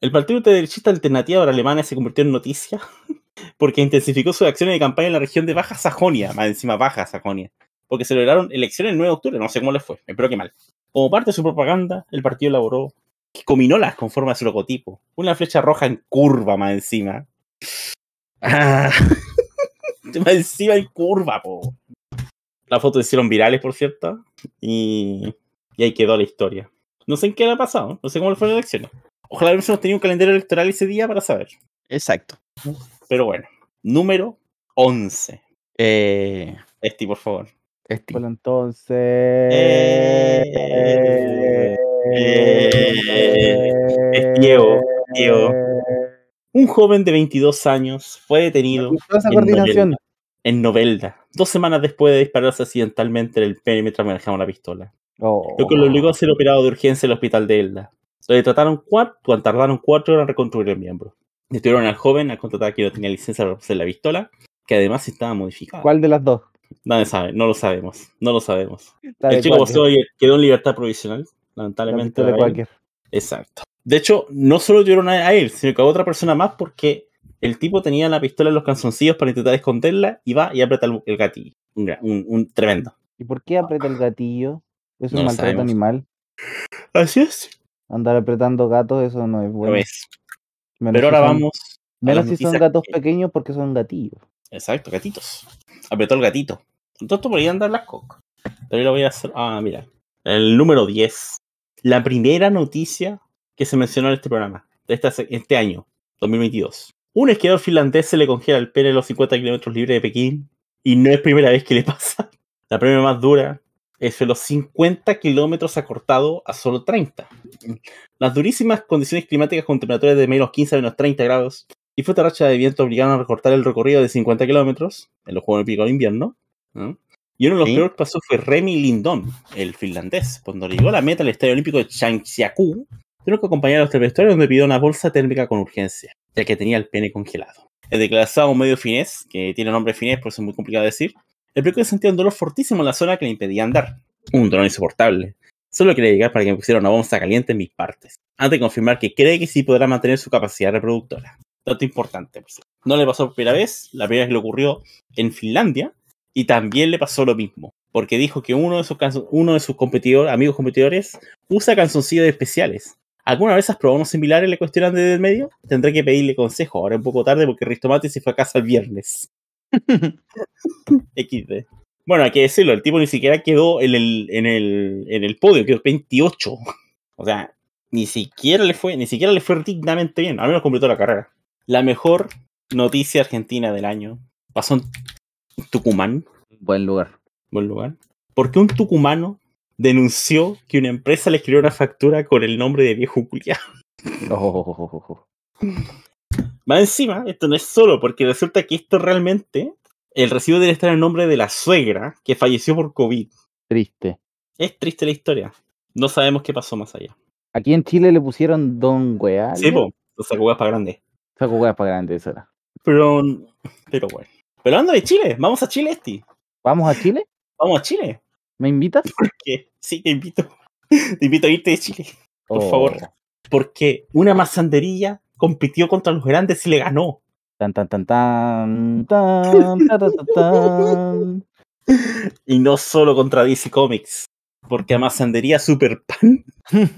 El partido derechista alternativo para Alemania se convirtió en noticia porque intensificó sus acciones de campaña en la región de Baja Sajonia, más encima Baja Sajonia, porque celebraron elecciones el 9 de octubre, no sé cómo les fue, espero que mal. Como parte de su propaganda, el partido elaboró cominolas con forma de su logotipo, una flecha roja en curva más encima. Ah. más encima en curva, po. Las fotos se hicieron virales, por cierto, y, y ahí quedó la historia. No sé en qué le ha pasado, no sé cómo le fue la elección. Ojalá hubiésemos tenido un calendario electoral ese día para saber. Exacto. Pero bueno, número 11. Eh, Esti, por favor. Esti. Bueno, entonces. Eh, eh, es Diego, Diego. Un joven de 22 años fue detenido esa en coordinación. Novelda, en Novelda, dos semanas después de dispararse accidentalmente en el pene mientras manejaba una pistola. Oh. Lo que lo obligó a ser operado de urgencia en el hospital de Elda. Donde trataron cuatro, tardaron cuatro horas en reconstruir el miembro. Detuvieron al joven al contratar que no tenía licencia para hacer la pistola, que además estaba modificada. ¿Cuál de las dos? Nadie sabe, no lo sabemos, no lo sabemos. El chico poseo quedó en libertad provisional, lamentablemente. de. Exacto. De hecho, no solo tuvieron a él, sino que a otra persona más porque el tipo tenía la pistola en los calzoncillos para intentar esconderla y va y aprieta el, el gatillo. Un, gra- un- un tremendo. ¿Y por qué aprieta el gatillo? ¿Es un No maltrato sabemos. animal? Así es. Andar apretando gatos, eso no es bueno. es. Pero si ahora son- vamos. Menos si son gatos que- pequeños porque son gatillos. Exacto, gatitos. Apretó el gatito. Entonces podrían dar las cocas. Pero yo lo voy a hacer. Ah, mira. El número 10. La primera noticia que se mencionó en este programa. De este año, 2022. Un esquiador finlandés se le congela el pene a los 50 kilómetros libres de Pekín. Y no es primera vez que le pasa. La primera más dura es de los 50 kilómetros acortado a solo 30. Las durísimas condiciones climáticas con temperaturas de menos 15 a menos 30 grados y fuerte racha de viento obligaron a recortar el recorrido de 50 kilómetros en los Juegos Olímpicos de Invierno. ¿no? Y uno de los Sí. peores que pasó fue Remy Lindon, el finlandés. Cuando llegó a la meta del Estadio Olímpico de Changjiakou, tuvieron que acompañar a los vestuario donde pidió una bolsa térmica con urgencia, ya que tenía el pene congelado. El declarado medio finés, que tiene nombre finés, por eso es muy complicado de decir, el precoz sentía un dolor fortísimo en la zona que le impedía andar. Un dolor insoportable. Solo quería llegar para que me pusiera una bolsa caliente en mis partes, antes de confirmar que cree que sí podrá mantener su capacidad reproductora. Dato importante. pues. No le pasó por primera vez, la primera vez le ocurrió en Finlandia y también le pasó lo mismo. Porque dijo que uno de sus, canso- uno de sus competidores, amigos competidores usa canzoncillos especiales. ¿Alguna vez has probado unos similares? Le cuestionan desde el medio. Tendré que pedirle consejo. Ahora un poco tarde porque Ristomate se fue a casa el viernes. XD. Bueno, hay que decirlo, el tipo ni siquiera quedó en el, en el, en el podio, quedó 28. O sea, ni siquiera le fue, ni siquiera le fue dignamente bien, al menos completó la carrera. La mejor noticia argentina del año pasó en Tucumán, Buen lugar. buen lugar, porque un tucumano denunció que una empresa le escribió una factura con el nombre de viejo culiao. Oh, Más encima, esto no es solo, porque resulta que esto realmente, el recibo debe estar en el nombre de la suegra que falleció por COVID. triste. Es triste la historia. No sabemos qué pasó más allá. Aquí en Chile le pusieron Don Weá. Sí, po, o sea, huevas para grande. Saco para grande eso era. Pero, pero bueno. Pero anda de Chile, vamos a Chile, Esti. ¿Vamos a Chile? Vamos a Chile. ¿Me invitas? Que sí, te invito. Te invito a irte de Chile, por Oh, favor. Porque una mazanderilla compitió contra los grandes y le ganó. Tan, tan, tan, tan, tan, ta, ta, ta, tan. Y no solo contra DC Comics. Porque a Mazandería Super Pan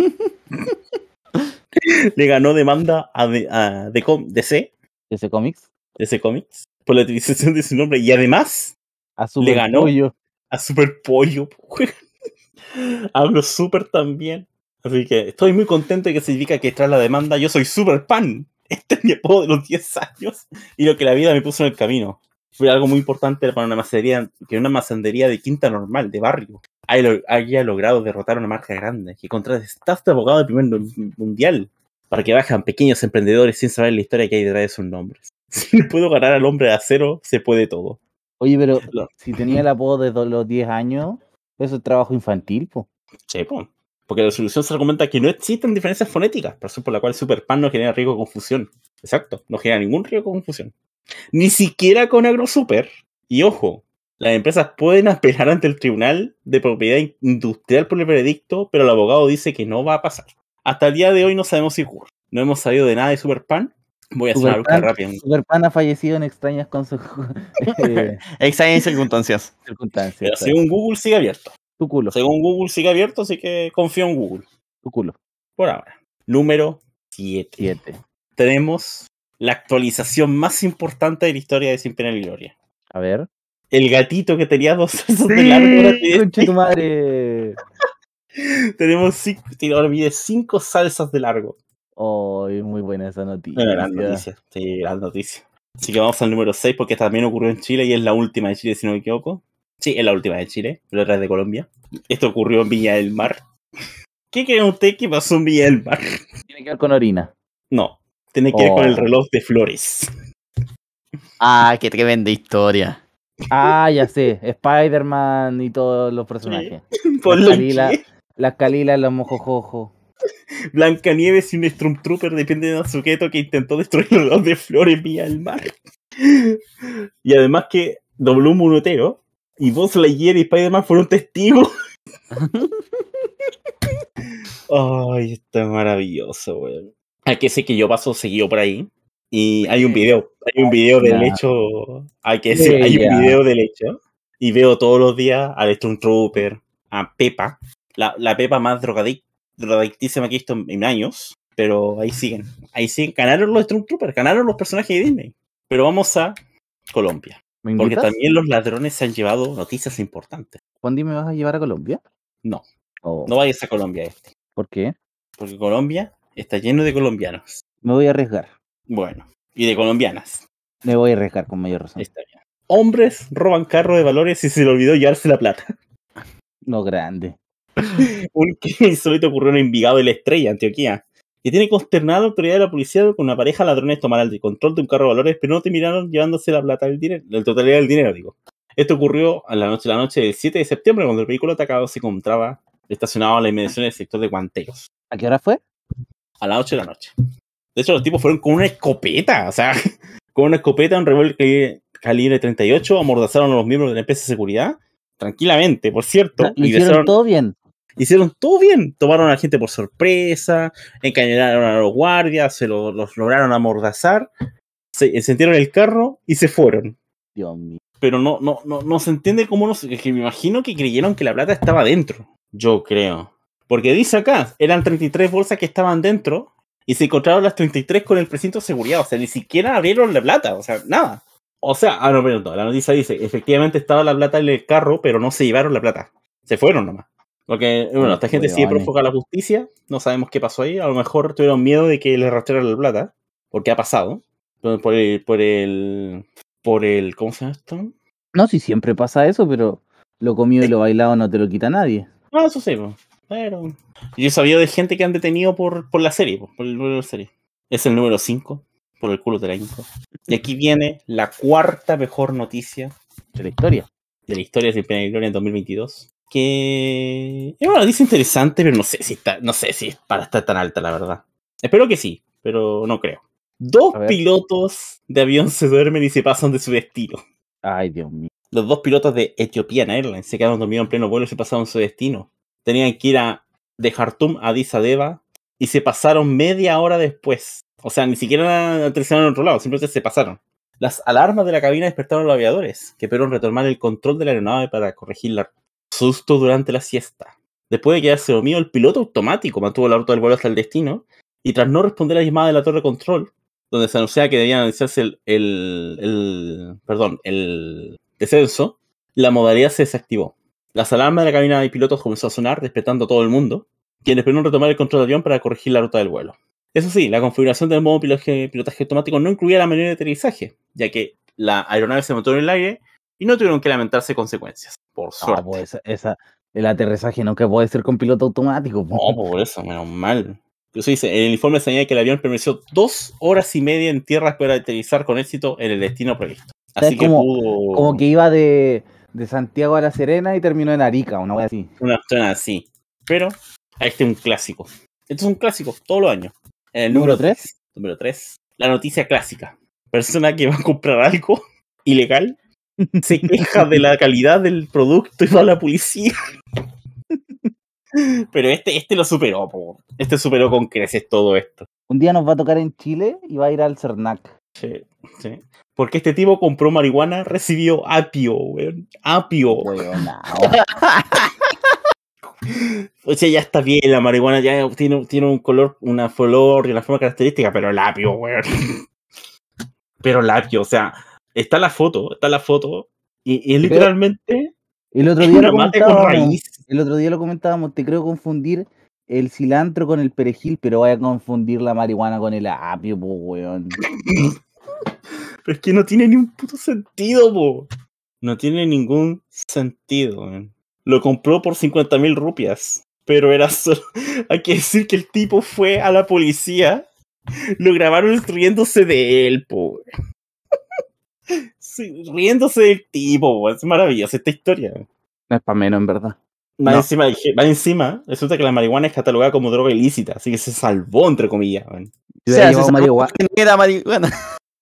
le ganó demanda a, de- a DC, DC, Ese cómics. DC Comics por la utilización de su nombre. Y además A Super ganó. Pollo. a Super Pollo. Hablo Super también. Así que estoy muy contento de que significa que tras la demanda yo soy Super Pan. Este es mi apodo de los 10 años. Y lo que la vida me puso en el camino. Fue algo muy importante para una macería, que una macendería de quinta normal, de barrio, haya, logrado derrotar a una marca grande, que contrata staff de abogado del primer mundial, para que bajan pequeños emprendedores sin saber la historia que hay detrás de sus nombres. Si puedo ganar al hombre de acero, se puede todo. Oye, pero si tenía el apodo desde los 10 años, eso es trabajo infantil, po. Sí, po. Porque la solución se argumenta que no existen diferencias fonéticas, razón por la cual Superpan no genera riesgo de confusión. Exacto, no genera ningún riesgo de confusión. Ni siquiera con AgroSuper. Y ojo, las empresas pueden apelar ante el Tribunal de Propiedad Industrial por el veredicto, pero el abogado dice que no va a pasar. Hasta el día de hoy no sabemos si ocurre. No hemos sabido de nada de Superpan. Voy a hacer una búsqueda rápida. Superpan ha fallecido en extrañas conse- eh, Extrañas circunstancias. circunstancias. Según Google sigue abierto. Tu culo, Según Google sigue abierto, así que confío en Google. tu culo. Por ahora. Número 7. 7. tenemos la actualización más importante de la historia de Sin Pena ni Gloria. A ver. El gatito que tenía dos salsas de largo concha tu madre. tenemos cinco, cinco salsas de largo. Oh, muy buena esa noticia. Gran noticia. Sí, gran noticia. Así que vamos al número 6 porque también ocurrió en Chile y es la última de Chile, si no me equivoco. Sí, es la última de Chile, la otra es de Colombia. Esto ocurrió en Villa del Mar. ¿Qué creen ustedes que pasó en Villa del Mar? Tiene que ver con orina. No, tiene que ver con el Oh. reloj de flores. Ah, qué tremenda historia. Ah, ya sé. Spider-Man y todos los personajes. Por La lo Calila, las Calilas, los mojojojos. Blancanieves y un Stormtrooper dependen de sujeto que intentó destruir el reloj de flores Villa del Mar. Y además que dobló un monotero y Buzz Lightyear y Spider-Man fueron testigos. Ay, esto es maravilloso, weón. Hay que sé que yo paso seguido por ahí. Y hay un video, hay un video del hecho, hay que decir, hay un video del hecho. Y veo todos los días al Stormtrooper, a Pepa, la, la Pepa más drogadic- drogadictísima que he visto en, años. Pero ahí siguen, ahí siguen. Ganaron los Stormtroopers, ganaron los personajes de Disney. Pero vamos a Colombia. ¿Me Porque también los ladrones se han llevado noticias importantes. ¿Cuándo me vas a llevar a Colombia? No. Oh, No vayas a Colombia este. ¿Por qué? Porque Colombia está lleno de colombianos. Me voy a arriesgar. Bueno, y de colombianas. Me voy a arriesgar con mayor razón. Está bien. Hombres roban carro de valores y se le olvidó llevarse la plata. No grande. Un crimen insólito ocurrió en Envigado de la Estrella, Antioquía. Que tiene consternada la autoridad de la policía con una pareja de ladrones tomar el control de un carro de valores, pero no terminaron llevándose la plata del dinero, la totalidad del dinero, digo. Esto ocurrió a la noche, la noche del 7 de septiembre, cuando el vehículo atacado se encontraba estacionado a la inmediación del sector de Guanteros. ¿A qué hora fue? a las 8 de la noche. De hecho, los tipos fueron con una escopeta, o sea, con una escopeta, un revólver cali- calibre 38, amordazaron a los miembros de la empresa de seguridad, tranquilamente, por cierto, Lo y hicieron todo bien. Hicieron todo bien. Tomaron a la gente por sorpresa, encañonaron a los guardias, se lo- los lograron amordazar, se encendieron el carro y se fueron. Dios mío. Pero no, no, no, no se entiende cómo no se- es que me imagino que creyeron que la plata estaba dentro. Yo creo. Porque dice acá, eran 33 bolsas que estaban dentro y se encontraron las 33 con el precinto de seguridad. O sea, ni siquiera abrieron la plata. O sea, nada. O sea, ah, no, perdón, no, la noticia dice, efectivamente estaba la plata en el carro, pero no se llevaron la plata. Se fueron nomás. Porque, bueno, esta gente sigue prófuga la justicia. No sabemos qué pasó ahí. A lo mejor tuvieron miedo de que les rastrearan la plata. Porque ha pasado. Por el, por el, por el, ¿cómo se llama esto? No, si siempre pasa eso, pero lo comido y lo bailado no te lo quita nadie. Ah, eso sí, po. pero. Yo he sabido de gente que han detenido por, por la serie, po, por el número de la serie. Es el número 5, por el culo de la Inco. Y aquí viene la cuarta mejor noticia De la historia. de la historia de Pena y Gloria en 2022. Que es una noticia interesante, pero no sé si está, no sé si es para estar tan alta, la verdad. Espero que sí, pero no creo. Dos pilotos de avión se duermen y se pasan de su destino. Ay, Dios mío. Los dos pilotos de Ethiopian Airlines se quedaron dormidos en pleno vuelo y se pasaron su destino. Tenían que ir a, de Khartoum a Addis Abeba y se pasaron media hora después. O sea, ni siquiera aterrizaron en otro lado, simplemente se pasaron. Las alarmas de la cabina despertaron a los aviadores, que pudieron retomar el control de la aeronave para corregir la susto durante la siesta. Después de quedarse dormido, el piloto automático mantuvo la ruta del vuelo hasta el destino y tras no responder a la llamada de la torre control, donde se anunciaba que debían iniciarse el, el, el- perdón, el descenso, la modalidad se desactivó. Las alarmas de la cabina de pilotos comenzó a sonar, despertando a todo el mundo, quienes pudieron retomar el control del avión para corregir la ruta del vuelo. Eso sí, la configuración del modo pilotaje, pilotaje automático no incluía la manera de aterrizaje, ya que la aeronave se montó en el aire y no tuvieron que lamentarse consecuencias. Por suerte. pues esa, esa- el aterrizaje nunca puede ser con piloto automático. po. No, por eso, menos mal. Eso dice, en el informe señala que el avión permaneció dos horas y media en tierra para aterrizar con éxito en el destino previsto. Así que como- pudo Como que iba de, de Santiago a La Serena y terminó en Arica, una wea así. una opción así. Pero este es un clásico. Esto es un clásico, todos los años. En el ¿Número número 3. Número 3. La noticia clásica. Persona que va a comprar algo ilegal se queja de la calidad del producto y va a la policía. Pero este, este lo superó, po. Este superó con creces todo esto. Un día nos va a tocar en Chile y va a ir al CERNAC. Sí, sí. Porque este tipo compró marihuana, recibió apio, weón. Apio. Weonao. O sea, ya está bien, la marihuana ya tiene, tiene un color, una flor y una forma característica, pero el apio, weón. Pero el apio, o sea, está la foto, está la foto, y, y literalmente El otro día lo. El otro día lo comentábamos, te creo confundir el cilantro con el perejil, pero vaya a confundir la marihuana con el apio, po, weón. Pero es que no tiene ni un puto sentido, po. No tiene ningún sentido, weón. Lo compró por 50 mil rupias. Pero era solo. Hay que decir que el tipo fue a la policía. Lo grabaron riéndose de él, po. weón. Sí, riéndose del tipo. Es maravillosa esta historia. No es para menos, en verdad. Más No. encima, más encima, resulta que la marihuana es catalogada como droga ilícita, así que se salvó, entre comillas. O sea, se marihuana, no era marihuana.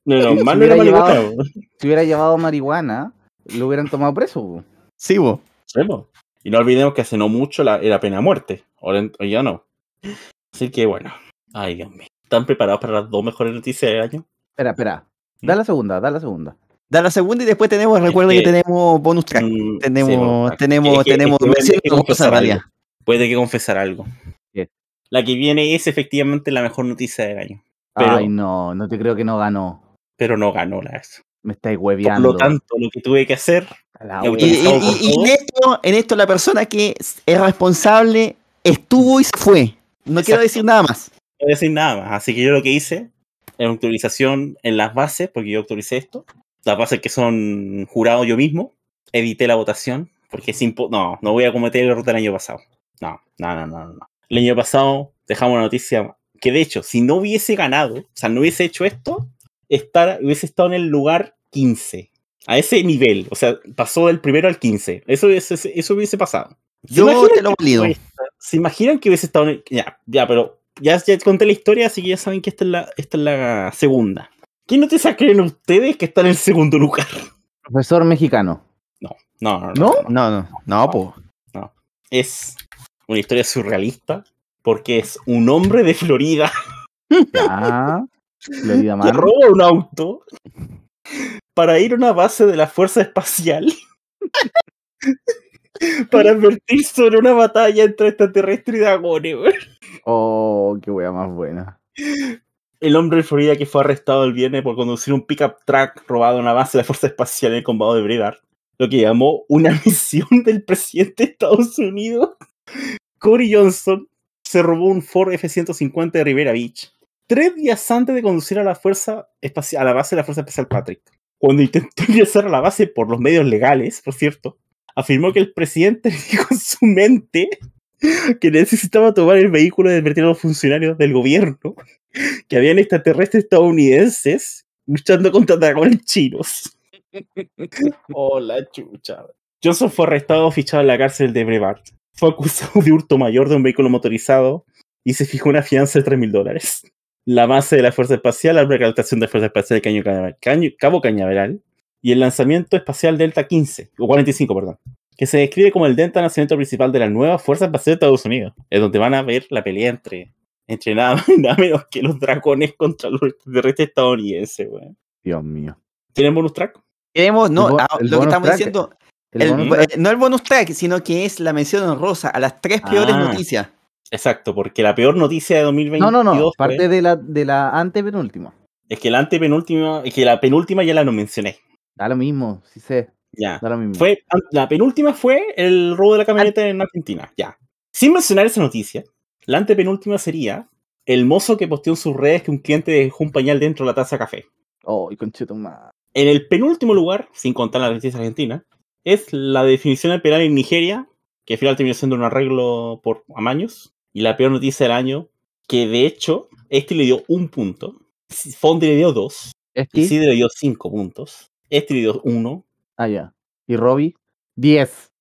No, no, Si más no era hubiera marihuana. llevado- weón. si hubiera llevado marihuana, lo hubieran tomado preso. Sí, bo. Sí, po. Y no olvidemos que hace no mucho la, era pena de muerte. Ahora ya no. Así que bueno. Ay, Dios mío. ¿Están preparados para las dos mejores noticias del año? Espera, espera. Da la segunda, da la segunda. Da la segunda y después tenemos, recuerden que que- tenemos bonus track. Mm, Tenemos, sí, tenemos, Es que- tenemos es que confesar en algo. Puede que confesar algo. ¿Qué? La que viene es efectivamente la mejor noticia del año. Pero, Ay, no, no te creo que no ganó. pero no ganó la eso. Me estáis Por hueveando. lo tanto, lo que tuve que hacer y- por en, esto, en esto la persona que es responsable estuvo y se fue. No quiero decir nada más. no a decir nada más. Así que yo lo que hice es una actualización en las bases, porque yo actualicé esto. Las bases que son jurado yo mismo. Edité la votación, porque es impo No, no voy a cometer el error del año pasado. No, no, no, no, no. El año pasado dejamos una noticia que, de hecho, si no hubiese ganado, o sea, no hubiese hecho esto, estar, hubiese estado en el lugar 15. A ese nivel. O sea, pasó del primero al 15. Eso, eso, eso hubiese pasado. ¿Se Yo te lo valido. ¿Se imaginan que hubiese estado en el... Ya, ya, pero ya, ya conté la historia, así que ya saben que esta es la, esta es la segunda. ¿Qué noticias creen ustedes que está en el segundo lugar? Profesor mexicano. No, no, no. ¿No? No, no, no, po. Es una historia surrealista, porque es un hombre de Florida Ya. Florida que roba un auto para ir a una base de la Fuerza Espacial para advertir sobre una batalla entre extraterrestres y dragones. Oh, qué wea más buena. El hombre de Florida que fue arrestado el viernes por conducir un pickup truck robado a una base de la Fuerza Espacial en el condado de Brevard, lo que llamó una misión del presidente de Estados Unidos. Cory Johnson se robó un Ford F-150 de Rivera Beach tres días antes de conducir a la, fuerza espacial, a la base de la Fuerza Especial Patrick. Cuando intentó ingresar a la base por los medios legales, por cierto, afirmó que el presidente le dijo en su mente que necesitaba tomar el vehículo y advertir a los funcionarios del gobierno que habían extraterrestres estadounidenses luchando contra dragones chinos. oh, la chucha. Johnson fue arrestado fichado en la cárcel de Brevard. Fue acusado de hurto mayor de un vehículo motorizado y se fijó una fianza de 3 mil dólares. La base de la Fuerza Espacial, la recaudación de Fuerza Espacial de Caño Caño- Cabo Cañaveral y el lanzamiento espacial Delta 15, o 45, perdón, que se describe como el Delta lanzamiento principal de la nueva Fuerza Espacial de Estados Unidos. Es donde van a ver la pelea entre, entre nada más y nada menos que los dragones contra los extraterrestres estadounidenses, weón. Dios mío. ¿Tienen bonus track? Queremos, no, El ah, el lo que estamos track. diciendo, El el- no el bonus track, sino que es la mención honrosa a las tres peores Ah. noticias. Exacto, porque la peor noticia de 2022 no, no, no. fue- Parte de la, de la antepenúltima. es que la antepenúltima, es que la penúltima ya la no mencioné. Da lo mismo, sí sé. Ya. Da lo mismo. Fue, la penúltima fue el robo de la camioneta en Argentina. Ya. Sin mencionar esa noticia, la antepenúltima sería el mozo que posteó en sus redes que un cliente dejó un pañal dentro de la taza de café. Oh, y concheto más. En el penúltimo lugar, sin contar la noticia argentina, es la definición del penal en Nigeria, que al final terminó siendo un arreglo por amaños. Y la peor noticia del año, que de hecho, este le dio un punto. Fondi le dio dos. ¿Es que? Isidro le dio cinco puntos. Este le dio uno. Ah, ya. ¿Y Robbie? 10.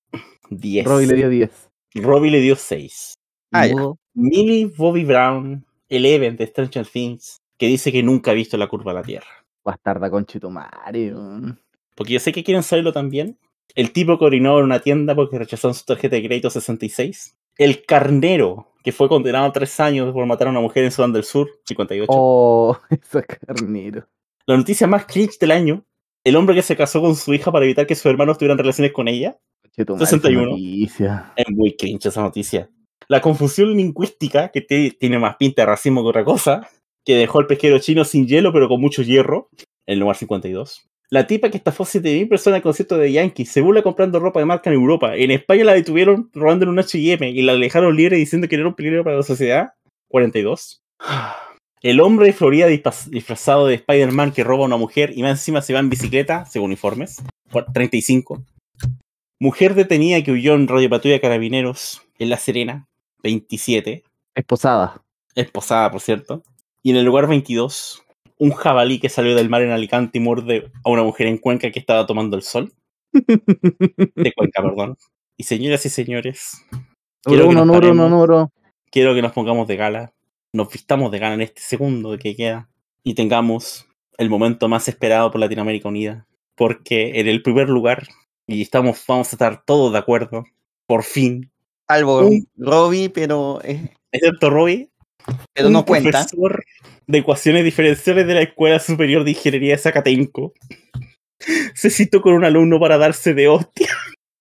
Diez. Robbie le dio 10. Robbie le dio seis. Ah, ya. Mudo. Millie Bobby Brown, Eleven de Stranger Things, que dice que nunca ha visto la curva de la Tierra. Bastarda madre. weón. Porque yo sé que quieren saberlo también. El tipo que orinó en una tienda porque rechazaron su tarjeta de crédito 66. El carnero, que fue condenado a tres años por matar a una mujer en Sudán del Sur, 58. Oh, ese carnero. La noticia más cringe del año. El hombre que se casó con su hija para evitar que sus hermanos tuvieran relaciones con ella. Concheto madre, 61. esa noticia. Es muy cringe esa noticia. La confusión lingüística, que te- tiene más pinta de racismo que otra cosa, que dejó al pesquero chino sin hielo pero con mucho hierro, en el lugar 52. La tipa que estafó 7.000 personas al concierto de Yankee se burla comprando ropa de marca en Europa. En España la detuvieron robándole un H&M y la dejaron libre diciendo que era un peligro para la sociedad. 42. El hombre de Florida disfraz- disfrazado de Spider-Man que roba a una mujer y más encima se va en bicicleta, según informes. 35. Mujer detenida que huyó en Radio Patrulla Carabineros en La Serena, 27. Esposada. Esposada, por cierto. Y en el lugar 22, un jabalí que salió del mar en Alicante y muerde a una mujer en Cuenca que estaba tomando el sol. De Cuenca, perdón. Y señoras y señores, Quiero uno, paremos. nuro. quiero que nos pongamos de gala, nos vistamos de gala en este segundo que queda y tengamos el momento más esperado por Latinoamérica Unida. Porque en el primer lugar, y estamos, vamos a estar todos de acuerdo, por fin, Salvo Un- Robbie, pero, eh, excepto Robbie, pero un no cuenta. profesor de ecuaciones diferenciales de la Escuela Superior de Ingeniería de Zacatenco se citó con un alumno para darse de hostia.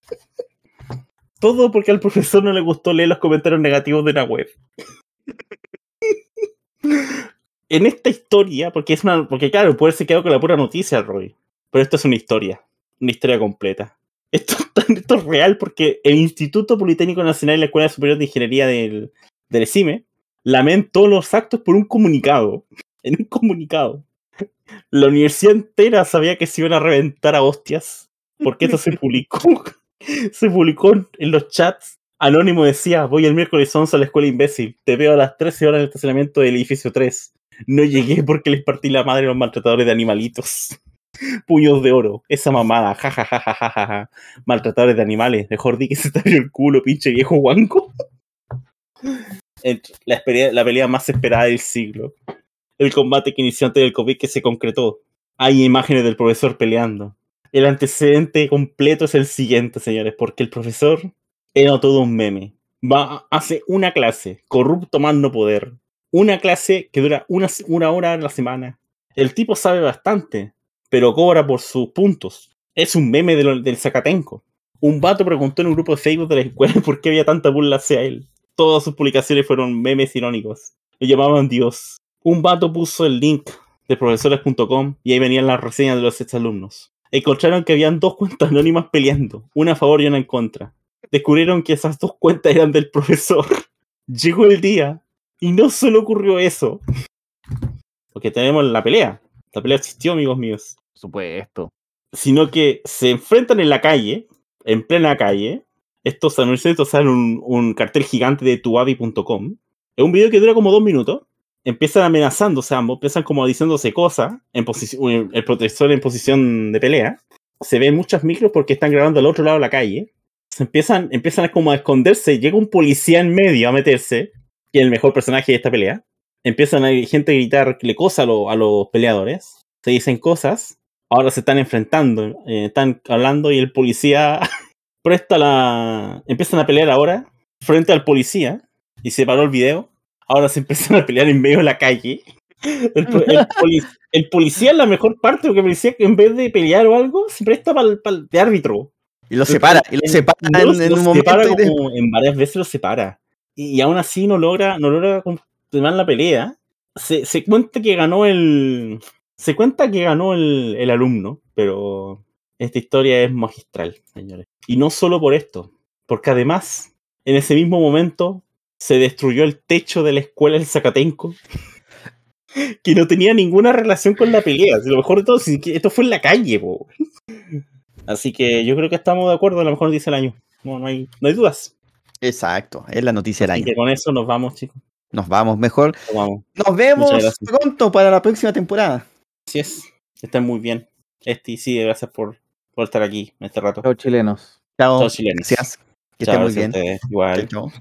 Todo porque al profesor no le gustó leer los comentarios negativos de la web. En esta historia, porque es una. Porque claro, puede ser quedado con la pura noticia, Roy. Pero esto es una historia. Una historia completa. Esto, esto es real porque el Instituto Politécnico Nacional y la Escuela Superior de Ingeniería del, del ESIME lamentó los actos por un comunicado. En un comunicado. La universidad entera sabía que se iban a reventar a hostias. Porque esto se publicó. Se publicó en los chats. Anónimo decía, voy el miércoles 11 a la escuela imbécil. Te veo a las 13 horas en el estacionamiento del edificio 3. No llegué porque les partí la madre a los maltratadores de animalitos. Puños de oro. Esa mamada. Ja, ja, ja, ja. Maltratadores de animales. Mejor di que se te abrió el culo, pinche viejo guanco. La, la pelea más esperada del siglo. El combate que inició antes del COVID que se concretó. Hay imágenes del profesor peleando. El antecedente completo es el siguiente, señores, porque el profesor era todo un meme. va, hace una clase, corrupto más no poder. Una clase que dura una, una hora a la semana. El tipo sabe bastante, pero cobra por sus puntos. Es un meme de lo- del Zacatenco. Un vato preguntó en un grupo de Facebook de la escuela por qué había tanta burla hacia él. Todas sus publicaciones fueron memes irónicos. Lo llamaban Dios. Un vato puso el link de profesores.com y ahí venían las reseñas de los exalumnos. Encontraron que habían dos cuentas anónimas peleando, una a favor y una en contra. Descubrieron que esas dos cuentas eran del profesor. Llegó el día y no solo ocurrió eso, porque tenemos la pelea. La pelea existió, amigos míos. Supuesto. Sino que se enfrentan en la calle, en plena calle. Estos anunciantes salen un, un cartel gigante de tuavi.com. Es un video que dura como dos minutos. Empiezan amenazándose ambos, empiezan como diciéndose cosas. En el protector en posición de pelea. Se ven muchas micros porque están grabando al otro lado de la calle. Empiezan, empiezan como a esconderse. Llega un policía en medio a meterse, que es el mejor personaje de esta pelea. Empiezan a gente a gritarle cosas a, a los peleadores. Se dicen cosas. Ahora se están enfrentando, eh, están hablando y el policía presta la. Empiezan a pelear ahora frente al policía y se paró el video. Ahora se empiezan a pelear en medio de la calle. El, po- el poli- el policía la mejor parte, porque el policía en vez de pelear o algo, se presta para de árbitro. Y lo separa, y lo separa en, Los- en los un momento. de- en varias veces los separa. Y, y aún así no logra, no logra continuar la pelea. Se, se cuenta que ganó el. Se cuenta que ganó el, el alumno, pero esta historia es magistral, señores. Y no solo por esto, porque además, en ese mismo momento, se destruyó el techo de la escuela del Zacatenco. Que no tenía ninguna relación con la pelea. Lo mejor de todo, esto fue en la calle, po. Así que yo creo que estamos de acuerdo, a lo mejor dice el año. No, no hay, no hay dudas. Exacto, es la noticia del Así año. que con eso nos vamos, chicos. Nos vamos mejor. Nos vamos. Nos vemos pronto para la próxima temporada. Así es. Están muy bien. Este sí, gracias por, por estar aquí en este rato. Chao, chilenos. Chao. Chao, chilenos. Gracias. Que Chao, estén muy bien. Igual. Chao.